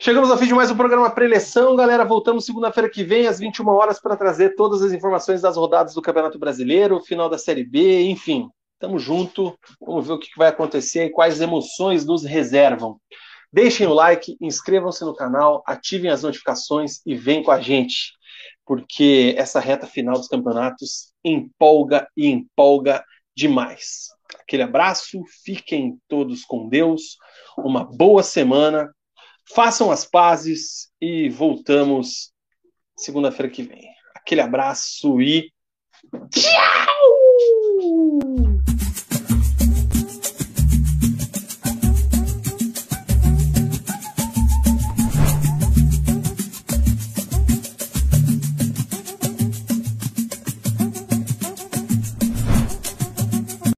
Chegamos ao fim de mais um programa Preleção, galera. Voltamos segunda-feira que vem, às 21 horas, para trazer todas as informações das rodadas do Campeonato Brasileiro, final da Série B, enfim. Tamo junto. Vamos ver o que vai acontecer e quais emoções nos reservam. Deixem o like, inscrevam-se no canal, ativem as notificações e vem com a gente, porque essa reta final dos campeonatos empolga e empolga demais. Aquele abraço, fiquem todos com Deus, uma boa semana façam as pazes e voltamos segunda-feira que vem. Aquele abraço e tchau! Uh!